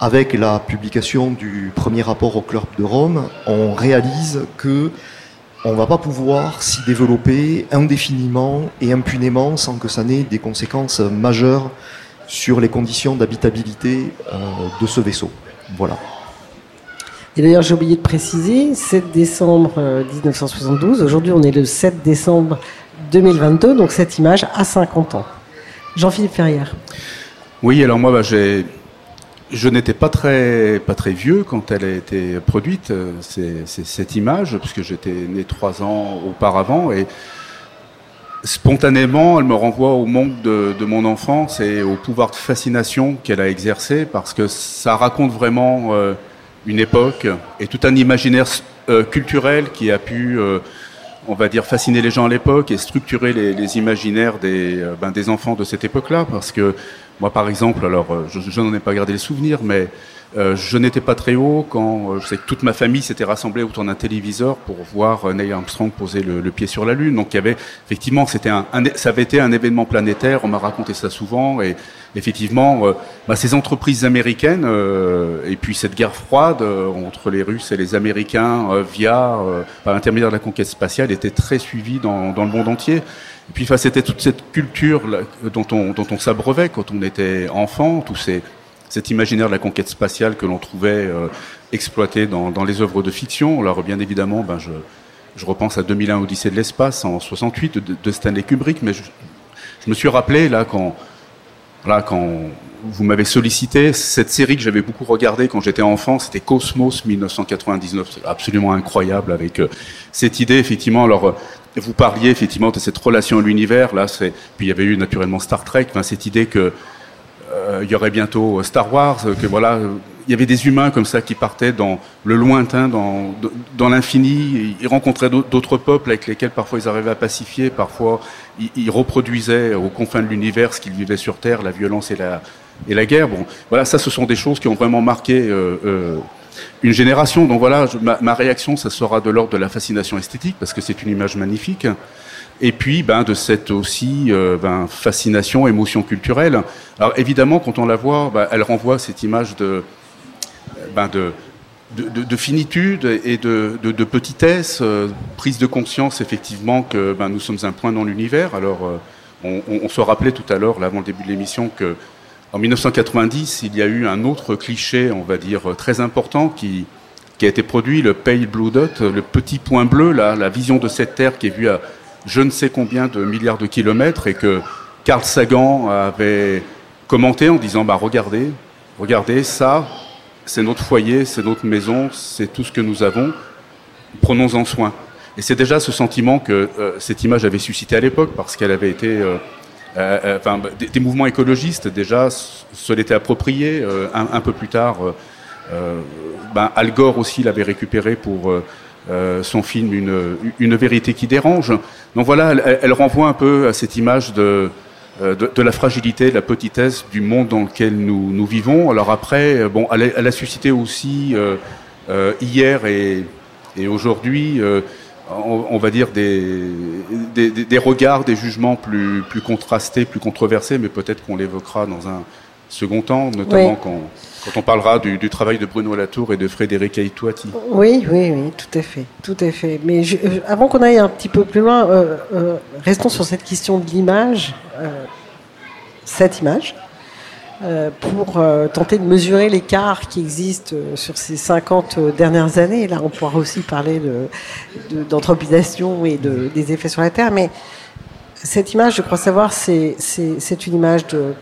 avec la publication du premier rapport au Club de Rome, on réalise que on ne va pas pouvoir s'y développer indéfiniment et impunément sans que ça n'ait des conséquences majeures sur les conditions d'habitabilité euh, de ce vaisseau. Voilà. Et d'ailleurs, j'ai oublié de préciser, 7 décembre 1972, euh, aujourd'hui on est le 7 décembre 2022, donc cette image a 50 ans. Jean-Philippe Ferrière. Oui, alors moi, bah, je n'étais pas très, pas très vieux quand elle a été produite, euh, c'est, cette image, puisque j'étais né trois ans auparavant. Et spontanément, elle me renvoie au monde de, mon enfance et au pouvoir de fascination qu'elle a exercé, parce que ça raconte vraiment euh, une époque et tout un imaginaire euh, culturel qui a pu, on va dire, fasciner les gens à l'époque et structurer les, imaginaires des, ben, des enfants de cette époque-là, parce que moi, par exemple, alors, euh, je, n'en ai pas gardé les souvenirs, mais euh, je n'étais pas très haut quand euh, je sais que toute ma famille s'était rassemblée autour d'un téléviseur pour voir Neil Armstrong poser le, pied sur la Lune. Donc, il y avait effectivement, c'était un, ça avait été un événement planétaire. On m'a raconté ça souvent, et effectivement, bah, ces entreprises américaines et puis cette guerre froide entre les Russes et les Américains via par l'intermédiaire de la conquête spatiale était très suivie dans, le monde entier. Et puis, c'était toute cette culture dont on, dont on s'abreuvait quand on était enfant, tout ces, cet imaginaire de la conquête spatiale que l'on trouvait euh, exploité dans, les œuvres de fiction. Alors, bien évidemment, ben, je, repense à 2001 Odyssée de l'espace en 68 de, Stanley Kubrick, mais je, me suis rappelé là quand, là, quand vous m'avez sollicité cette série que j'avais beaucoup regardée quand j'étais enfant, c'était Cosmos 1999, c'est absolument incroyable avec euh, cette idée effectivement. Alors vous parliez effectivement de cette relation à l'univers, là, c'est puis il y avait eu naturellement Star Trek, cette idée que euh, il y aurait bientôt Star Wars, que voilà, il y avait des humains comme ça qui partaient dans le lointain, dans, l'infini, ils rencontraient d'autres peuples avec lesquels parfois ils arrivaient à pacifier, parfois ils, reproduisaient aux confins de l'univers ce qu'ils vivaient sur Terre, la violence et la, et la guerre. Bon, voilà, ça, ce sont des choses qui ont vraiment marqué euh, euh, une génération. Donc voilà, ma, réaction, ça sera de l'ordre de la fascination esthétique, parce que c'est une image magnifique. Et puis, ben, de cette aussi euh, ben, fascination, émotion culturelle. Alors évidemment, quand on la voit, ben, elle renvoie cette image de, ben, de, de, finitude et de, petitesse, euh, prise de conscience effectivement que ben, nous sommes un point dans l'univers. Alors, euh, on, on, se rappelait tout à l'heure, avant le début de l'émission, que en 1990, il y a eu un autre cliché, on va dire, très important qui, qui a été produit, le Pale Blue Dot, le petit point bleu, là, la vision de cette Terre qui est vue à je ne sais combien de milliards de kilomètres et que Carl Sagan avait commenté en disant bah, regardez, regardez, ça, c'est notre foyer, c'est notre maison, c'est tout ce que nous avons, prenons-en soin. Et c'est déjà ce sentiment que euh, cette image avait suscité à l'époque, parce qu'elle avait été euh, euh, des, mouvements écologistes déjà se l'étaient approprié. Un, peu plus tard, ben, Al Gore aussi l'avait récupéré pour son film une, une, vérité qui dérange. Donc voilà, elle, renvoie un peu à cette image de, de, la fragilité, de la petitesse du monde dans lequel nous, nous vivons. Alors après, bon, elle, a suscité aussi hier et, aujourd'hui on, va dire, des, regards, des jugements plus contrastés, plus controversés, mais peut-être qu'on l'évoquera dans un second temps, notamment Oui. quand, quand on parlera du, du travail de Bruno Latour et de Frédéric Aïtouati. Oui, oui, oui, tout à fait, tout à fait. Mais je- avant qu'on aille un petit peu plus loin, euh, euh, restons sur cette question de l'image, euh, cette image, pour tenter de mesurer l'écart qui existe sur ces 50 dernières années. Là, on pourra aussi parler de- de- d'anthropisation et de, des effets sur la Terre, mais cette image, je crois savoir, c'est une image de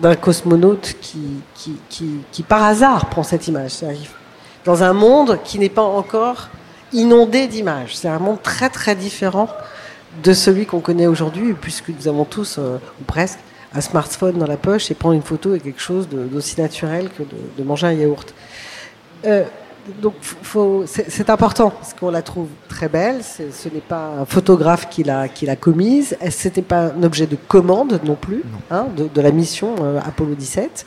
d'un cosmonaute qui, par hasard prend cette image. Dans un monde qui n'est pas encore inondé d'images. C'est un monde très très différent de celui qu'on connaît aujourd'hui, puisque nous avons tous, euh, ou presque, un smartphone dans la poche et prendre une photo est quelque chose d'aussi naturel que de, de manger un yaourt. Euh, donc faut- c'est c'est important parce qu'on la trouve très belle. Ce n'est pas un photographe qui l'a qui l'a commise. Ce n'était pas un objet de commande non plus hein, de, de la mission euh, Apollo 17.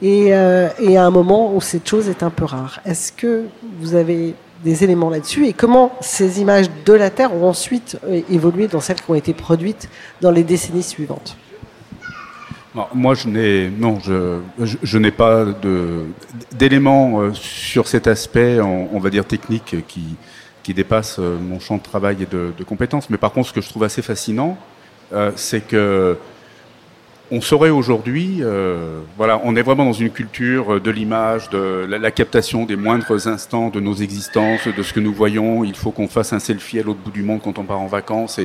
Et, euh, et à un moment où cette chose est un peu rare. Est-ce que vous avez des éléments là-dessus? Et comment ces images de la Terre ont ensuite euh, évolué dans celles qui ont été produites dans les décennies suivantes? Moi, je n'ai non, je, je, n'ai pas de d'éléments euh, sur cet aspect, on, va dire technique, qui qui dépasse euh, mon champ de travail et de, compétences. Mais par contre, ce que je trouve assez fascinant, euh, c'est que on saurait aujourd'hui, voilà, on est vraiment dans une culture de l'image, de la, captation des moindres instants de nos existences, de ce que nous voyons. Il faut qu'on fasse un selfie à l'autre bout du monde quand on part en vacances.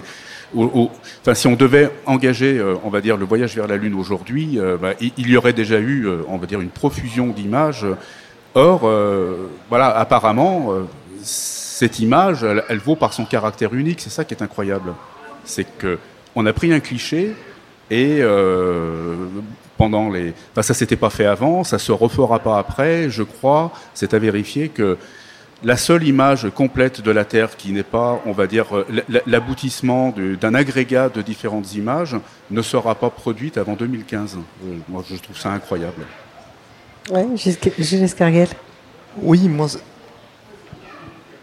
Enfin, si on devait engager, euh, on va dire, le voyage vers la Lune aujourd'hui, euh, bah, il, y aurait déjà eu, euh, on va dire, une profusion d'images. Or, voilà, apparemment, cette image, elle, vaut par son caractère unique. C'est ça qui est incroyable. C'est que on a pris un cliché et pendant les, enfin ça s'était pas fait avant, ça se refera pas après. Je crois, c'est à vérifier que la seule image complète de la Terre qui n'est pas, on va dire, euh, l'aboutissement d'un agrégat de différentes images ne sera pas produite avant 2015. Euh, Moi, je trouve ça incroyable. Oui, Gilles Escarguel. Oui, moi,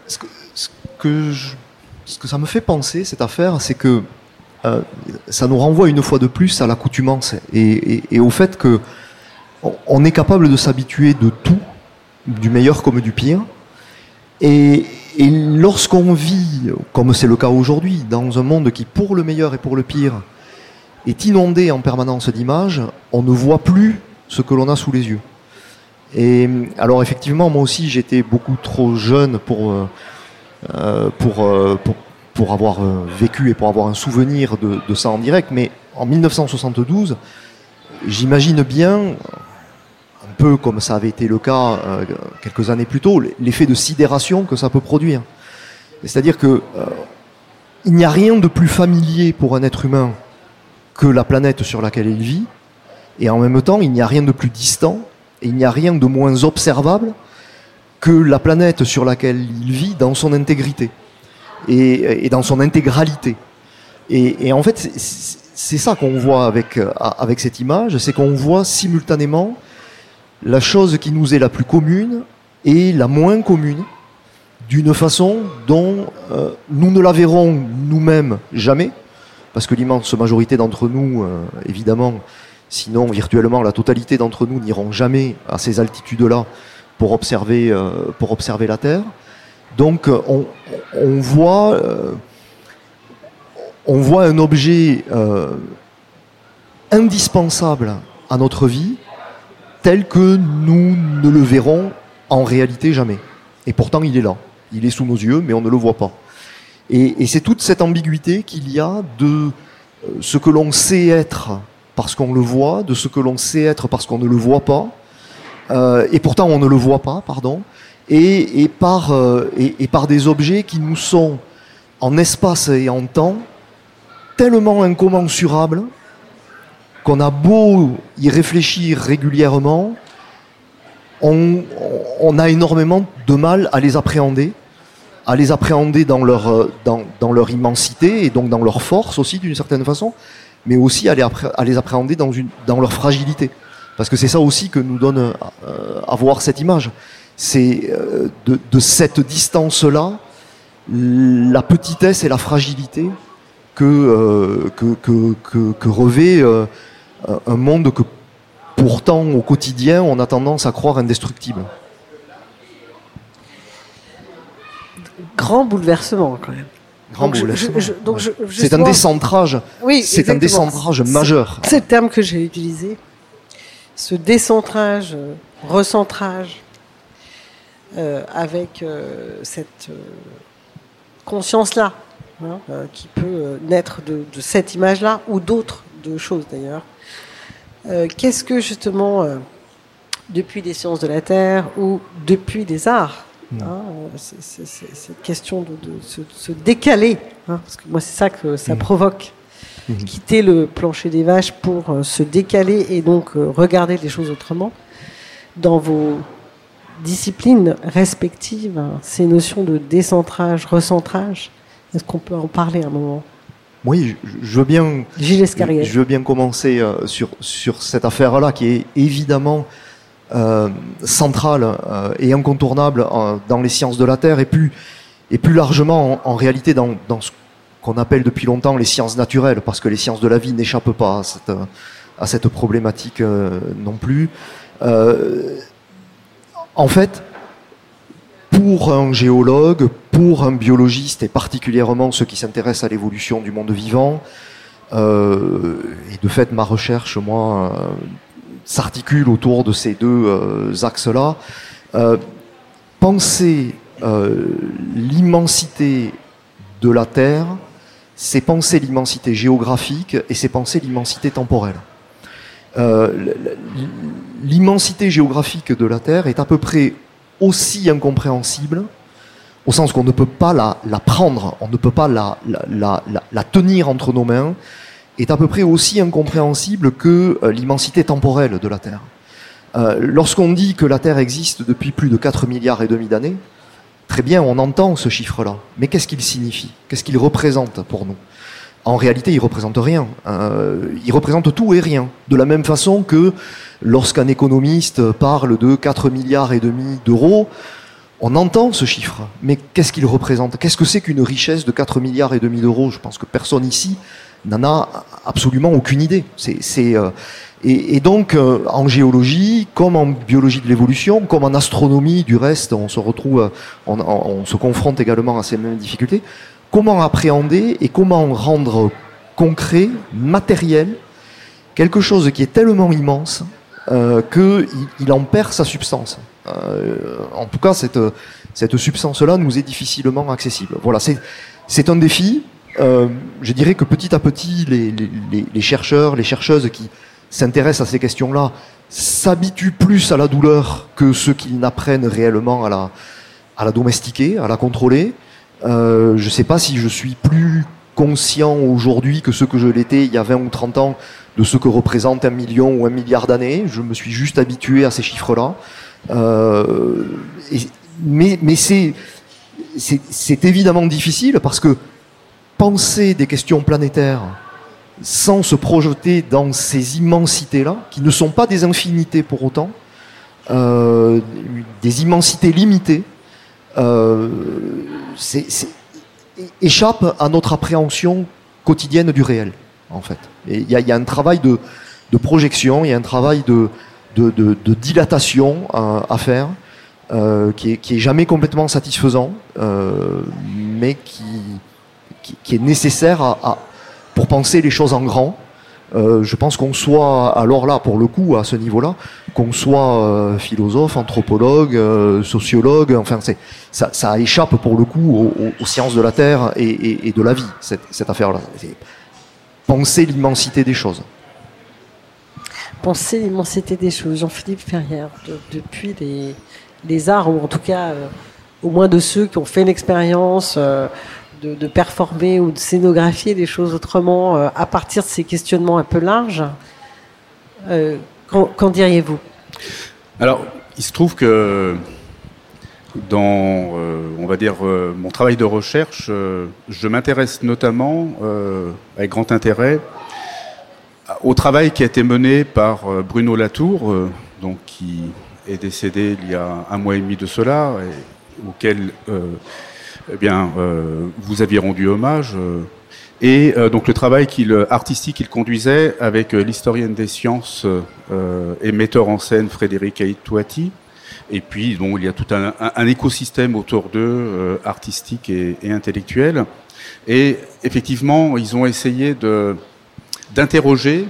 ce que, ce que je- ce que ça me fait penser, cette affaire, c'est que euh, ça nous renvoie une fois de plus à l'accoutumance et, et- et au fait que on est capable de s'habituer de tout, du meilleur comme du pire. Et, lorsqu'on vit, comme c'est le cas aujourd'hui, dans un monde qui, pour le meilleur et pour le pire, est inondé en permanence d'images, on ne voit plus ce que l'on a sous les yeux. Et alors effectivement, moi aussi, j'étais beaucoup trop jeune pour euh, euh, euh, pour pour avoir vécu et pour avoir un souvenir de, ça en direct. Mais en 1972, j'imagine bien, comme ça avait été le cas euh, quelques années plus tôt, l'effet de sidération que ça peut produire. C'est-à-dire que euh, il n'y a rien de plus familier pour un être humain que la planète sur laquelle il vit, et en même temps, il n'y a rien de plus distant, et il n'y a rien de moins observable que la planète sur laquelle il vit dans son intégrité et, dans son intégralité. Et, en fait, c'est- ça qu'on voit euh, avec cette image, c'est qu'on voit simultanément la chose qui nous est la plus commune et la moins commune, d'une façon dont euh, nous ne la verrons nous-mêmes jamais, parce que l'immense majorité d'entre nous, euh, évidemment, sinon virtuellement la totalité d'entre nous n'iront jamais à ces altitudes-là pour observer, euh, pour observer la Terre. Donc on, voit, un objet indispensable à notre vie tel que nous ne le verrons en réalité jamais. Et pourtant il est là, il est sous nos yeux, mais on ne le voit pas. Et, c'est toute cette ambiguïté qu'il y a de euh, ce que l'on sait être parce qu'on le voit, de ce que l'on sait être parce qu'on ne le voit pas, euh, et pourtant on ne le voit pas, pardon, euh, et par des objets qui nous sont en espace et en temps tellement incommensurables qu'on a beau y réfléchir régulièrement, on, a énormément de mal à les appréhender, à les appréhender dans leur, immensité et donc dans leur force aussi d'une certaine façon, mais aussi à les, appréhender dans, leur fragilité. Parce que c'est ça aussi que nous donne euh, à voir cette image. C'est euh, de, cette distance-là la petitesse et la fragilité que, euh, revêt un monde que pourtant au quotidien on a tendance à croire indestructible. Grand bouleversement quand même. Grand Donc, bouleversement. je- je- donc je- C'est un décentrage. Oui, c'est un décentrage majeur. C'est le terme que j'ai utilisé. Ce décentrage, euh, recentrage, euh, avec euh, cette euh, conscience-là, hein, qui peut naître de, de cette image-là, ou d'autres de choses d'ailleurs. Euh, Qu'est-ce que justement, euh, depuis les sciences de la Terre ou depuis les arts, hein, euh, c'est- cette question de, de se, se décaler, hein, parce que moi c'est ça que ça provoque, quitter le plancher des vaches pour euh, se décaler et donc regarder les choses autrement, dans vos disciplines respectives, hein, ces notions de décentrage, recentrage, est-ce qu'on peut en parler un moment? Oui, je, veux bien. Gilles. Je veux bien commencer euh, sur, sur cette affaire-là qui est évidemment euh, centrale euh, et incontournable euh, dans les sciences de la Terre et plus, et plus largement en, en réalité dans, dans ce qu'on appelle depuis longtemps les sciences naturelles, parce que les sciences de la vie n'échappent pas à cette, à cette problématique non plus. Euh, en fait, pour un géologue, pour un biologiste et particulièrement ceux qui s'intéressent à l'évolution du monde vivant, euh, et de fait ma recherche, moi, euh, s'articule autour de ces deux euh, axes-là, penser l'immensité de la Terre, c'est penser l'immensité géographique et c'est penser l'immensité temporelle. L'immensité géographique de la Terre est à peu près aussi incompréhensible, au sens qu'on ne peut pas la, prendre, on ne peut pas la tenir entre nos mains, est à peu près aussi incompréhensible que euh, l'immensité temporelle de la Terre. Euh, Lorsqu'on dit que la Terre existe depuis plus de 4 milliards et demi d'années, très bien, on entend ce chiffre-là. Mais qu'est-ce qu'il signifie? Qu'est-ce qu'il représente pour nous? En réalité, il représente rien. Euh, il représente tout et rien. De la même façon que lorsqu'un économiste parle de 4 milliards et demi d'euros, on entend ce chiffre. Mais qu'est-ce qu'il représente? Qu'est-ce que c'est qu'une richesse de 4 milliards et demi d'euros? Je pense que personne ici n'en a absolument aucune idée. C'est, euh, et, donc, euh, en géologie, comme en biologie de l'évolution, comme en astronomie, du reste, on se retrouve, euh, on se confronte également à ces mêmes difficultés. Comment appréhender et comment rendre concret, matériel, quelque chose qui est tellement immense euh, qu'il il en perd sa substance. Euh, en tout cas, cette, substance-là nous est difficilement accessible. Voilà, c'est, un défi. Euh, je dirais que petit à petit, les, chercheurs, les chercheuses qui s'intéressent à ces questions-là s'habituent plus à la douleur que ceux qui n'apprennent réellement à la domestiquer, à la contrôler. Euh, je ne sais pas si je suis plus conscient aujourd'hui que ce que je l'étais il y a 20 ou 30 ans de ce que représente un million ou un milliard d'années. Je me suis juste habitué à ces chiffres-là. Euh, mais c'est évidemment difficile parce que penser des questions planétaires sans se projeter dans ces immensités-là, qui ne sont pas des infinités pour autant, euh, des immensités limitées, euh, échappe à notre appréhension quotidienne du réel, en fait. Il y, a- un travail de, projection, il y a un travail de, dilatation à, faire, euh, qui, est, jamais complètement satisfaisant, euh, mais qui, est nécessaire pour penser les choses en grand. Euh, je pense qu'on soit, alors là, pour le coup, à ce niveau-là, qu'on soit euh, philosophe, anthropologue, euh, sociologue, enfin, c'est, ça, échappe pour le coup aux, sciences de la Terre et, de la vie, cette, affaire-là. Penser l'immensité des choses. penser l'immensité des choses. Jean-Philippe Ferrière, de- depuis les, arts, ou en tout cas au moins de ceux qui ont fait l'expérience de, performer ou de scénographier les choses autrement euh, à partir de ces questionnements un peu larges, euh, qu'en diriez-vous? Alors, il se trouve que dans, euh, on va dire, mon travail de recherche, je m'intéresse notamment, avec grand intérêt, au travail qui a été mené par Bruno Latour, donc qui est décédé il y a un mois et demi de cela, auquel eh bien, euh, vous aviez rendu hommage. euh, et euh, donc le travail qu'il, artistique qu'il conduisait avec l'historienne des sciences et metteur en scène Frédéric Aitouati. Et puis, bon, il y a tout un, écosystème autour d'eux, artistique et, et intellectuel. Et effectivement, ils ont essayé d'interroger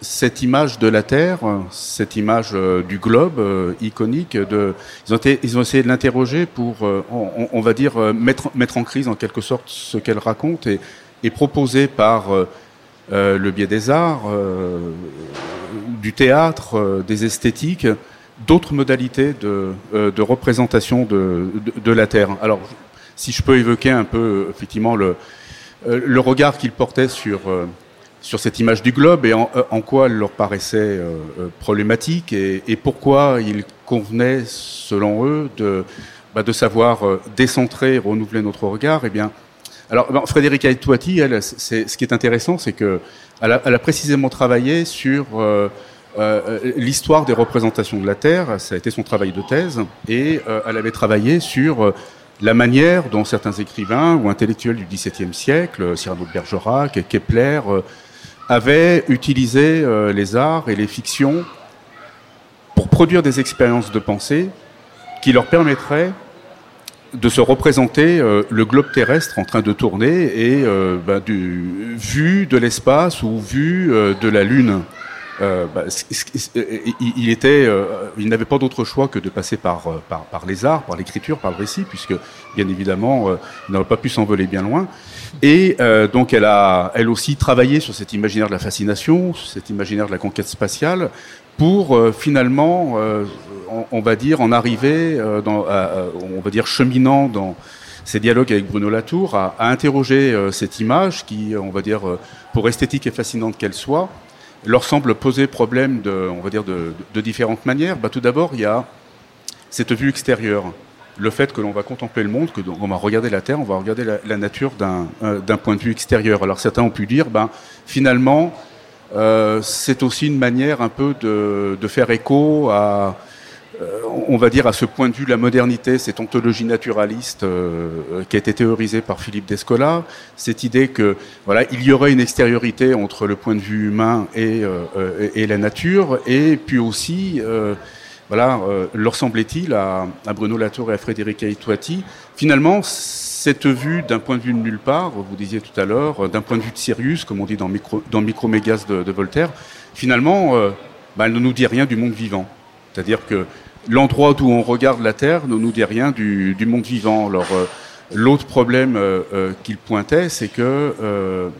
cette image de la Terre, cette image euh, du globe euh, iconique, ils, ont essayé de l'interroger pour, euh, on, va dire, mettre, en crise en quelque sorte ce qu'elle raconte et, proposer par le biais des arts, du théâtre, des esthétiques, d'autres modalités de, représentation de, la Terre. Alors, si je peux évoquer un peu, effectivement, le, le regard qu'ils portaient sur, sur cette image du globe et en, euh, quoi elle leur paraissait euh, euh, problématique et, pourquoi il convenait, selon eux, de, bah, de savoir euh, décentrer, renouveler notre regard. Eh bien, alors, c'est, ce qui est intéressant, c'est que elle a, précisément travaillé sur l'histoire des représentations de la Terre. Ça a été son travail de thèse, et elle avait travaillé sur la manière dont certains écrivains ou intellectuels du XVIIe siècle, Cyrano de Bergerac, Kepler, avaient utilisé euh, les arts et les fictions pour produire des expériences de pensée qui leur permettraient de se représenter euh, le globe terrestre en train de tourner et euh, bah, du, vu de l'espace ou vu de la Lune. Il, n'avait pas d'autre choix que de passer par, par, les arts, par l'écriture, par le récit, puisque bien évidemment, il n'aurait pas pu s'envoler bien loin. Et euh, donc, elle a, elle aussi travaillé sur cet imaginaire de la fascination, cet imaginaire de la conquête spatiale, pour euh, finalement, euh, on, va dire, en arriver, dans, on va dire, cheminant dans ces dialogues avec Bruno Latour, à, interroger cette image qui, on va dire, pour esthétique et fascinante qu'elle soit, leur semble poser problème de, on va dire, de, de différentes manières. Bah, tout d'abord, il y a cette vue extérieure. Le fait que l'on va contempler le monde, que on va regarder la Terre, on va regarder la, nature d'un euh, d'un point de vue extérieur. Alors certains ont pu dire, ben, finalement, euh, c'est aussi une manière un peu de, de faire écho à, euh, on va dire à ce point de vue la modernité, cette ontologie naturaliste qui a été théorisée par Philippe Descola, cette idée que voilà il y aurait une extériorité entre le point de vue humain et, et la nature, et puis aussi voilà euh, leur semblait-il à, Bruno Latour et à Frédéric Aitouati, finalement cette vue d'un point de vue de nulle part, vous disiez tout à l'heure, euh, d'un point de vue de Sirius, comme on dit dans, micro, dans Micromégas de, Voltaire, finalement, euh, bah, elle ne nous dit rien du monde vivant. C'est-à-dire que l'endroit d'où on regarde la Terre ne nous dit rien du, monde vivant. Alors, euh, l'autre problème qu'il pointait, c'est que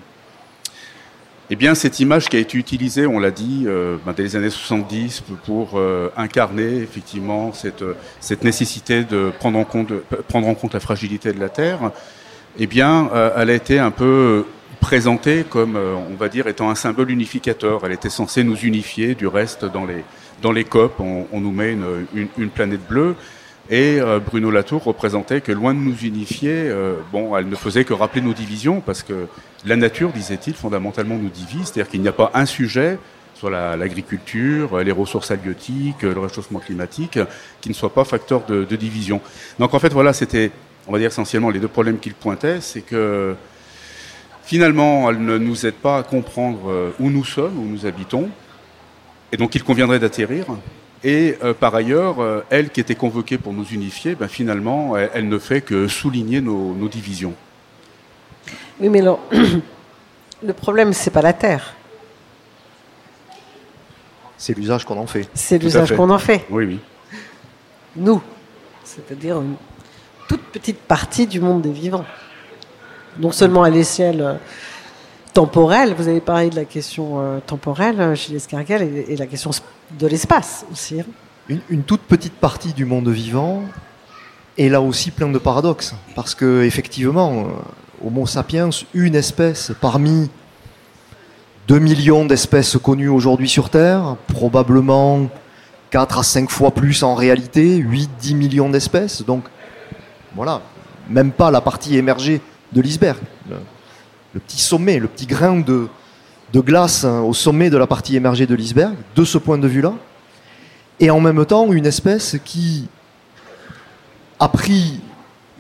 eh bien, cette image qui a été utilisée, on l'a dit, euh, ben, dès les années 70 pour euh, incarner effectivement cette, euh, nécessité de prendre en, compte, la fragilité de la Terre, eh bien, elle a été un peu présentée comme, on va dire, étant un symbole unificateur. Elle était censée nous unifier du reste dans les, dans les COP. On, nous met une planète bleue. Et euh, Bruno Latour représentait que loin de nous unifier, euh, bon, elle ne faisait que rappeler nos divisions, parce que la nature, disait-il, fondamentalement nous divise, c'est-à-dire qu'il n'y a pas un sujet sur la- l'agriculture, les ressources halieutiques, le réchauffement climatique, qui ne soit pas facteur de, de division. Donc en fait, voilà, c'était, on va dire essentiellement les deux problèmes qu'il pointait, c'est que finalement, elle ne nous aide pas à comprendre euh, où nous sommes, où nous habitons, et donc il conviendrait d'atterrir. Et euh, par ailleurs, euh, elle qui était convoquée pour nous unifier, ben, finalement, elle, elle ne fait que souligner nos, nos divisions. Oui, mais alors, le problème, c'est pas la Terre. C'est l'usage qu'on en fait. C'est l'usage qu'on en fait. Oui, oui. Nous. C'est-à-dire une toute petite partie du monde des vivants. Non seulement à l'échelle euh, temporelle, vous avez parlé de la question euh, temporelle euh, chez les Escargel et, et la question de l'espace aussi. hein. Une, toute petite partie du monde vivant est là aussi plein de paradoxes. Parce que, effectivement, euh, Homo sapiens, une espèce parmi 2 millions d'espèces connues aujourd'hui sur Terre, probablement 4 à 5 fois plus en réalité, 8-10 millions d'espèces. Donc, voilà, même pas la partie émergée de l'iceberg. Le, petit sommet, le petit grain de, glace hein, au sommet de la partie émergée de l'iceberg, de ce point de vue-là. Et en même temps, une espèce qui a pris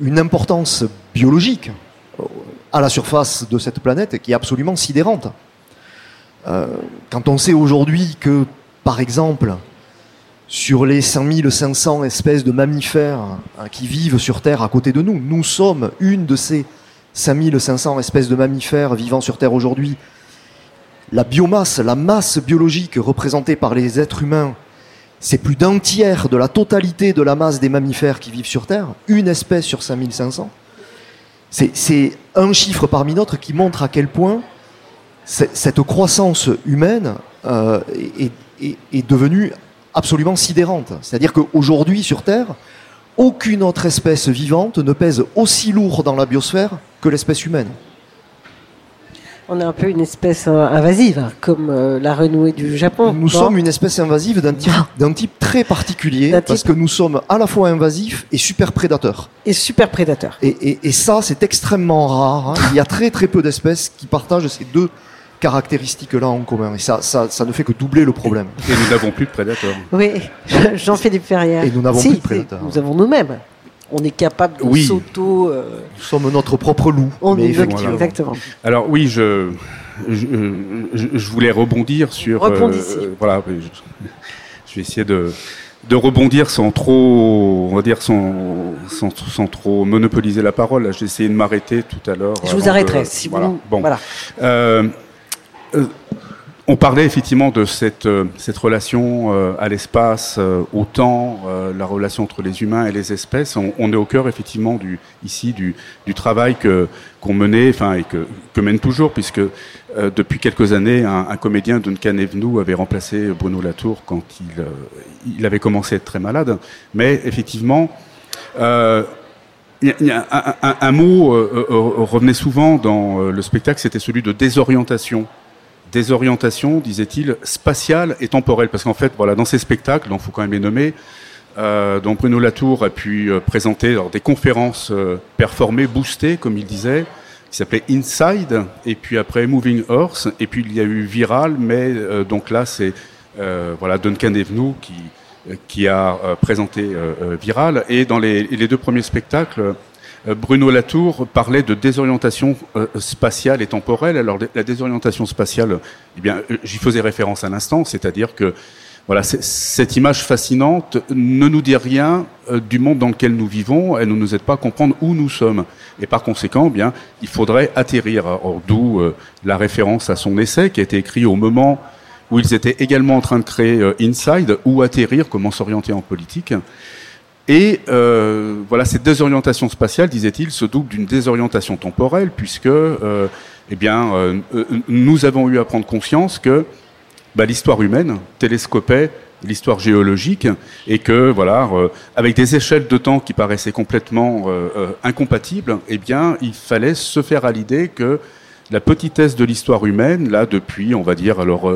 une importance biologique à la surface de cette planète qui est absolument sidérante. Euh, quand on sait aujourd'hui que, par exemple, sur les 5500 espèces de mammifères hein, qui vivent sur Terre à côté de nous, nous sommes une de ces 5500 espèces de mammifères vivant sur Terre aujourd'hui. La biomasse, la masse biologique représentée par les êtres humains, c'est plus d'un tiers de la totalité de la masse des mammifères qui vivent sur Terre, une espèce sur 5500. C'est un chiffre parmi d'autres qui montre à quel point cette croissance humaine euh, est, devenue absolument sidérante. C'est-à-dire qu'aujourd'hui, sur Terre, aucune autre espèce vivante ne pèse aussi lourd dans la biosphère que l'espèce humaine. On est un peu une espèce euh, invasive, comme euh, la renouée du Japon. Nous sommes une espèce invasive d'un type, type, très particulier, parce que nous sommes à la fois invasifs et super prédateurs. Et super prédateurs. Et, ça, c'est extrêmement rare. Hein. Il y a très très peu d'espèces qui partagent ces deux caractéristiques-là en commun. Et ça, ça, ne fait que doubler le problème. Et nous n'avons plus de prédateurs. Oui, Jean-Philippe Ferrière. Et nous n'avons plus de prédateurs. Nous avons nous-mêmes. On est capable de s'auto. Euh, nous sommes notre propre loup. On est effectivement. exactement. Alors oui, je, je, voulais rebondir sur. Euh, voilà, je, vais essayer de de rebondir sans trop, on va dire sans, sans, trop monopoliser la parole. J'ai essayé de m'arrêter tout à l'heure. Je vous arrêterai si voilà. vous. Bon. Voilà. Euh, on parlait effectivement de cette, euh, relation à l'espace, au temps, la relation entre les humains et les espèces. On, est au cœur effectivement du, ici du, travail qu'on menait, enfin et que, mène toujours, puisque depuis quelques années, un, comédien Duncan Evenou avait remplacé Bruno Latour quand il, avait commencé à être très malade. Mais effectivement, euh, y a, un, mot euh, euh, revenait souvent dans le spectacle, c'était celui de désorientation. Désorientation, disait-il, spatiale et temporelle. Parce qu'en fait, voilà, dans ces spectacles, il faut quand même les nommer, dont Bruno Latour a pu présenter des conférences performées, boostées, comme il disait, qui s'appelait Inside, et puis après Moving Horse, et puis il y a eu Viral, mais donc là c'est euh, voilà, Duncan Evenou qui, qui a euh, présenté euh, Viral. Et dans les, deux premiers spectacles, Bruno Latour parlait de désorientation spatiale et temporelle. Alors la désorientation spatiale, eh bien, j'y faisais référence à l'instant, c'est-à-dire que voilà, cette image fascinante ne nous dit rien du monde dans lequel nous vivons, elle ne nous aide pas à comprendre où nous sommes. Et par conséquent, eh bien, il faudrait atterrir. D'où la référence à son essai qui a été écrit au moment où ils étaient également en train de créer euh, Inside ou Atterrir, comment s'orienter en politique. Et euh, voilà, cette désorientation spatiale, disait-il, se double d'une désorientation temporelle, puisque euh, eh bien, euh, nous avons eu à prendre conscience que bah, l'histoire humaine télescopait l'histoire géologique et que voilà avec des échelles de temps qui paraissaient complètement incompatibles eh bien il fallait se faire à l'idée que la petitesse de l'histoire humaine là depuis on va dire alors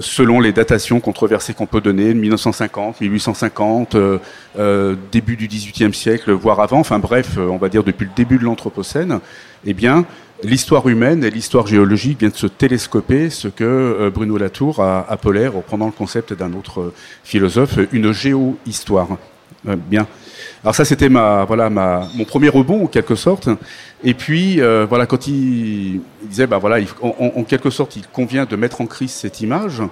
selon les datations controversées qu'on peut donner, 1950, 1850, euh, euh, début du XVIIIe siècle, voire avant, enfin bref, on va dire depuis le début de l'Anthropocène, eh bien, l'histoire humaine et l'histoire géologique viennent de se télescoper, ce que Bruno Latour a appelé, reprenant le concept d'un autre philosophe, une géohistoire. bien. Alors ça, c'était ma, voilà, ma, mon premier rebond en quelque sorte. Et puis, euh, voilà, quand il, disait, bah voilà, en, quelque sorte, il convient de mettre en crise cette image.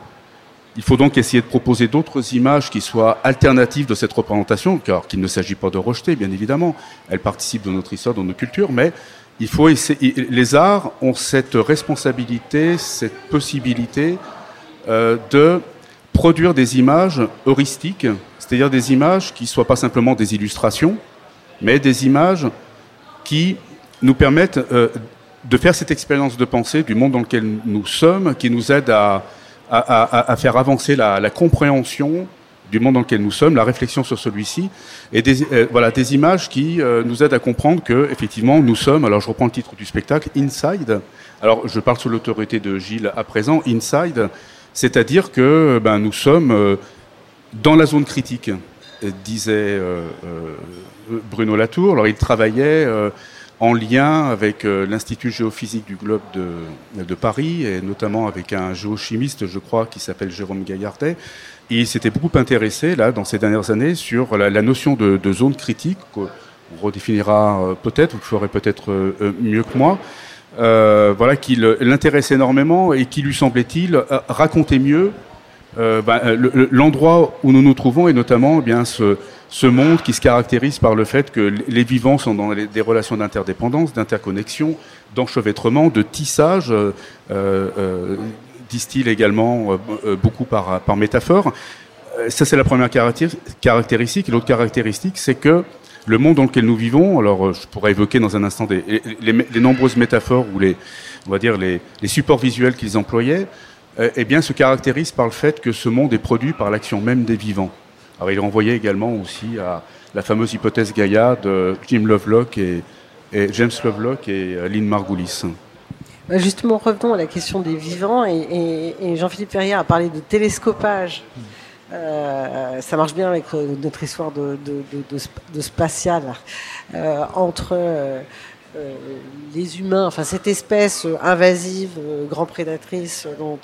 Il faut donc essayer de proposer d'autres images qui soient alternatives de cette représentation, car qu'il ne s'agit pas de rejeter, bien évidemment. Elles participent de notre histoire, de nos cultures, mais il faut essayer. Les arts ont cette responsabilité, cette possibilité euh, de produire des images heuristiques c'est-à-dire des images qui ne soient pas simplement des illustrations, mais des images qui nous permettent euh, de faire cette expérience de pensée du monde dans lequel nous sommes, qui nous aide à, faire avancer la, compréhension du monde dans lequel nous sommes, la réflexion sur celui-ci, et des, euh, voilà, des images qui euh, nous aident à comprendre que, effectivement, nous sommes, alors je reprends le titre du spectacle, Inside. Alors je parle sous l'autorité de Gilles à présent, Inside, c'est-à-dire que ben, nous sommes dans la zone critique, disait euh, euh, Bruno Latour. Alors il travaillait euh, en lien avec l'Institut géophysique du globe de, Paris, et notamment avec un géochimiste, je crois, qui s'appelle Jérôme Gaillardet. Et il s'était beaucoup intéressé, là, dans ces dernières années, sur la, notion de, zone critique. redéfinira peut-être, vous le ferez peut-être mieux que moi. Voilà, qui l'intéresse énormément et qui lui semblait-il racontait mieux ben, l'endroit où nous nous trouvons et notamment eh bien ce, monde qui se caractérise par le fait que les vivants sont dans des relations d'interdépendance, d'interconnexion, d'enchevêtrement, de tissage, euh, euh, disent-ils également euh, beaucoup par, par métaphore. Ça, c'est la première caractéristique. L'autre caractéristique, c'est que le monde dans lequel nous vivons, alors je pourrais évoquer dans un instant des, les, nombreuses métaphores ou les, on va dire les, les supports visuels qu'ils employaient, eh bien, se caractérise par le fait que ce monde est produit par l'action même des vivants. Alors il renvoyait également aussi à la fameuse hypothèse Gaïa de Jim Lovelock et, James Lovelock et euh, Lynn Margulis. Bah, justement, revenons à la question des vivants et, Jean-Philippe Ferrière a parlé de télescopage. Euh, ça marche bien avec euh, notre histoire de, de, spatial entre euh, les humains, enfin cette espèce invasive, grand prédatrice dont,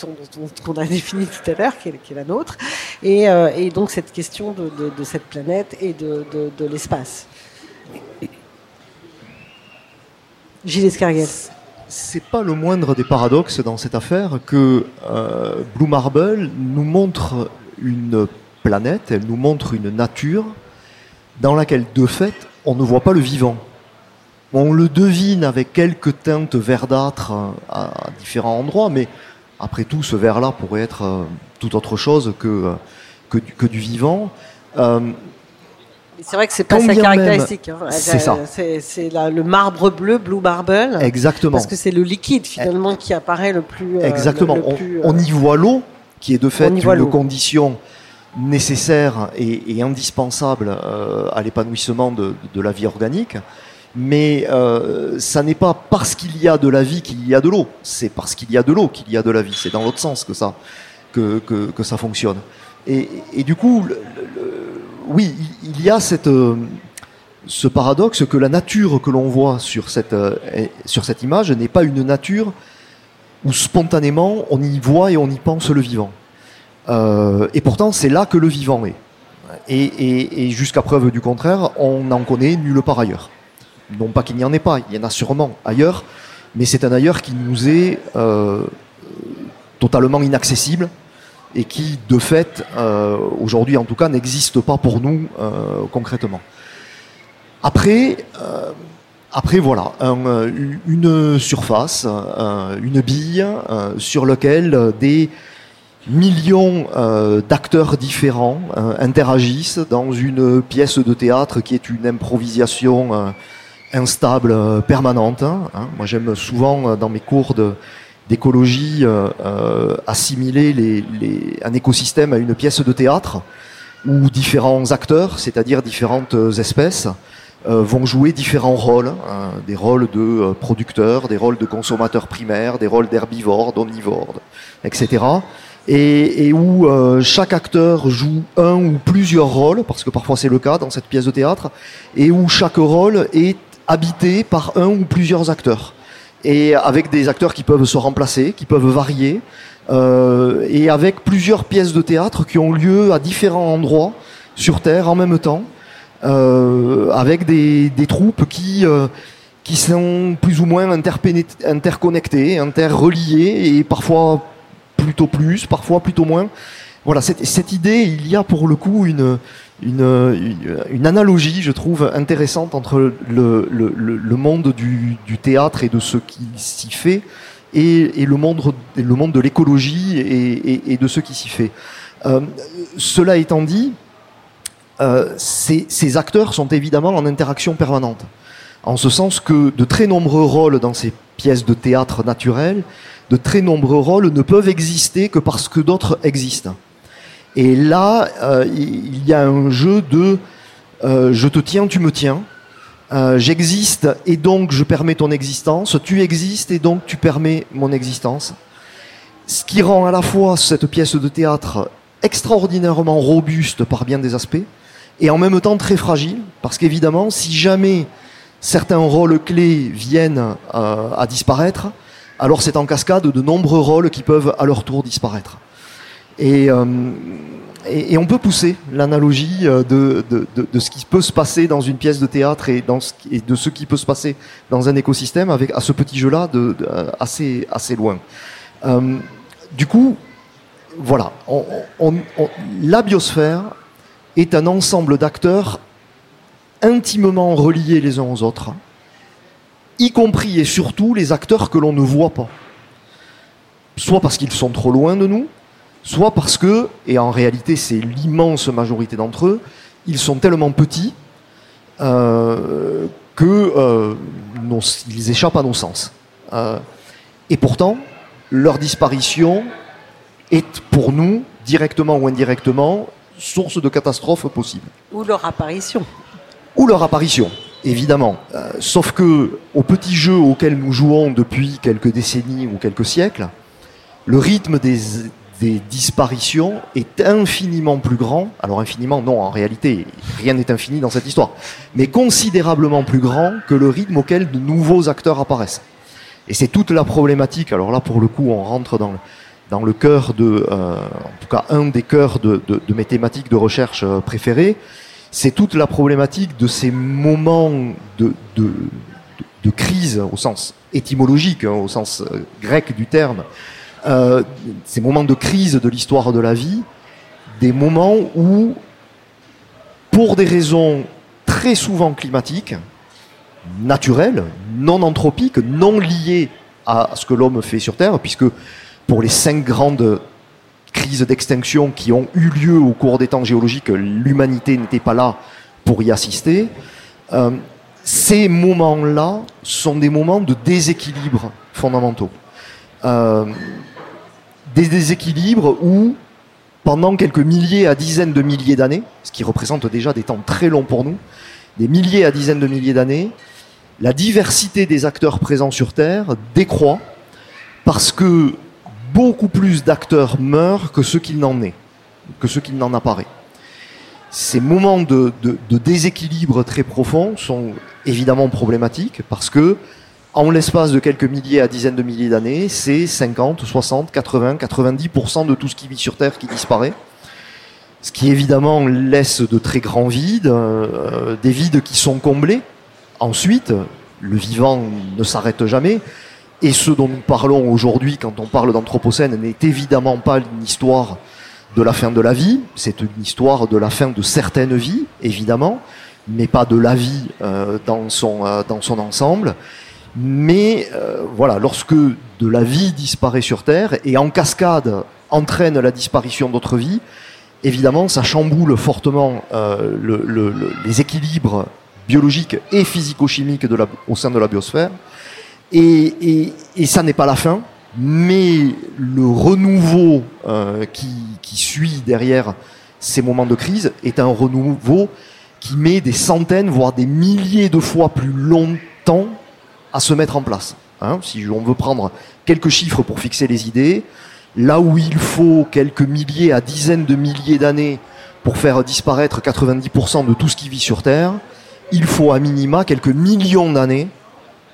on a défini tout à l'heure, qui, est la nôtre, et, donc cette question de, cette planète et de, l'espace. Gilles Escarguel. C'est pas le moindre des paradoxes dans cette affaire que Blue Marble nous montre une planète, elle nous montre une nature dans laquelle de fait on ne voit pas le vivant on le devine avec quelques teintes verdâtres euh, à, différents endroits, mais après tout, ce vert-là pourrait être euh, tout autre chose que, euh, que, du, vivant. c'est vrai que c'est pas sa caractéristique. Hein. C'est ça. C'est le marbre bleu, blue marble. Exactement. Parce que c'est le liquide finalement qui apparaît le plus. Exactement. on, y voit l'eau, qui est de fait une condition nécessaire et, indispensable à l'épanouissement de, de, la vie organique. Mais euh, ça n'est pas parce qu'il y a de la vie qu'il y a de l'eau. C'est parce qu'il y a de l'eau qu'il y a de la vie. C'est dans l'autre sens que ça, que, que, ça fonctionne. Et, et du coup, oui, il y a cette, euh, ce paradoxe que la nature que l'on voit sur cette, euh, sur cette image n'est pas une nature où spontanément on y voit et on y pense le vivant. Euh, et pourtant, c'est là que le vivant est. Et, jusqu'à preuve du contraire, on n'en connaît nulle part ailleurs. Non pas qu'il n'y en ait pas, il y en a sûrement ailleurs, mais c'est un ailleurs qui nous est euh, totalement inaccessible et qui, de fait, euh, aujourd'hui en tout cas, n'existe pas pour nous concrètement. Après, après voilà, une surface, une bille sur laquelle des millions d'acteurs différents interagissent dans une pièce de théâtre qui est une improvisation instable, euh, permanente. Hein. Moi, j'aime souvent, euh, dans mes cours d'écologie, euh, assimiler un écosystème à une pièce de théâtre où différents acteurs, c'est-à-dire différentes espèces, vont jouer différents rôles, hein. des rôles de producteurs, des rôles de consommateurs primaires, des rôles d'herbivores, d'omnivores, etc. Et, et où chaque acteur joue un ou plusieurs rôles, parce que parfois c'est le cas dans cette pièce de théâtre, et où chaque rôle est habité par un ou plusieurs acteurs. Et avec des acteurs qui peuvent se remplacer, qui peuvent varier, euh, et avec plusieurs pièces de théâtre qui ont lieu à différents endroits sur Terre en même temps, euh, avec des, troupes qui, euh, qui sont plus ou moins interconnectées, interreliées, et parfois plutôt plus, parfois plutôt moins. Voilà, cette, idée, il y a pour le coup une, analogie, je trouve, intéressante entre le, monde du, théâtre et de ce qui s'y fait et, le, monde, de l'écologie et, de ce qui s'y fait. Euh, cela étant dit, euh, ces, acteurs sont évidemment en interaction permanente, en ce sens que de très nombreux rôles dans ces pièces de théâtre naturelles, de très nombreux rôles ne peuvent exister que parce que d'autres existent. Et là, euh, il y a un jeu de euh, je te tiens, tu me tiens. J'existe et donc je permets ton existence. Tu existes et donc tu permets mon existence. Ce qui rend à la fois cette pièce de théâtre extraordinairement robuste par bien des aspects et en même temps très fragile parce qu'évidemment, si jamais certains rôles clés viennent à disparaître, alors c'est en cascade de nombreux rôles qui peuvent à leur tour disparaître. Et, euh, on peut pousser l'analogie euh, de, de, de, ce qui peut se passer dans une pièce de théâtre et, de ce qui peut se passer dans un écosystème avec à ce petit jeu-là de, assez, assez loin. Euh, du coup, voilà, la biosphère est un ensemble d'acteurs intimement reliés les uns aux autres, y compris et surtout les acteurs que l'on ne voit pas. Soit parce qu'ils sont trop loin de nous, soit parce que, et en réalité c'est l'immense majorité d'entre eux, ils sont tellement petits euh, euh, échappent à nos sens. Euh, et pourtant, leur disparition est pour nous, directement ou indirectement, source de catastrophes possibles Ou leur apparition. ou leur apparition, évidemment. Euh, sauf que au petit jeu auquel nous jouons depuis quelques décennies ou quelques siècles, le rythme des, des disparitions est infiniment plus grand. Alors infiniment, non, en réalité, rien n'est infini dans cette histoire, mais considérablement plus grand que le rythme auquel de nouveaux acteurs apparaissent. Et c'est toute la problématique. Alors là, pour le coup, on rentre dans le, dans le cœur de, euh, en tout cas, un des cœurs de, de- de mes thématiques de recherche euh, préférées. C'est toute la problématique de ces moments de, de, de- crise au sens étymologique, hein, au sens euh, grec du terme. Euh, ces moments de crise de l'histoire de la vie, des moments où, pour des raisons très souvent climatiques, naturelles, non anthropiques, non liées à ce que l'homme fait sur Terre, puisque pour les cinq grandes crises d'extinction qui ont eu lieu au cours des temps géologiques, l'humanité n'était pas là pour y assister. Euh, ces moments-là sont des moments de déséquilibre fondamentaux. Euh, des déséquilibres où, pendant quelques milliers à dizaines de milliers d'années, ce qui représente déjà des temps très longs pour nous, des milliers à dizaines de milliers d'années, la diversité des acteurs présents sur Terre décroît parce que beaucoup plus d'acteurs meurent que ce qu'il n'en est, que ce qu'il n'en apparaît. Ces moments de déséquilibre très profond sont évidemment problématiques parce que, en l'espace de quelques milliers à dizaines de milliers d'années, c'est 50, 60, 80, 90% de tout ce qui vit sur Terre qui disparaît. Ce qui évidemment laisse de très grands vides, euh, des vides qui sont comblés. Ensuite, le vivant ne s'arrête jamais. Et ce dont nous parlons aujourd'hui quand on parle d'Anthropocène n'est évidemment pas une histoire de la fin de la vie, c'est une histoire de la fin de certaines vies, évidemment, mais pas de la vie euh, dans, son, euh, dans son ensemble. Mais euh, voilà, lorsque de la vie disparaît sur Terre et en cascade entraîne la disparition d'autres vies, évidemment, ça chamboule fortement euh, le- le- le- les équilibres biologiques et physico-chimiques au sein de la biosphère. Et, et- et ça n'est pas la fin, mais le renouveau euh, qui, qui suit derrière ces moments de crise est un renouveau qui met des centaines, voire des milliers de fois plus longtemps à se mettre en place. hein. si on veut prendre quelques chiffres pour fixer les idées, là où il faut quelques milliers à dizaines de milliers d'années pour faire disparaître 90% de tout ce qui vit sur Terre, il faut à minima quelques millions d'années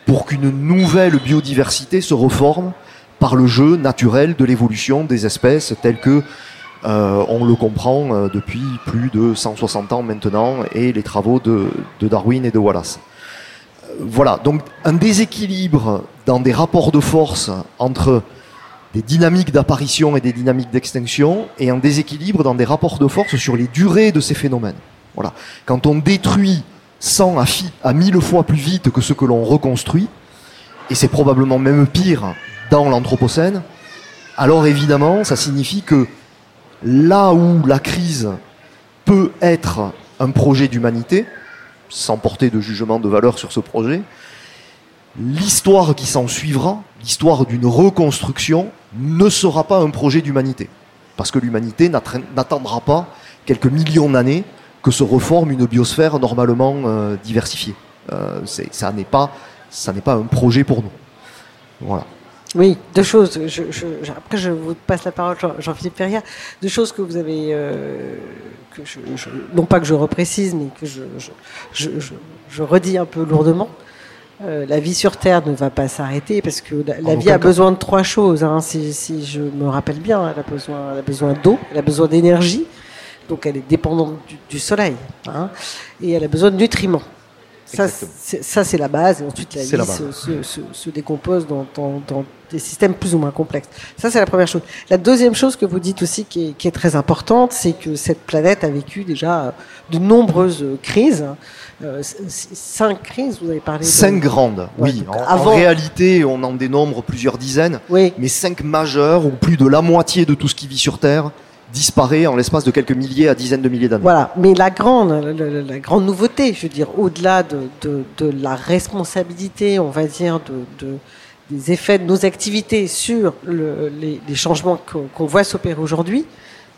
pour qu'une nouvelle biodiversité se reforme par le jeu naturel de l'évolution des espèces tel que euh, on le comprend euh, depuis plus de 160 ans maintenant et les travaux de, de Darwin et de Wallace. Voilà, donc un déséquilibre dans des rapports de force entre des dynamiques d'apparition et des dynamiques d'extinction et un déséquilibre dans des rapports de force sur les durées de ces phénomènes. Voilà. Quand on détruit 100 à, à 1000 fois plus vite que ce que l'on reconstruit, et c'est probablement même pire dans l'Anthropocène, alors évidemment, ça signifie que là où la crise peut être un projet d'humanité, sans porter de jugement de valeur sur ce projet, l'histoire qui s'en suivra, l'histoire d'une reconstruction, ne sera pas un projet d'humanité. Parce que l'humanité n'attendra pas quelques millions d'années que se reforme une biosphère normalement euh, diversifiée. Euh, ça n'est pas, ça n'est pas un projet pour nous. Voilà. Oui, deux choses. Je, je- je- après, je vous passe la parole, Jean- Jean-Philippe Ferrière. Deux choses que vous avez, euh, que je, je- non pas que je reprécise, mais que je, redis un peu lourdement. Euh, la vie sur Terre ne va pas s'arrêter parce que la, vie a cas. besoin de trois choses. hein, si, si je me rappelle bien, elle a besoin, elle a besoin d'eau, elle a besoin d'énergie Donc elle est dépendante du, du soleil. hein, et elle a besoin de nutriments. Ça, c'est- ça, c'est la base. Et ensuite, la la se, base. se- se- se décompose dans, dans- dans des systèmes plus ou moins complexes. Ça, c'est la première chose. La deuxième chose que vous dites aussi qui est, qui est très importante, c'est que cette planète a vécu déjà de nombreuses crises. Euh, c- c- cinq crises, vous avez parlé de- Cinq grandes, Ouais, oui. En, réalité, on en dénombre plusieurs dizaines, mais cinq majeures, où plus de la moitié de tout ce qui vit sur Terre disparaît en l'espace de quelques milliers à dizaines de milliers d'années. Voilà, mais la grande, la, la- la grande nouveauté, je veux dire, au-delà de, de- de la responsabilité, on va dire, de, de- des effets de nos activités sur le- les, les changements qu'on voit s'opérer aujourd'hui,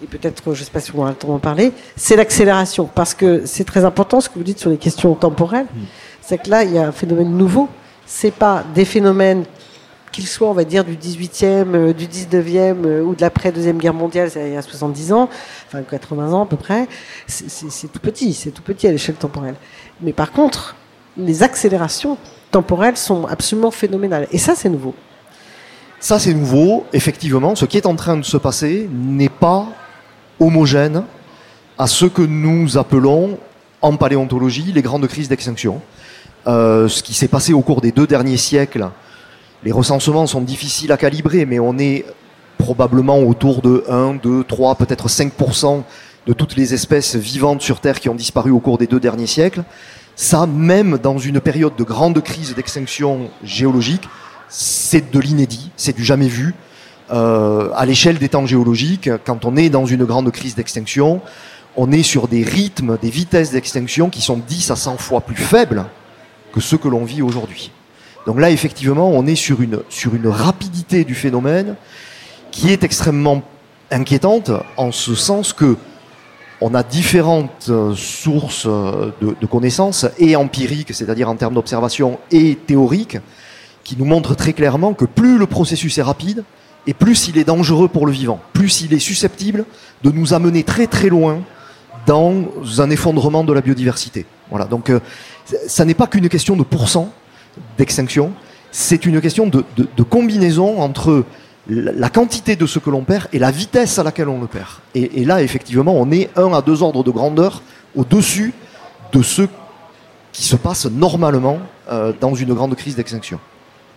et peut-être, je ne sais pas si on aura le temps d'en parler, c'est l'accélération. Parce que c'est très important ce que vous dites sur les questions temporelles, c'est que là, il y a un phénomène nouveau. C'est pas des phénomènes qu'ils soient, on va dire, du 18e, euh, du 19e euh, ou de l'après-deuxième guerre mondiale, il y a 70 ans, enfin 80 ans à peu près, c'est tout petit, c'est tout petit à l'échelle temporelle. Mais par contre, les accélérations temporelles sont absolument phénoménales. Et ça, c'est nouveau. Ça, c'est nouveau. Effectivement, ce qui est en train de se passer n'est pas homogène à ce que nous appelons en paléontologie les grandes crises d'extinction. Euh, ce qui s'est passé au cours des deux derniers siècles, les recensements sont difficiles à calibrer, mais on est probablement autour de 1, 2, 3, peut-être 5% de toutes les espèces vivantes sur Terre qui ont disparu au cours des deux derniers siècles. Ça, même dans une période de grande crise d'extinction géologique, c'est de l'inédit, c'est du jamais vu. Euh, à l'échelle des temps géologiques, quand on est dans une grande crise d'extinction, on est sur des rythmes, des vitesses d'extinction qui sont 10 à 100 fois plus faibles que ceux que l'on vit aujourd'hui. Donc là, effectivement, on est sur une, sur une rapidité du phénomène qui est extrêmement inquiétante en ce sens que on a différentes euh, sources euh, de, connaissances, et empiriques, c'est-à-dire en termes d'observation, et théoriques, qui nous montrent très clairement que plus le processus est rapide, et plus il est dangereux pour le vivant, plus il est susceptible de nous amener très très loin dans un effondrement de la biodiversité. Voilà, donc euh, ça n'est pas qu'une question de pourcent d'extinction, c'est une question de, combinaison entre la quantité de ce que l'on perd et la vitesse à laquelle on le perd. Et, là, effectivement, on est un à deux ordres de grandeur au-dessus de ce qui se passe normalement euh, dans une grande crise d'extinction.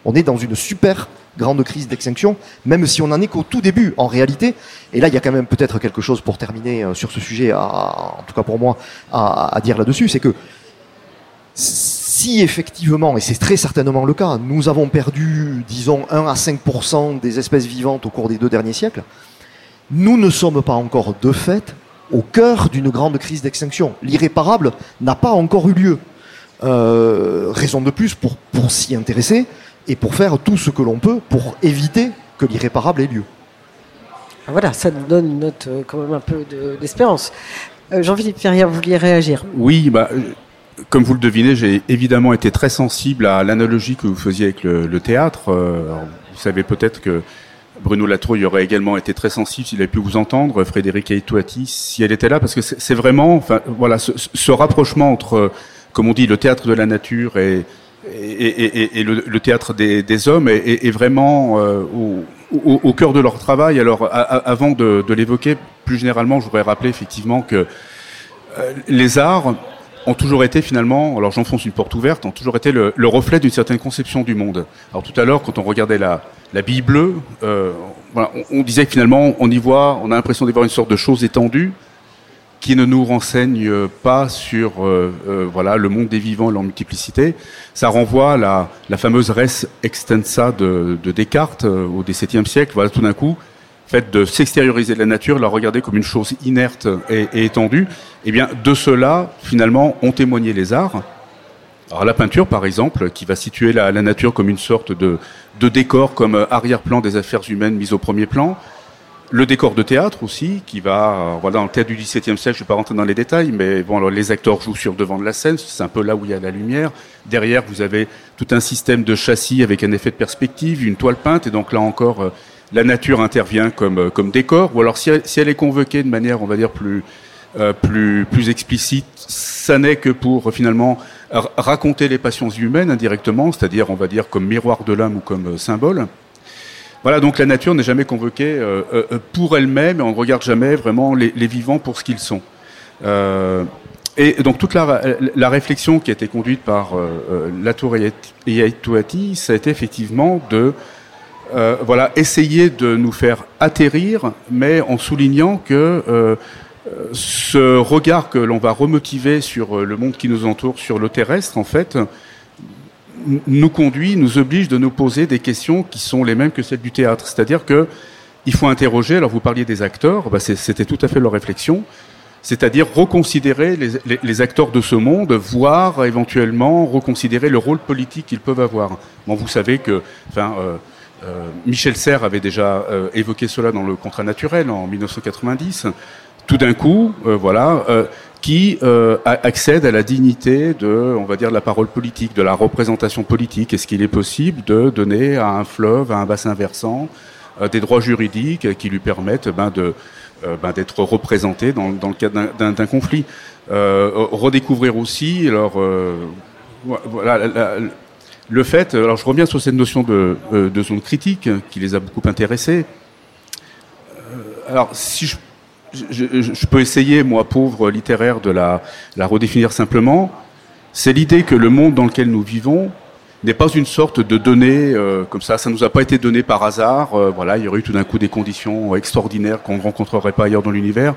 On est dans une super grande crise d'extinction, même si on n'en est qu'au tout début en réalité. Et là, il y a quand même peut-être quelque chose pour terminer euh, sur ce sujet, en tout cas pour moi, à, à dire là-dessus, c'est que si effectivement, et c'est très certainement le cas, nous avons perdu, disons, 1 à 5% des espèces vivantes au cours des deux derniers siècles, nous ne sommes pas encore de fait au cœur d'une grande crise d'extinction. L'irréparable n'a pas encore eu lieu. Euh, raison de plus pour, pour s'y intéresser et pour faire tout ce que l'on peut pour éviter que l'irréparable ait lieu. Ah, Voilà, ça nous donne une note euh, quand même un peu de- d'espérance. Euh, Jean-Philippe Ferrière, vous vouliez réagir? Oui, bah, comme vous le devinez, j'ai évidemment été très sensible à l'analogie que vous faisiez avec le, théâtre. Euh, vous savez peut-être que Bruno Latrouille aurait également été très sensible s'il avait pu vous entendre, Frédéric Aitouati, si elle était là, parce que c'est vraiment, enfin, voilà, ce, rapprochement entre, comme on dit, le théâtre de la nature et, le, théâtre des, hommes est, vraiment euh, au, cœur de leur travail. Alors, avant de, de l'évoquer, plus généralement, je voudrais rappeler effectivement que euh, les arts ont toujours été finalement, alors j'enfonce une porte ouverte, ont toujours été le, le reflet d'une certaine conception du monde. Alors tout à l'heure, quand on regardait la, la Bible bleue, euh, on, disait que finalement, on y voit, on a l'impression d'y voir une sorte de chose étendue qui ne nous renseigne pas sur euh, euh, voilà le monde des vivants et leur multiplicité. Ça renvoie à la, la fameuse res extensa de, de Descartes au XVIIe siècle. Voilà, tout d'un coup, fait de s'extérioriser de la nature, la regarder comme une chose inerte et, étendue, eh bien, de cela, finalement, ont témoigné les arts. Alors, la peinture, par exemple, qui va situer la, nature comme une sorte de, de décor, comme euh, arrière-plan des affaires humaines mises au premier plan. Le décor de théâtre aussi, qui va, euh, voilà, dans le théâtre du XVIIe siècle, je ne vais pas rentrer dans les détails, mais bon, alors, les acteurs jouent sur le devant de la scène, c'est un peu là où il y a la lumière. Derrière, vous avez tout un système de châssis avec un effet de perspective, une toile peinte, et donc là encore, euh, la nature intervient comme, euh, comme décor, ou alors si elle, est convoquée de manière, on va dire, plus, euh, plus, plus explicite, ça n'est que pour euh, finalement ra- raconter les passions humaines indirectement, c'est-à-dire, on va dire, comme miroir de l'âme ou comme symbole. voilà, donc la nature n'est jamais convoquée pour elle-même et on ne regarde jamais vraiment les, vivants pour ce qu'ils sont. Et donc toute la, la, réflexion qui a été conduite par Latour et Yaitouati, ça a été effectivement de euh, voilà, essayer de nous faire atterrir, mais en soulignant que euh, ce regard que l'on va remotiver sur le monde qui nous entoure, sur le terrestre, en fait, nous conduit, nous oblige de nous poser des questions qui sont les mêmes que celles du théâtre. C'est-à-dire que il faut interroger, alors vous parliez des acteurs, bah c'était tout à fait leur réflexion, c'est-à-dire reconsidérer les, acteurs de ce monde, voire éventuellement reconsidérer le rôle politique qu'ils peuvent avoir. Bon, vous savez que, enfin, euh, euh, Michel Serres avait déjà euh, évoqué cela dans le contrat naturel en 1990. Tout d'un coup, euh, voilà, euh, qui accède à la dignité de, on va dire, la parole politique, de la représentation politique. Est-ce qu'il est possible de donner à un fleuve, à un bassin versant, des droits juridiques qui lui permettent ben, de euh, ben, d'être représenté dans, le cadre d'un conflit? Euh, redécouvrir aussi, alors euh, voilà, le fait, alors je reviens sur cette notion de, de zone critique qui les a beaucoup intéressés. alors si je, peux essayer, moi pauvre littéraire, de la, redéfinir simplement, c'est l'idée que le monde dans lequel nous vivons n'est pas une sorte de donnée euh, comme ça. Ça nous a pas été donné par hasard. Euh, voilà, il y aurait eu tout d'un coup des conditions extraordinaires qu'on ne rencontrerait pas ailleurs dans l'univers.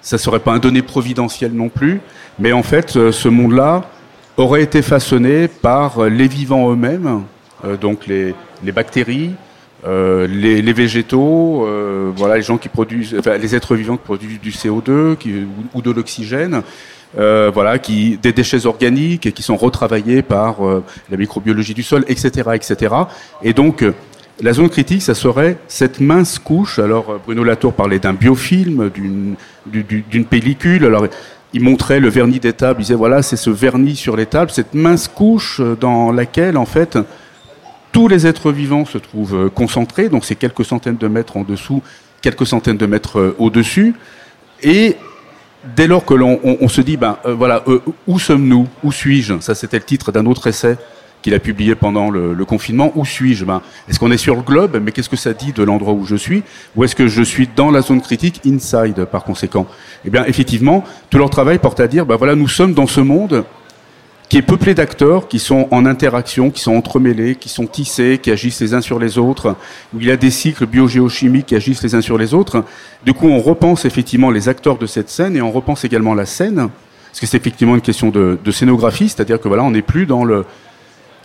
Ça serait pas un donné providentiel non plus. Mais en fait, euh, ce monde-là aurait été façonné par les vivants eux-mêmes, euh, donc les, les bactéries, les, les, végétaux, voilà, les gens qui produisent, enfin, les êtres vivants qui produisent du CO2 qui, ou, de l'oxygène euh, voilà, qui, des déchets organiques et qui sont retravaillés par euh, la microbiologie du sol, etc., etc. Et donc, euh, la zone critique, ça serait cette mince couche. Alors, euh, Bruno Latour parlait d'un biofilm, d'une pellicule. Alors, il montrait le vernis des tables. Il disait voilà, c'est ce vernis sur les tables, cette mince couche dans laquelle, en fait, tous les êtres vivants se trouvent concentrés. Donc, c'est quelques centaines de mètres en dessous, quelques centaines de mètres au-dessus. Et dès lors que l'on on, on se dit, ben euh, voilà, euh, où sommes-nous? Où suis-je? Ça, c'était le titre d'un autre essai qu'il a publié pendant le, confinement. Où suis-je ben, Est-ce qu'on est sur le globe? Mais qu'est-ce que ça dit de l'endroit où je suis? Ou est-ce que je suis dans la zone critique, inside, par conséquent? Eh bien, effectivement, tout leur travail porte à dire, ben voilà, nous sommes dans ce monde qui est peuplé d'acteurs qui sont en interaction, qui sont entremêlés, qui sont tissés, qui agissent les uns sur les autres, où il y a des cycles biogéochimiques qui agissent les uns sur les autres. Du coup, on repense effectivement les acteurs de cette scène et on repense également la scène, parce que c'est effectivement une question de, de scénographie, c'est-à-dire que voilà, on n'est plus dans le,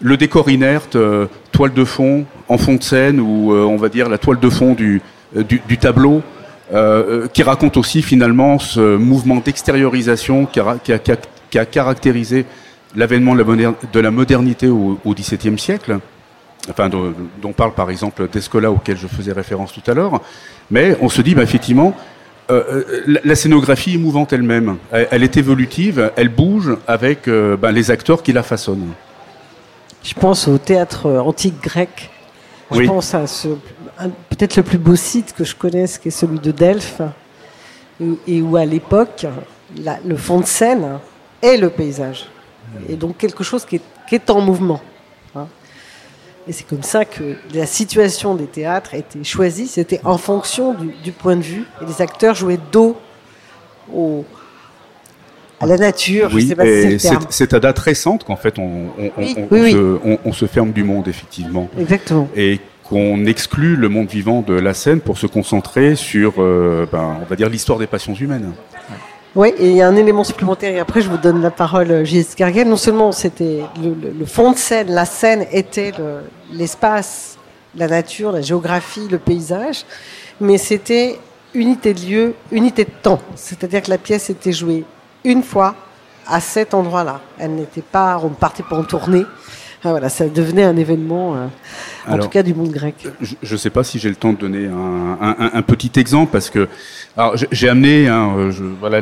le décor inerte, euh, toile de fond, en fond de scène, ou euh, on va dire la toile de fond du, euh, tableau, qui raconte aussi finalement ce mouvement d'extériorisation qui a, caractérisé l'avènement de la modernité au, XVIIe siècle, enfin, dont, parle par exemple Descola auquel je faisais référence tout à l'heure, mais on se dit bah, effectivement, la, scénographie est mouvante elle-même, elle, est évolutive, elle bouge avec bah, les acteurs qui la façonnent. Je pense au théâtre antique grec. Je oui. pense à ce peut-être le plus beau site que je connaisse, qui est celui de Delphes, et où à l'époque, le fond de scène est le paysage et donc quelque chose qui est, qui est en mouvement. Hein. Et c'est comme ça que la situation des théâtres était choisie, c'était en fonction du, du, point de vue, et les acteurs jouaient dos au, à la nature. Oui, c'est à date récente qu'en fait on, on, oui, on, oui, se, oui. on, se, ferme du monde, effectivement. Exactement. Et qu'on exclut le monde vivant de la scène pour se concentrer sur, euh, ben, on va dire, l'histoire des passions humaines. Oui, et il y a un élément supplémentaire, et après je vous donne la parole, Gilles Scarguel. Non seulement c'était le, le, le, fond de scène, la scène était l'espace, le, la nature, la géographie, le paysage, mais c'était unité de lieu, unité de temps. C'est-à-dire que la pièce était jouée une fois à cet endroit-là. Elle n'était pas, on ne partait pas en tournée. Ah, voilà, ça devenait un événement, euh, en Alors, tout cas du monde grec. Je ne sais pas si j'ai le temps de donner un, un, un, petit exemple parce que j'ai amené, hein, je, voilà,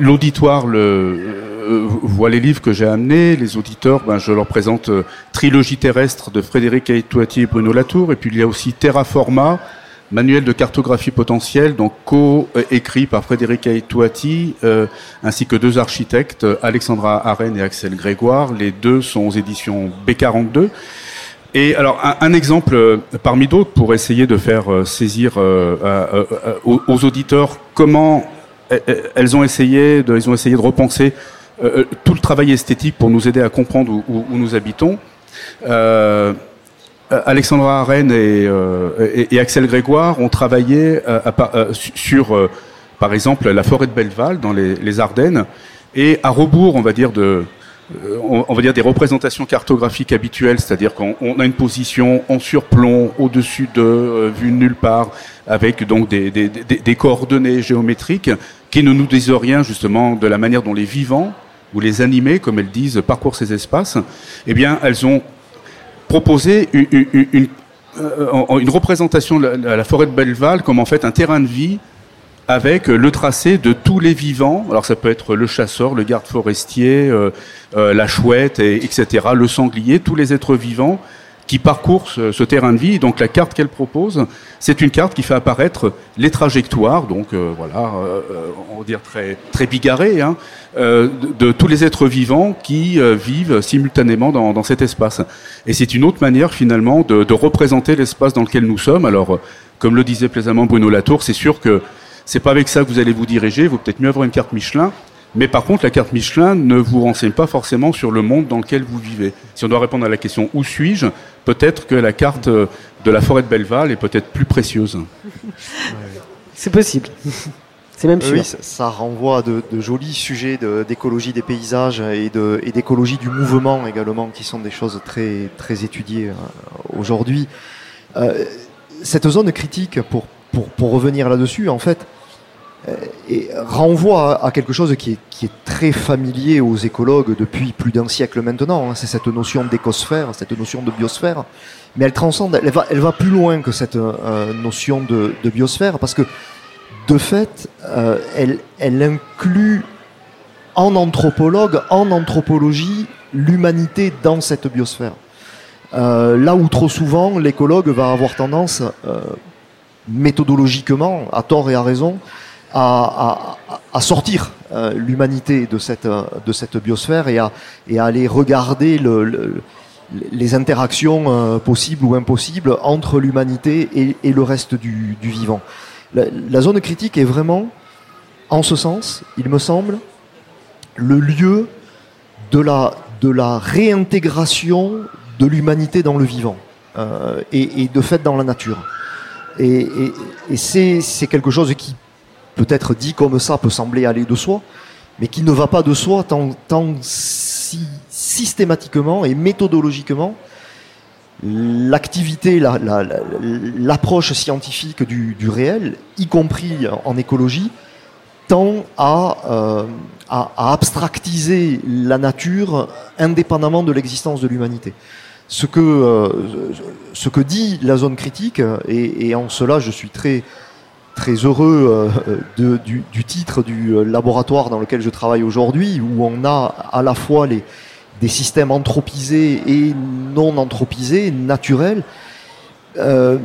l'auditoire le, euh, voit les livres que j'ai amenés, les auditeurs, ben, je leur présente euh, Trilogie terrestre de Frédéric Aïtouati et Bruno Latour, et puis il y a aussi Terraforma, manuel de cartographie potentielle, donc co-écrit par Frédéric Aïtouati, euh, ainsi que deux architectes, Alexandra Arène et Axel Grégoire. Les deux sont aux éditions B42. Et alors, un, exemple euh, parmi d'autres pour essayer de faire euh, saisir aux, auditeurs comment elles ont essayé de, ont essayé de repenser tout le travail esthétique pour nous aider à comprendre où nous habitons. Euh, Alexandra Arène et, euh, et- Axel Grégoire ont travaillé euh, sur, par exemple, la forêt de Belleval dans les, Ardennes, et à rebours, on va dire, de, on, va dire des représentations cartographiques habituelles, c'est-à-dire qu'on on a une position en surplomb, au-dessus de, vue nulle part, avec donc des coordonnées géométriques qui ne nous disent rien justement de la manière dont les vivants ou les animés, comme elles disent, parcourent ces espaces. Eh bien, elles ont une- euh, une représentation de la, forêt de Belleval comme en fait un terrain de vie avec le tracé de tous les vivants. Alors ça peut être le chasseur, le garde forestier, euh, euh, la chouette, et, etc., le sanglier, tous les êtres vivants qui parcourent ce, terrain de vie. Donc la carte qu'elle propose, c'est une carte qui fait apparaître les trajectoires, donc euh, voilà, euh, euh, on va dire très, très hein, de, tous les êtres vivants qui vivent simultanément dans, cet espace. Et c'est une autre manière finalement de, de représenter l'espace dans lequel nous sommes. Alors, comme le disait plaisamment Bruno Latour, c'est sûr que c'est pas avec ça que vous allez vous diriger. Vaut peut-être mieux avoir une carte Michelin. Mais par contre, la carte Michelin ne vous renseigne pas forcément sur le monde dans lequel vous vivez. Si on doit répondre à la question où suis-je, peut-être que la carte euh, de la forêt de Belleval est peut-être plus précieuse. C'est possible. C'est même sûr. Oui, ça, ça renvoie à de, de jolis sujets de- d'écologie des paysages et d'écologie du mouvement également, qui sont des choses très, très étudiées euh, aujourd'hui. Euh, cette zone critique, pour, pour, pour revenir là-dessus, en fait, euh, et renvoie à, quelque chose qui est, très familier aux écologues depuis plus d'un siècle maintenant. hein. C'est cette notion d'écosphère, cette notion de biosphère. Mais elle transcende, elle va, plus loin que cette euh, notion de, biosphère, parce que de fait, euh, elle, inclut en anthropologue, en anthropologie, l'humanité dans cette biosphère. Euh, là où trop souvent l'écologue va avoir tendance, euh, méthodologiquement, à tort et à raison, à, sortir euh, l'humanité de cette, euh, de cette biosphère et à, aller regarder le- le- les interactions euh, possibles ou impossibles entre l'humanité et, le reste du, vivant. La, zone critique est vraiment, en ce sens, il me semble, le lieu de la, réintégration de l'humanité dans le vivant et, de fait dans la nature. Et, et- c'est quelque chose qui, peut-être dit comme ça, peut sembler aller de soi, mais qui ne va pas de soi tant, si systématiquement et méthodologiquement l'activité, la- la- la- l'approche scientifique du, réel, y compris en écologie, tend à, euh, à, abstractiser la nature indépendamment de l'existence de l'humanité. Ce que, euh, ce que dit la zone critique, et en cela je suis très, très heureux euh, du, titre du euh, laboratoire dans lequel je travaille aujourd'hui, où on a à la fois les, des systèmes anthropisés et non anthropisés, naturels, euh,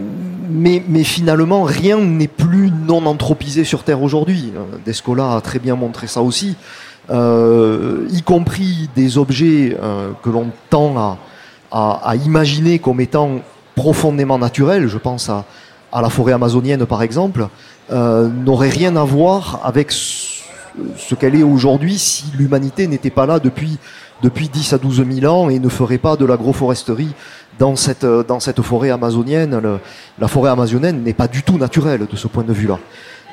mais, mais finalement, rien n'est plus non anthropisé sur Terre aujourd'hui. Descola a très bien montré ça aussi, y compris des objets que l'on tend à, à, à imaginer comme étant profondément naturels, je pense à, à la forêt amazonienne par exemple, euh, n'auraient rien à voir avec ce, qu'elle est aujourd'hui si l'humanité n'était pas là depuis, depuis 10 à 12 000 ans et ne ferait pas de l'agroforesterie dans cette, dans cette forêt amazonienne. La forêt amazonienne n'est pas du tout naturelle de ce point de vue-là.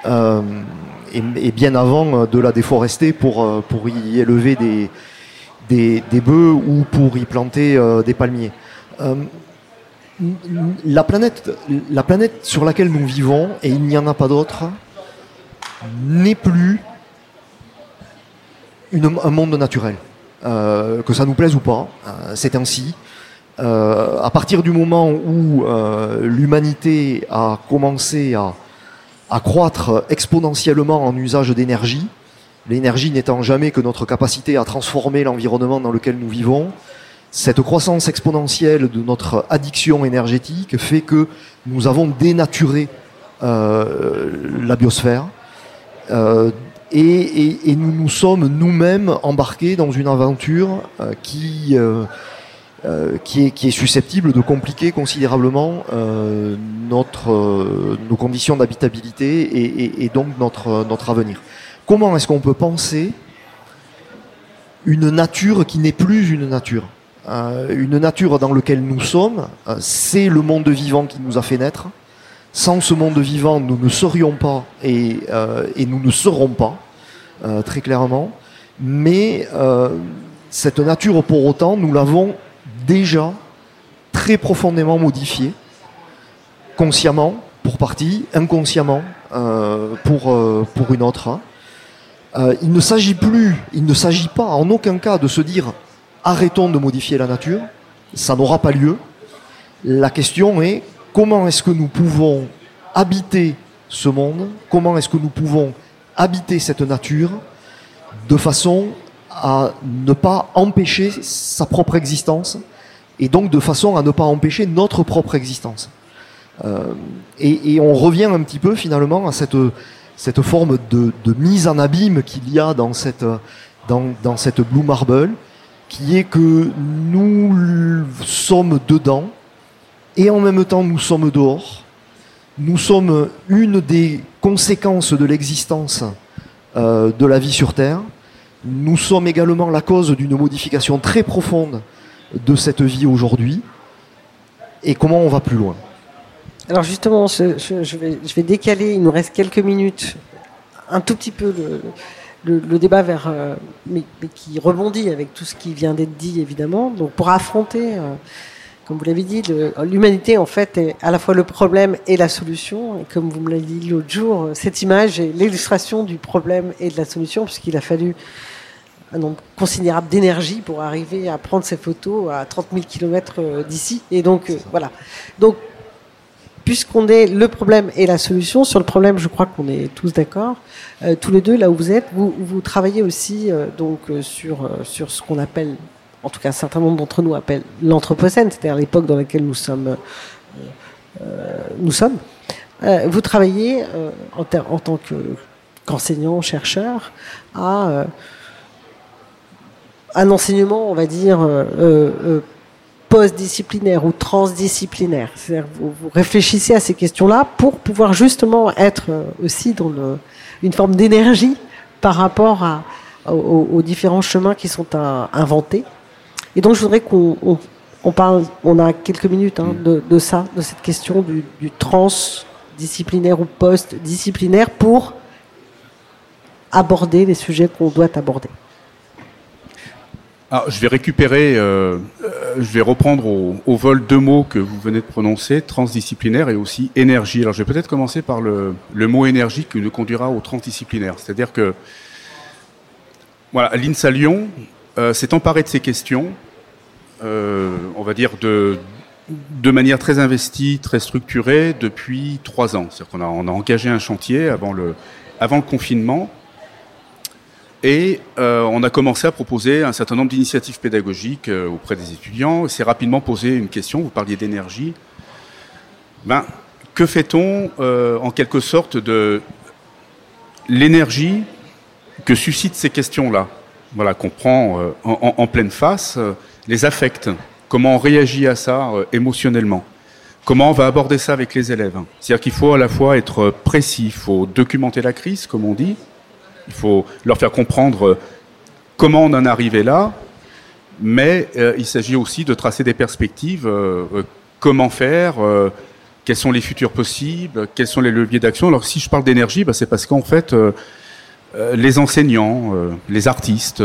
Euh, et, bien avant de la déforester pour, euh, pour y élever des, des, des bœufs ou pour y planter euh, des palmiers. Euh, la planète, la planète sur laquelle nous vivons, et il n'y en a pas d'autre, n'est plus un monde naturel. Euh, que ça nous plaise ou pas, euh, c'est ainsi. Euh, à partir du moment où l'humanité a commencé à croître exponentiellement en usage d'énergie, l'énergie n'étant jamais que notre capacité à transformer l'environnement dans lequel nous vivons, cette croissance exponentielle de notre addiction énergétique fait que nous avons dénaturé euh, la biosphère euh, et, nous nous sommes nous-mêmes embarqués dans une aventure euh, qui, qui, est, susceptible de compliquer considérablement notre, nos conditions d'habitabilité et, et, donc notre, notre avenir. Comment est-ce qu'on peut penser une nature qui n'est plus une nature? Une nature dans laquelle nous sommes, euh, c'est le monde vivant qui nous a fait naître. Sans ce monde vivant, nous ne serions pas et, euh, nous ne serons pas, très clairement. Mais cette nature, pour autant, nous l'avons déjà très profondément modifiée, consciemment pour partie, inconsciemment euh, pour, euh, pour une autre. Euh, il ne s'agit plus, il ne s'agit pas en aucun cas de se dire arrêtons de modifier la nature, ça n'aura pas lieu. La question est comment est-ce que nous pouvons habiter ce monde, comment est-ce que nous pouvons habiter cette nature de façon à ne pas empêcher sa propre existence et donc de façon à ne pas empêcher notre propre existence? Euh, et, et, on revient un petit peu finalement à cette, cette forme de, de mise en abîme qu'il y a dans cette, dans, dans cette Blue Marble, qui est que nous sommes dedans et en même temps nous sommes dehors. Nous sommes une des conséquences de l'existence euh, de la vie sur Terre. Nous sommes également la cause d'une modification très profonde de cette vie aujourd'hui et comment on va plus loin? Alors justement, je, vais, je, vais, décaler, il nous reste quelques minutes, un tout petit peu le, le, le débat vers, euh, mais, mais, qui rebondit avec tout ce qui vient d'être dit évidemment. Donc pour affronter, euh, comme vous l'avez dit, l'humanité en fait est à la fois le problème et la solution. Et comme vous me l'avez dit l'autre jour, cette image est l'illustration du problème et de la solution, puisqu'il a fallu un nombre considérable d'énergie pour arriver à prendre ces photos à 30 000 km d'ici. Et donc, euh, voilà. Donc, puisqu'on est le problème et la solution, sur le problème, je crois qu'on est tous d'accord. Euh, tous les deux, là où vous êtes, vous, travaillez aussi euh, donc euh, sur, sur ce qu'on appelle, en tout cas un certain nombre d'entre nous appellent l'anthropocène, c'est-à-dire l'époque dans laquelle nous sommes. nous sommes. vous travaillez en, tant qu'enseignant, chercheur, à un enseignement, on va dire, post-disciplinaire ou transdisciplinaire. Vous, vous réfléchissez à ces questions-là pour pouvoir justement être aussi dans une forme d'énergie par rapport aux, différents chemins qui sont à inventer. Et donc je voudrais qu'on on, on parle, on a quelques minutes hein, de, de, ça, de cette question du, du transdisciplinaire ou post-disciplinaire pour aborder les sujets qu'on doit aborder. Alors, je vais récupérer, euh, je vais reprendre au, vol deux mots que vous venez de prononcer, transdisciplinaire et aussi énergie. Alors, je vais peut-être commencer par le, mot énergie qui nous conduira au transdisciplinaire. C'est-à-dire que, voilà, l'INSA Lyon euh, s'est emparé de ces questions, euh, on va dire de, manière très investie, très structurée depuis trois ans. C'est-à-dire qu'on a, on a engagé un chantier avant le confinement et euh, on a commencé à proposer un certain nombre d'initiatives pédagogiques euh, auprès des étudiants. C'est rapidement posé une question, vous parliez d'énergie. Ben, que fait-on euh, en quelque sorte de l'énergie que suscitent ces questions-là? Voilà, qu'on prend en, en, pleine face, les affects. Comment on réagit à ça émotionnellement? Comment on va aborder ça avec les élèves? C'est-à-dire qu'il faut à la fois être précis, il faut documenter la crise, comme on dit, il faut leur faire comprendre comment on en est arrivé là, mais euh, il s'agit aussi de tracer des perspectives. Euh, comment faire euh, Quels sont les futurs possibles Quels sont les leviers d'action Alors si je parle d'énergie, bah, c'est parce qu'en fait, les enseignants, les artistes,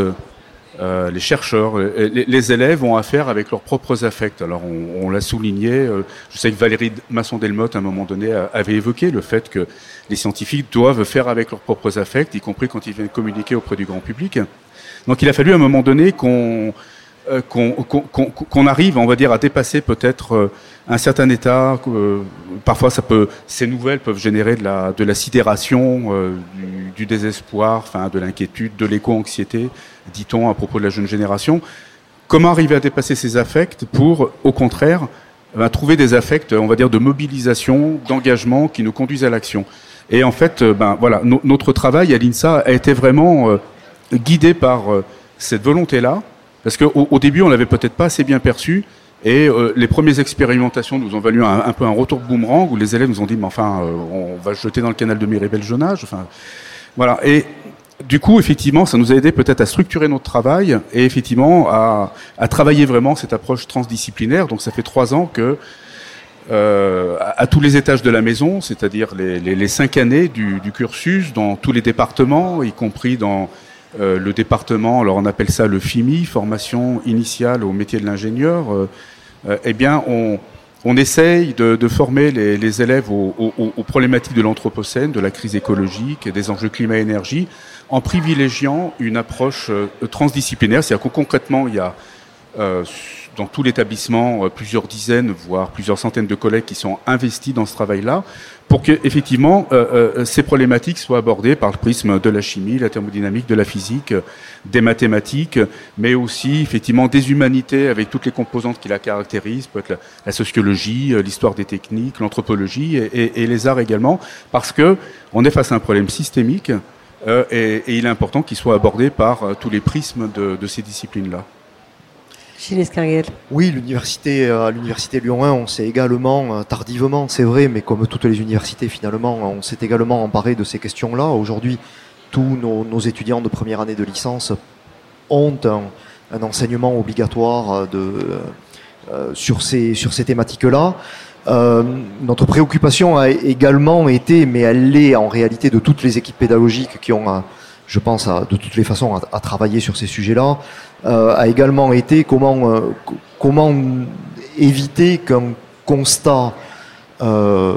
euh, les chercheurs, les, les, élèves ont affaire avec leurs propres affects. Alors on, l'a souligné, euh, je sais que Valérie Masson-Delmotte à un moment donné avait évoqué le fait que les scientifiques doivent faire avec leurs propres affects, y compris quand ils viennent communiquer auprès du grand public. Donc il a fallu à un moment donné qu'on euh, qu'on qu qu arrive, on va dire, à dépasser peut-être euh, un certain état. Euh, parfois, ces nouvelles peuvent générer de la, sidération, euh, du, désespoir, enfin, de l'inquiétude, de l'éco-anxiété, dit-on à propos de la jeune génération. Comment arriver à dépasser ces affects pour, au contraire, ben, trouver des affects, on va dire, de mobilisation, d'engagement qui nous conduisent à l'action? Et en fait, ben voilà, no notre travail à l'INSA a été vraiment guidé par cette volonté-là Parce qu'au au début, on l'avait peut-être pas assez bien perçu. Et euh, les premières expérimentations nous ont valu un, peu un retour boomerang où les élèves nous ont dit mais enfin euh, on va jeter dans le canal de Miribel Jonage. Enfin voilà. Et du coup effectivement ça nous a aidé peut-être à structurer notre travail et effectivement à, travailler vraiment cette approche transdisciplinaire. Donc ça fait trois ans que euh, à, tous les étages de la maison, c'est-à-dire les, cinq années du, cursus dans tous les départements, y compris dans euh, le département, alors on appelle ça le FIMI, formation initiale au métier de l'ingénieur, euh, euh, eh bien on, on essaye de, former les, élèves aux, problématiques de l'anthropocène, de la crise écologique et des enjeux climat-énergie, en privilégiant une approche transdisciplinaire, c'est-à-dire que concrètement, il y a dans tout l'établissement plusieurs dizaines, voire plusieurs centaines de collègues qui sont investis dans ce travail-là, pour que effectivement euh, euh, ces problématiques soient abordées par le prisme de la chimie, la thermodynamique, de la physique, des mathématiques, mais aussi effectivement des humanités avec toutes les composantes qui la caractérisent, peut être la, sociologie, l'histoire des techniques, l'anthropologie et, les arts également, parce que on est face à un problème systémique euh, et, il est important qu'il soit abordé par euh, tous les prismes de, de ces disciplines-là. Oui, l'université, euh, l'université Lyon 1, on s'est également, euh, tardivement, c'est vrai, mais comme toutes les universités finalement, on s'est également emparé de ces questions-là. Aujourd'hui, tous nos, étudiants de première année de licence ont un, enseignement obligatoire de, euh, sur ces, sur ces thématiques-là. Euh, notre préoccupation a également été, mais elle l'est en réalité de toutes les équipes pédagogiques qui ont, je pense, à, de toutes les façons à, travailler sur ces sujets-là, euh, a également été comment, euh, comment éviter qu'un constat euh,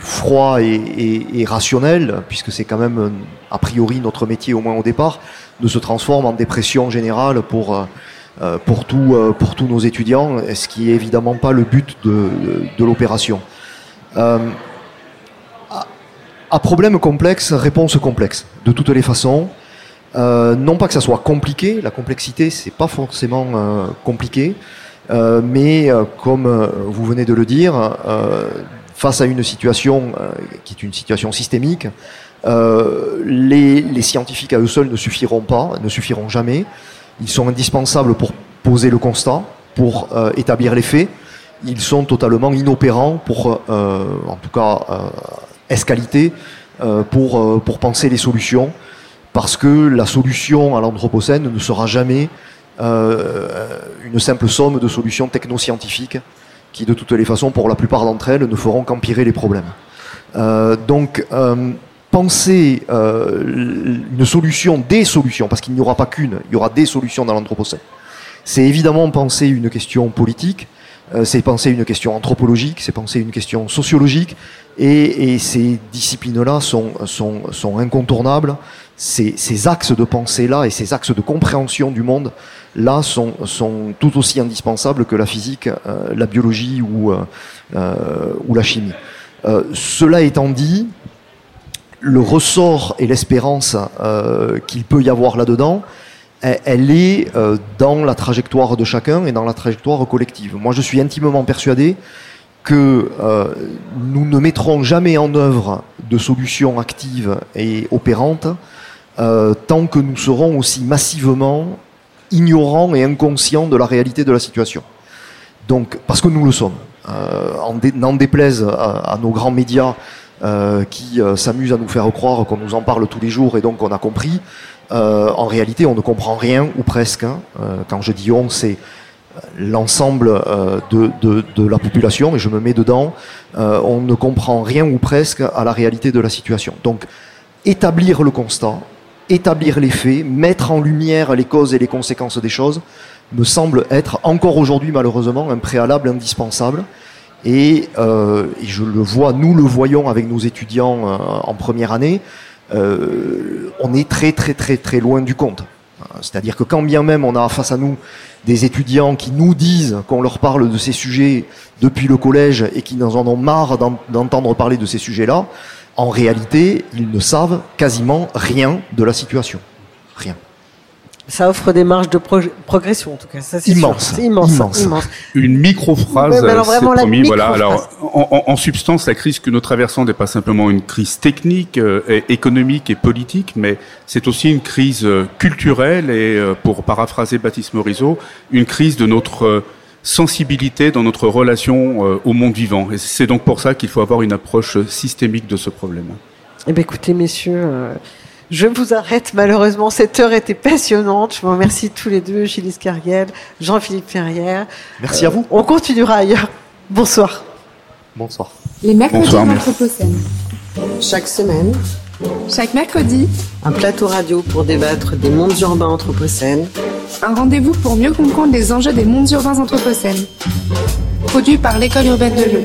froid et, rationnel, puisque c'est quand même a priori notre métier au moins au départ, ne se transforme en dépression générale pour, pour, pour tous nos étudiants, ce qui est évidemment pas le but de, de l'opération. À problème complexe, réponse complexe, de toutes les façons. Euh, non pas que ça soit compliqué, la complexité c'est pas forcément euh, compliqué, euh, mais euh, comme euh, vous venez de le dire, euh, face à une situation qui est une situation systémique, les, les, scientifiques à eux seuls ne suffiront pas, ne suffiront jamais. Ils sont indispensables pour poser le constat, pour établir les faits. Ils sont totalement inopérants pour, en tout cas, escalité, pour, pour penser les solutions parce que la solution à l'Anthropocène ne sera jamais euh, une simple somme de solutions technoscientifiques qui, de toutes les façons, pour la plupart d'entre elles, ne feront qu'empirer les problèmes. Euh, donc, euh, penser euh, une solution, des solutions, parce qu'il n'y aura pas qu'une, il y aura des solutions dans l'Anthropocène. C'est évidemment penser une question politique, euh, c'est penser une question anthropologique, c'est penser une question sociologique, et, et ces disciplines-là sont, sont, sont incontournables ces, ces axes de pensée-là et ces axes de compréhension du monde là sont, sont tout aussi indispensables que la physique, euh, la biologie ou, euh, euh ou la chimie. Euh, cela étant dit, le ressort et l'espérance euh, qu'il peut y avoir là-dedans, elle est euh, dans la trajectoire de chacun et dans la trajectoire collective. Moi, je suis intimement persuadé que euh, nous ne mettrons jamais en œuvre de solutions actives et opérantes euh, tant que nous serons aussi massivement ignorants et inconscients de la réalité de la situation. Donc, parce que nous le sommes. N'en déplaise à, nos grands médias qui s'amusent à nous faire croire qu'on nous en parle tous les jours et donc on a compris, euh, en réalité on ne comprend rien ou presque. Hein. quand je dis on, c'est l'ensemble de, de, la population, et je me mets dedans, on ne comprend rien ou presque à la réalité de la situation. Donc, établir le constat, établir les faits, mettre en lumière les causes et les conséquences des choses, me semble être encore aujourd'hui malheureusement un préalable indispensable. Et, euh, je le vois, nous le voyons avec nos étudiants euh, en première année, euh, on est très très très très loin du compte. C'est-à-dire que quand bien même on a face à nous des étudiants qui nous disent qu'on leur parle de ces sujets depuis le collège et qui en ont marre d'entendre parler de ces sujets-là, en réalité, ils ne savent quasiment rien de la situation. Rien. Ça offre des marges de progression, en tout cas. Ça, c'est immense, sûr. immense, immense. immense. Une micro-phrase, c'est vraiment, la promis. Voilà. Alors, en, en- en substance, la crise que nous traversons n'est pas simplement une crise technique, euh, économique et politique, mais c'est aussi une crise euh, culturelle et, euh, pour paraphraser Baptiste Morisot, une crise de notre euh, sensibilité dans notre relation euh, au monde vivant. Et c'est donc pour ça qu'il faut avoir une approche systémique de ce problème. Eh bien, écoutez, messieurs, euh, je vous arrête. Malheureusement, cette heure était passionnante. Je vous remercie tous les deux, Gilles Carriel, Jean-Philippe Ferrière. Merci à vous. On continuera ailleurs. Bonsoir. Bonsoir. Les mercredis Bonsoir, merci. d'Anthropocène. Chaque semaine, Chaque mercredi, un plateau radio pour débattre des mondes urbains anthropocènes. un rendez-vous pour mieux comprendre les enjeux des mondes urbains anthropocènes. Produit par l'école urbaine de Lyon.